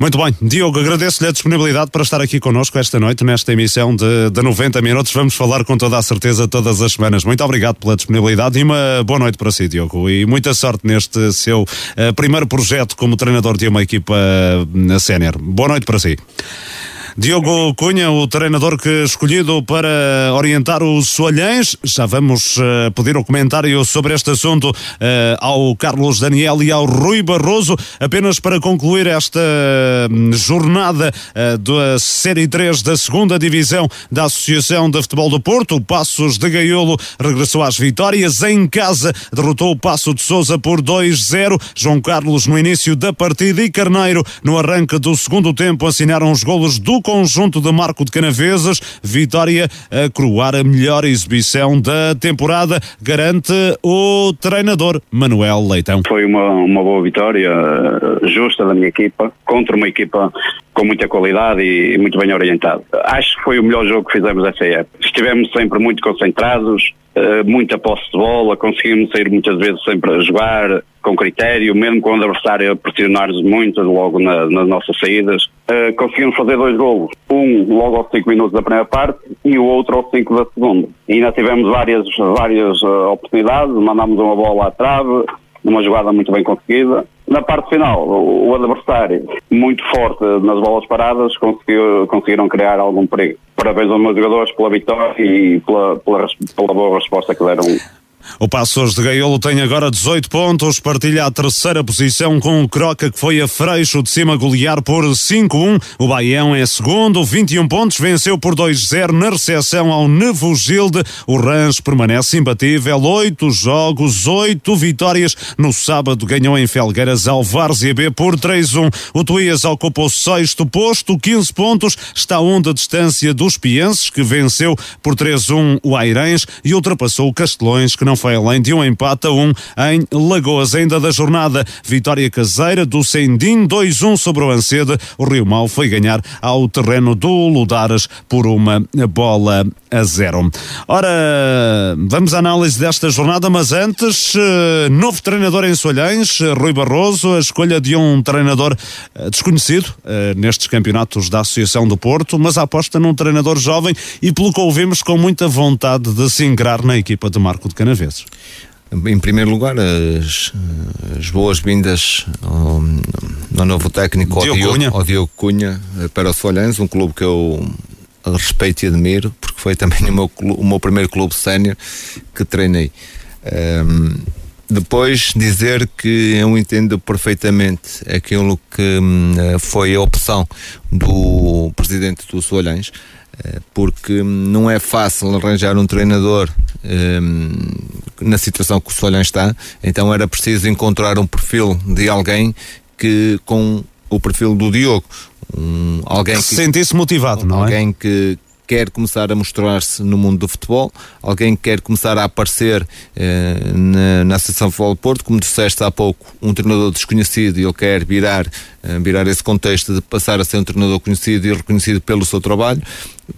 Muito bem, Diogo, agradeço-lhe a disponibilidade para estar aqui connosco esta noite, nesta emissão de, de 90 minutos. Vamos falar com toda a certeza todas as semanas. Muito obrigado pela disponibilidade e uma boa noite para si, Diogo. E muita sorte neste seu uh, primeiro projeto como treinador de uma equipa uh, sénior. Boa noite para si. Diogo Cunha, o treinador que escolhido para orientar os Soalhães. Já vamos uh, pedir o comentário sobre este assunto uh, ao Carlos Daniel e ao Rui Barroso. Apenas para concluir esta hum, jornada uh, da Série 3 da segunda Divisão da Associação de Futebol do Porto. O Passos de Gaiolo regressou às vitórias. Em casa derrotou o Passo de Souza por 2-0. João Carlos no início da partida e Carneiro no arranque do segundo tempo assinaram os golos do conjunto de Marco de Canavesas. Vitória a coroar a melhor exibição da temporada, garante o treinador Manuel Leitão. Foi uma, uma boa vitória, eh, justa da minha equipa, contra uma equipa com muita qualidade e muito bem orientado. Acho que foi o melhor jogo que fizemos essa época. Estivemos sempre muito concentrados, muita posse de bola, conseguimos sair muitas vezes sempre a jogar com critério, mesmo com o adversário a pressionar-nos muito logo na, nas nossas saídas. Uh, conseguimos fazer dois golos, um logo aos 5 minutos da primeira parte e o outro aos 5 da segunda. E ainda tivemos várias, várias uh, oportunidades, mandámos uma bola à trave, uma jogada muito bem conseguida. Na parte final, o, adversário, muito forte nas bolas paradas, conseguiu, conseguiram criar algum perigo. Parabéns aos meus jogadores pela vitória e pela, pela, pela boa resposta que deram o Passos de Gaiolo tem agora 18 pontos, partilha a terceira posição com o Croca, que foi a Freixo de cima golear por 5-1. O Baião é segundo, 21 pontos, venceu por 2-0 na recepção ao Nevo Gilde. O Rans permanece imbatível, 8 jogos, 8 vitórias. No sábado ganhou em Felgueiras ao Várzea B por 3-1. O Tuías ocupa o sexto posto, 15 pontos, está onde a distância dos Pienses, que venceu por 3-1 o Airães e ultrapassou o Castelões, que não foi além de um empate a um em Lagoas. Ainda da jornada, vitória caseira do Sendim 2-1 sobre o Ancede. O Rio Mau foi ganhar ao terreno do Ludares por uma bola a zero. Ora, vamos à análise desta jornada, mas antes, eh, novo treinador em Solhães, Rui Barroso, a escolha de um treinador eh, desconhecido eh, nestes campeonatos da Associação do Porto, mas a aposta num treinador jovem e pelo que ouvimos com muita vontade de se ingrar na equipa de Marco de Canaveses? Em primeiro lugar, as, as boas-vindas ao, ao, novo técnico, Diogo ao, Diogo, Cunha. ao Diogo Cunha, para o Folhães, um clube que eu respeito e admiro, porque foi também o meu, o meu primeiro clube sénior que treinei. Um, depois dizer que eu entendo perfeitamente aquilo que hum, foi a opção do presidente do Solhães, eh, porque não é fácil arranjar um treinador um, na situação que o Solhães está, então era preciso encontrar um perfil de alguém que com o perfil do Diogo, um, alguém que, que se sentisse motivado, não alguém é? Alguém que quer começar a mostrar-se no mundo do futebol, alguém que quer começar a aparecer eh, na, na Associação de Futebol Porto, como disseste há pouco, um treinador desconhecido e ele quer virar, eh, virar esse contexto de passar a ser um treinador conhecido e reconhecido pelo seu trabalho,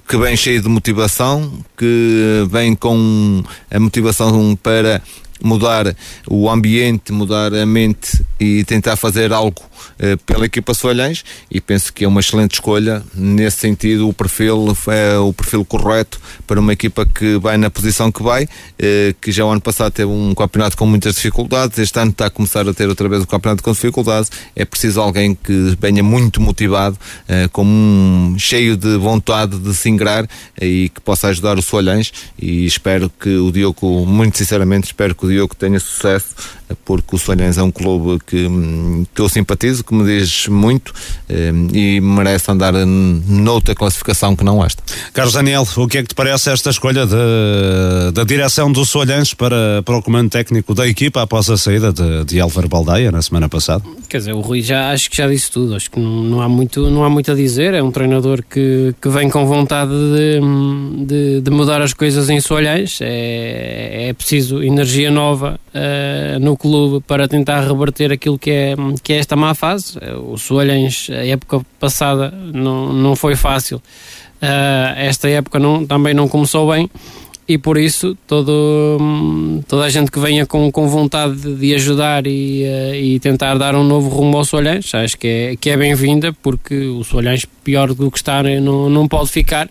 que vem cheio de motivação, que vem com a motivação para mudar o ambiente, mudar a mente e tentar fazer algo pela equipa Solhães e penso que é uma excelente escolha. Nesse sentido o perfil é o perfil correto para uma equipa que vai na posição que vai eh, que já o ano passado teve um campeonato com muitas dificuldades este ano está a começar a ter outra vez o campeonato com dificuldades. É preciso alguém que venha muito motivado eh, com um, cheio de vontade de se ingrar e que possa ajudar o Solhães e espero que o Diogo muito sinceramente espero que o Diogo tenha sucesso porque o Solhães é um clube que, que eu simpatizo, que me diz muito eh, e merece andar noutra classificação que não esta. Carlos Daniel, o que é que te parece esta escolha de, da direção do Solhães para, para o comando técnico da equipa após a saída de, de Álvaro Baldeia na semana passada? Quer dizer, o Rui já acho que já disse tudo, acho que não, não, há, muito, não há muito a dizer, é um treinador que, que vem com vontade de, de, de mudar as coisas em Solhães, é, é preciso energia nova uh, no clube para tentar reverter aquilo que é, que é esta má fase. O Soalhães, a época passada, não, não foi fácil. Uh, esta época não, também não começou bem e por isso todo, toda a gente que venha com, com vontade de ajudar e, uh, e tentar dar um novo rumo ao Soalhães, acho que é, que é bem-vinda porque o Soalhães pior do que está não, não pode ficar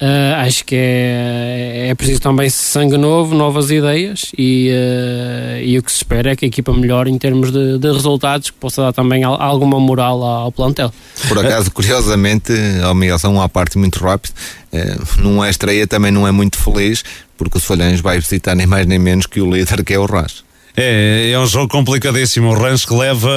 Uh, acho que é, é preciso também sangue novo, novas ideias e, uh, e o que se espera é que a equipa melhore em termos de, de resultados, que possa dar também alguma moral ao plantel. Por acaso, curiosamente, a Miguel, só uma parte muito rápida, uh, numa estreia também não é muito feliz, porque o Folhães vai visitar nem mais nem menos que o líder que é o Ras. É, é um jogo complicadíssimo. O Rans que leva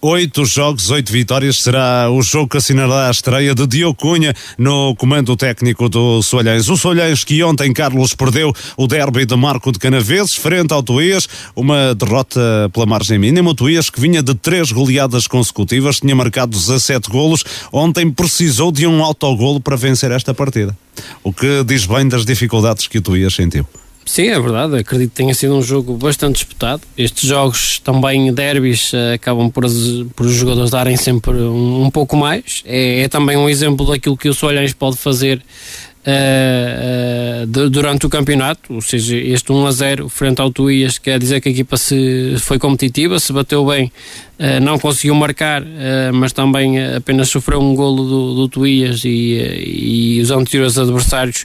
oito jogos, oito vitórias. Será o jogo que assinará a estreia de Diogo Cunha no comando técnico do Solhães. O Solhães que ontem, Carlos, perdeu o derby de Marco de Canaveses frente ao Tuías. Uma derrota pela margem mínima. O Tuías que vinha de três goleadas consecutivas, tinha marcado 17 golos. Ontem precisou de um autogolo para vencer esta partida. O que diz bem das dificuldades que o Tuías sentiu. Sim, é verdade. Acredito que tenha sido um jogo bastante disputado. Estes jogos também derbys acabam por, por os jogadores darem sempre um, um pouco mais. É, é, também um exemplo daquilo que o Solhães pode fazer uh, uh, de, durante o campeonato, ou seja, este 1 a 0 frente ao Tuías quer dizer que a equipa se foi competitiva, se bateu bem, uh, não conseguiu marcar, mas também apenas sofreu um golo do, do Tuías e, e os anteriores adversários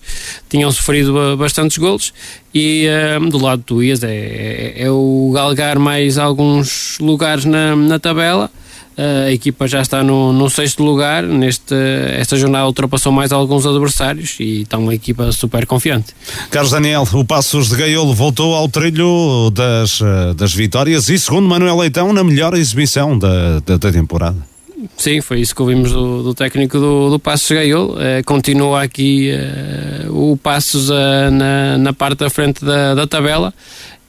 tinham sofrido bastantes golos. E do lado do Tuías é, é, é o galgar mais alguns lugares na, na tabela a equipa já está no, no sexto lugar. Neste, esta jornada ultrapassou mais alguns adversários e está uma equipa super confiante. Carlos Daniel, o Passos de Gaiolo voltou ao trilho das, das vitórias e, segundo Manuel Leitão, na melhor exibição da, da, da temporada. Sim, foi isso que ouvimos do, do técnico do, do Passos Gaiolo. Eh, continua aqui eh, o Passos uh, na, na parte da frente da, da tabela.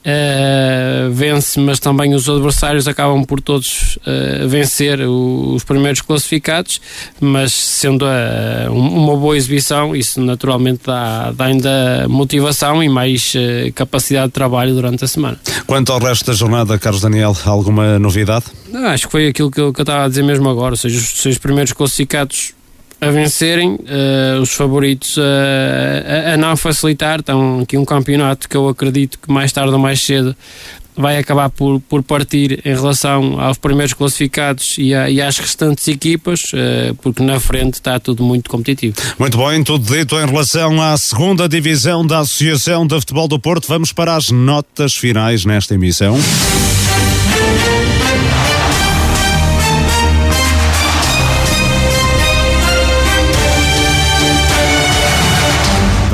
Uh, vence, mas também os adversários acabam por todos uh, vencer o, os primeiros classificados, mas sendo uh, uma boa exibição, isso naturalmente dá, dá ainda motivação e mais capacidade de trabalho durante a semana. Quanto ao resto da jornada, Carlos Daniel, alguma novidade? Não, acho que foi aquilo que eu, que eu estava a dizer mesmo agora, ou seja, os seis primeiros classificados a vencerem, uh, os favoritos uh, a, a, não facilitar. Então, aqui um campeonato que eu acredito que mais tarde ou mais cedo vai acabar por, por partir em relação aos primeiros classificados e, a, e às restantes equipas, uh, porque na frente está tudo muito competitivo. Muito bem, tudo dito em relação à segunda divisão da Associação de Futebol do Porto. Vamos para as notas finais nesta emissão.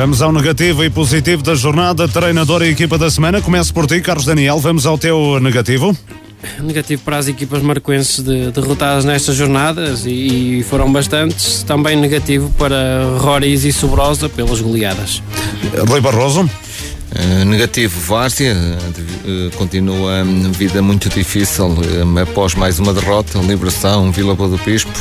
Vamos ao negativo e positivo da jornada, treinador e equipa da semana. Começo por ti, Carlos Daniel. Vamos ao teu negativo. Negativo para as equipas marcoenses de, derrotadas nestas jornadas e, e, foram bastantes. Também negativo para Roriz e Sobrosa pelas goleadas. Rui Barroso. Uh, negativo, Várzea uh, continua uma vida muito difícil uh, após mais uma derrota, Liberação, Vila Boa do Bispo,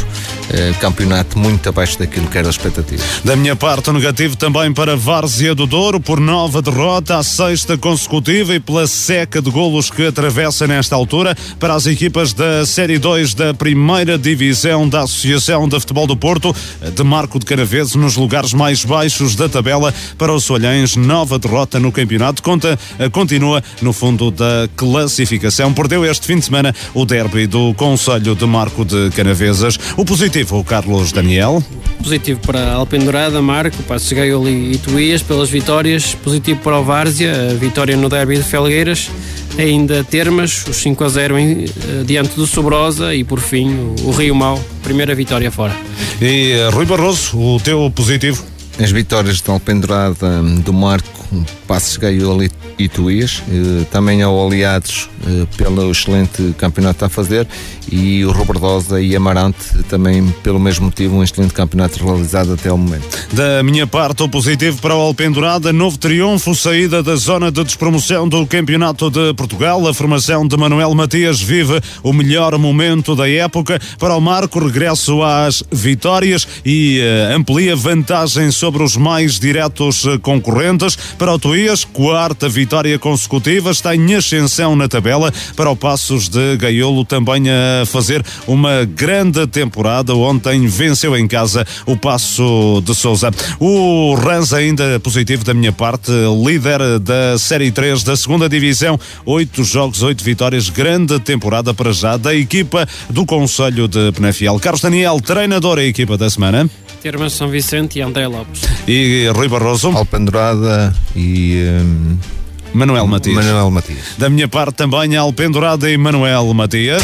campeonato muito abaixo daquilo que era a expectativa. Da minha parte, o negativo também para Várzea do Douro, por nova derrota, a sexta consecutiva e pela seca de golos que atravessa nesta altura para as equipas da Série 2 da primeira divisão da Associação de Futebol do Porto, de Marco de Canaveses, nos lugares mais baixos da tabela para os Solhães, nova derrota no campeonato, conta, continua no fundo da classificação. Perdeu este fim de semana o derby do Conselho de Marco de Canaveses. O positivo, o Carlos Daniel. Positivo para Alpendurada, Marco, Passos Gaio e Tuías pelas vitórias. Positivo para o Várzea, a vitória no derby de Felgueiras. Ainda Termas, os 5 a 0 em, eh, diante do Sobrosa e por fim o, o Rio Mau, primeira vitória fora. E uh, Rui Barroso, o teu positivo? As vitórias de Alpendurada, hum, do Marco, Passos Gaio e Tuías, eh, também ao Aliados pelo excelente campeonato a fazer e o Robertosa e Amarante também pelo mesmo motivo um excelente campeonato realizado até ao momento. Da minha parte, o positivo para o Alpendurada, novo triunfo, saída da zona de despromoção do Campeonato de Portugal, a formação de Manuel Matias vive o melhor momento da época, para o Marco regresso às vitórias e uh, amplia vantagem sobre os mais diretos concorrentes, para o Tuías, quarta vitória consecutiva, está em ascensão na tabela, para o Passos de Gaiolo também a fazer uma grande temporada. Ontem venceu em casa o Passo de Souza. O Rans ainda positivo da minha parte, líder da Série 3 da segunda Divisão, oito jogos, oito vitórias, grande temporada para já da equipa do Conselho de Penafiel. Carlos Daniel, treinador a equipa da semana. Termas São Vicente e André Lopes. E Rui Barroso. Alpendurada e. Um... Manuel Matias. Manuel Matias. Da minha parte também, Alpendurada e Manuel Matias.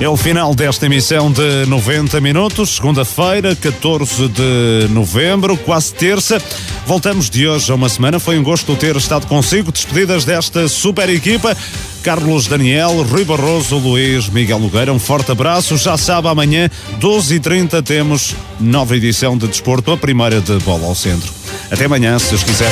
É o final desta emissão de 90 minutos, segunda-feira, 14 de novembro, quase terça. Voltamos de hoje a uma semana. Foi um gosto ter estado consigo. Despedidas desta super equipa. Carlos Daniel, Rui Barroso, Luís, Miguel Nogueira. Um forte abraço. Já sabe, amanhã, 12h30, temos nova edição de Desporto, a primeira de bola ao centro. Até amanhã, se Deus quiser.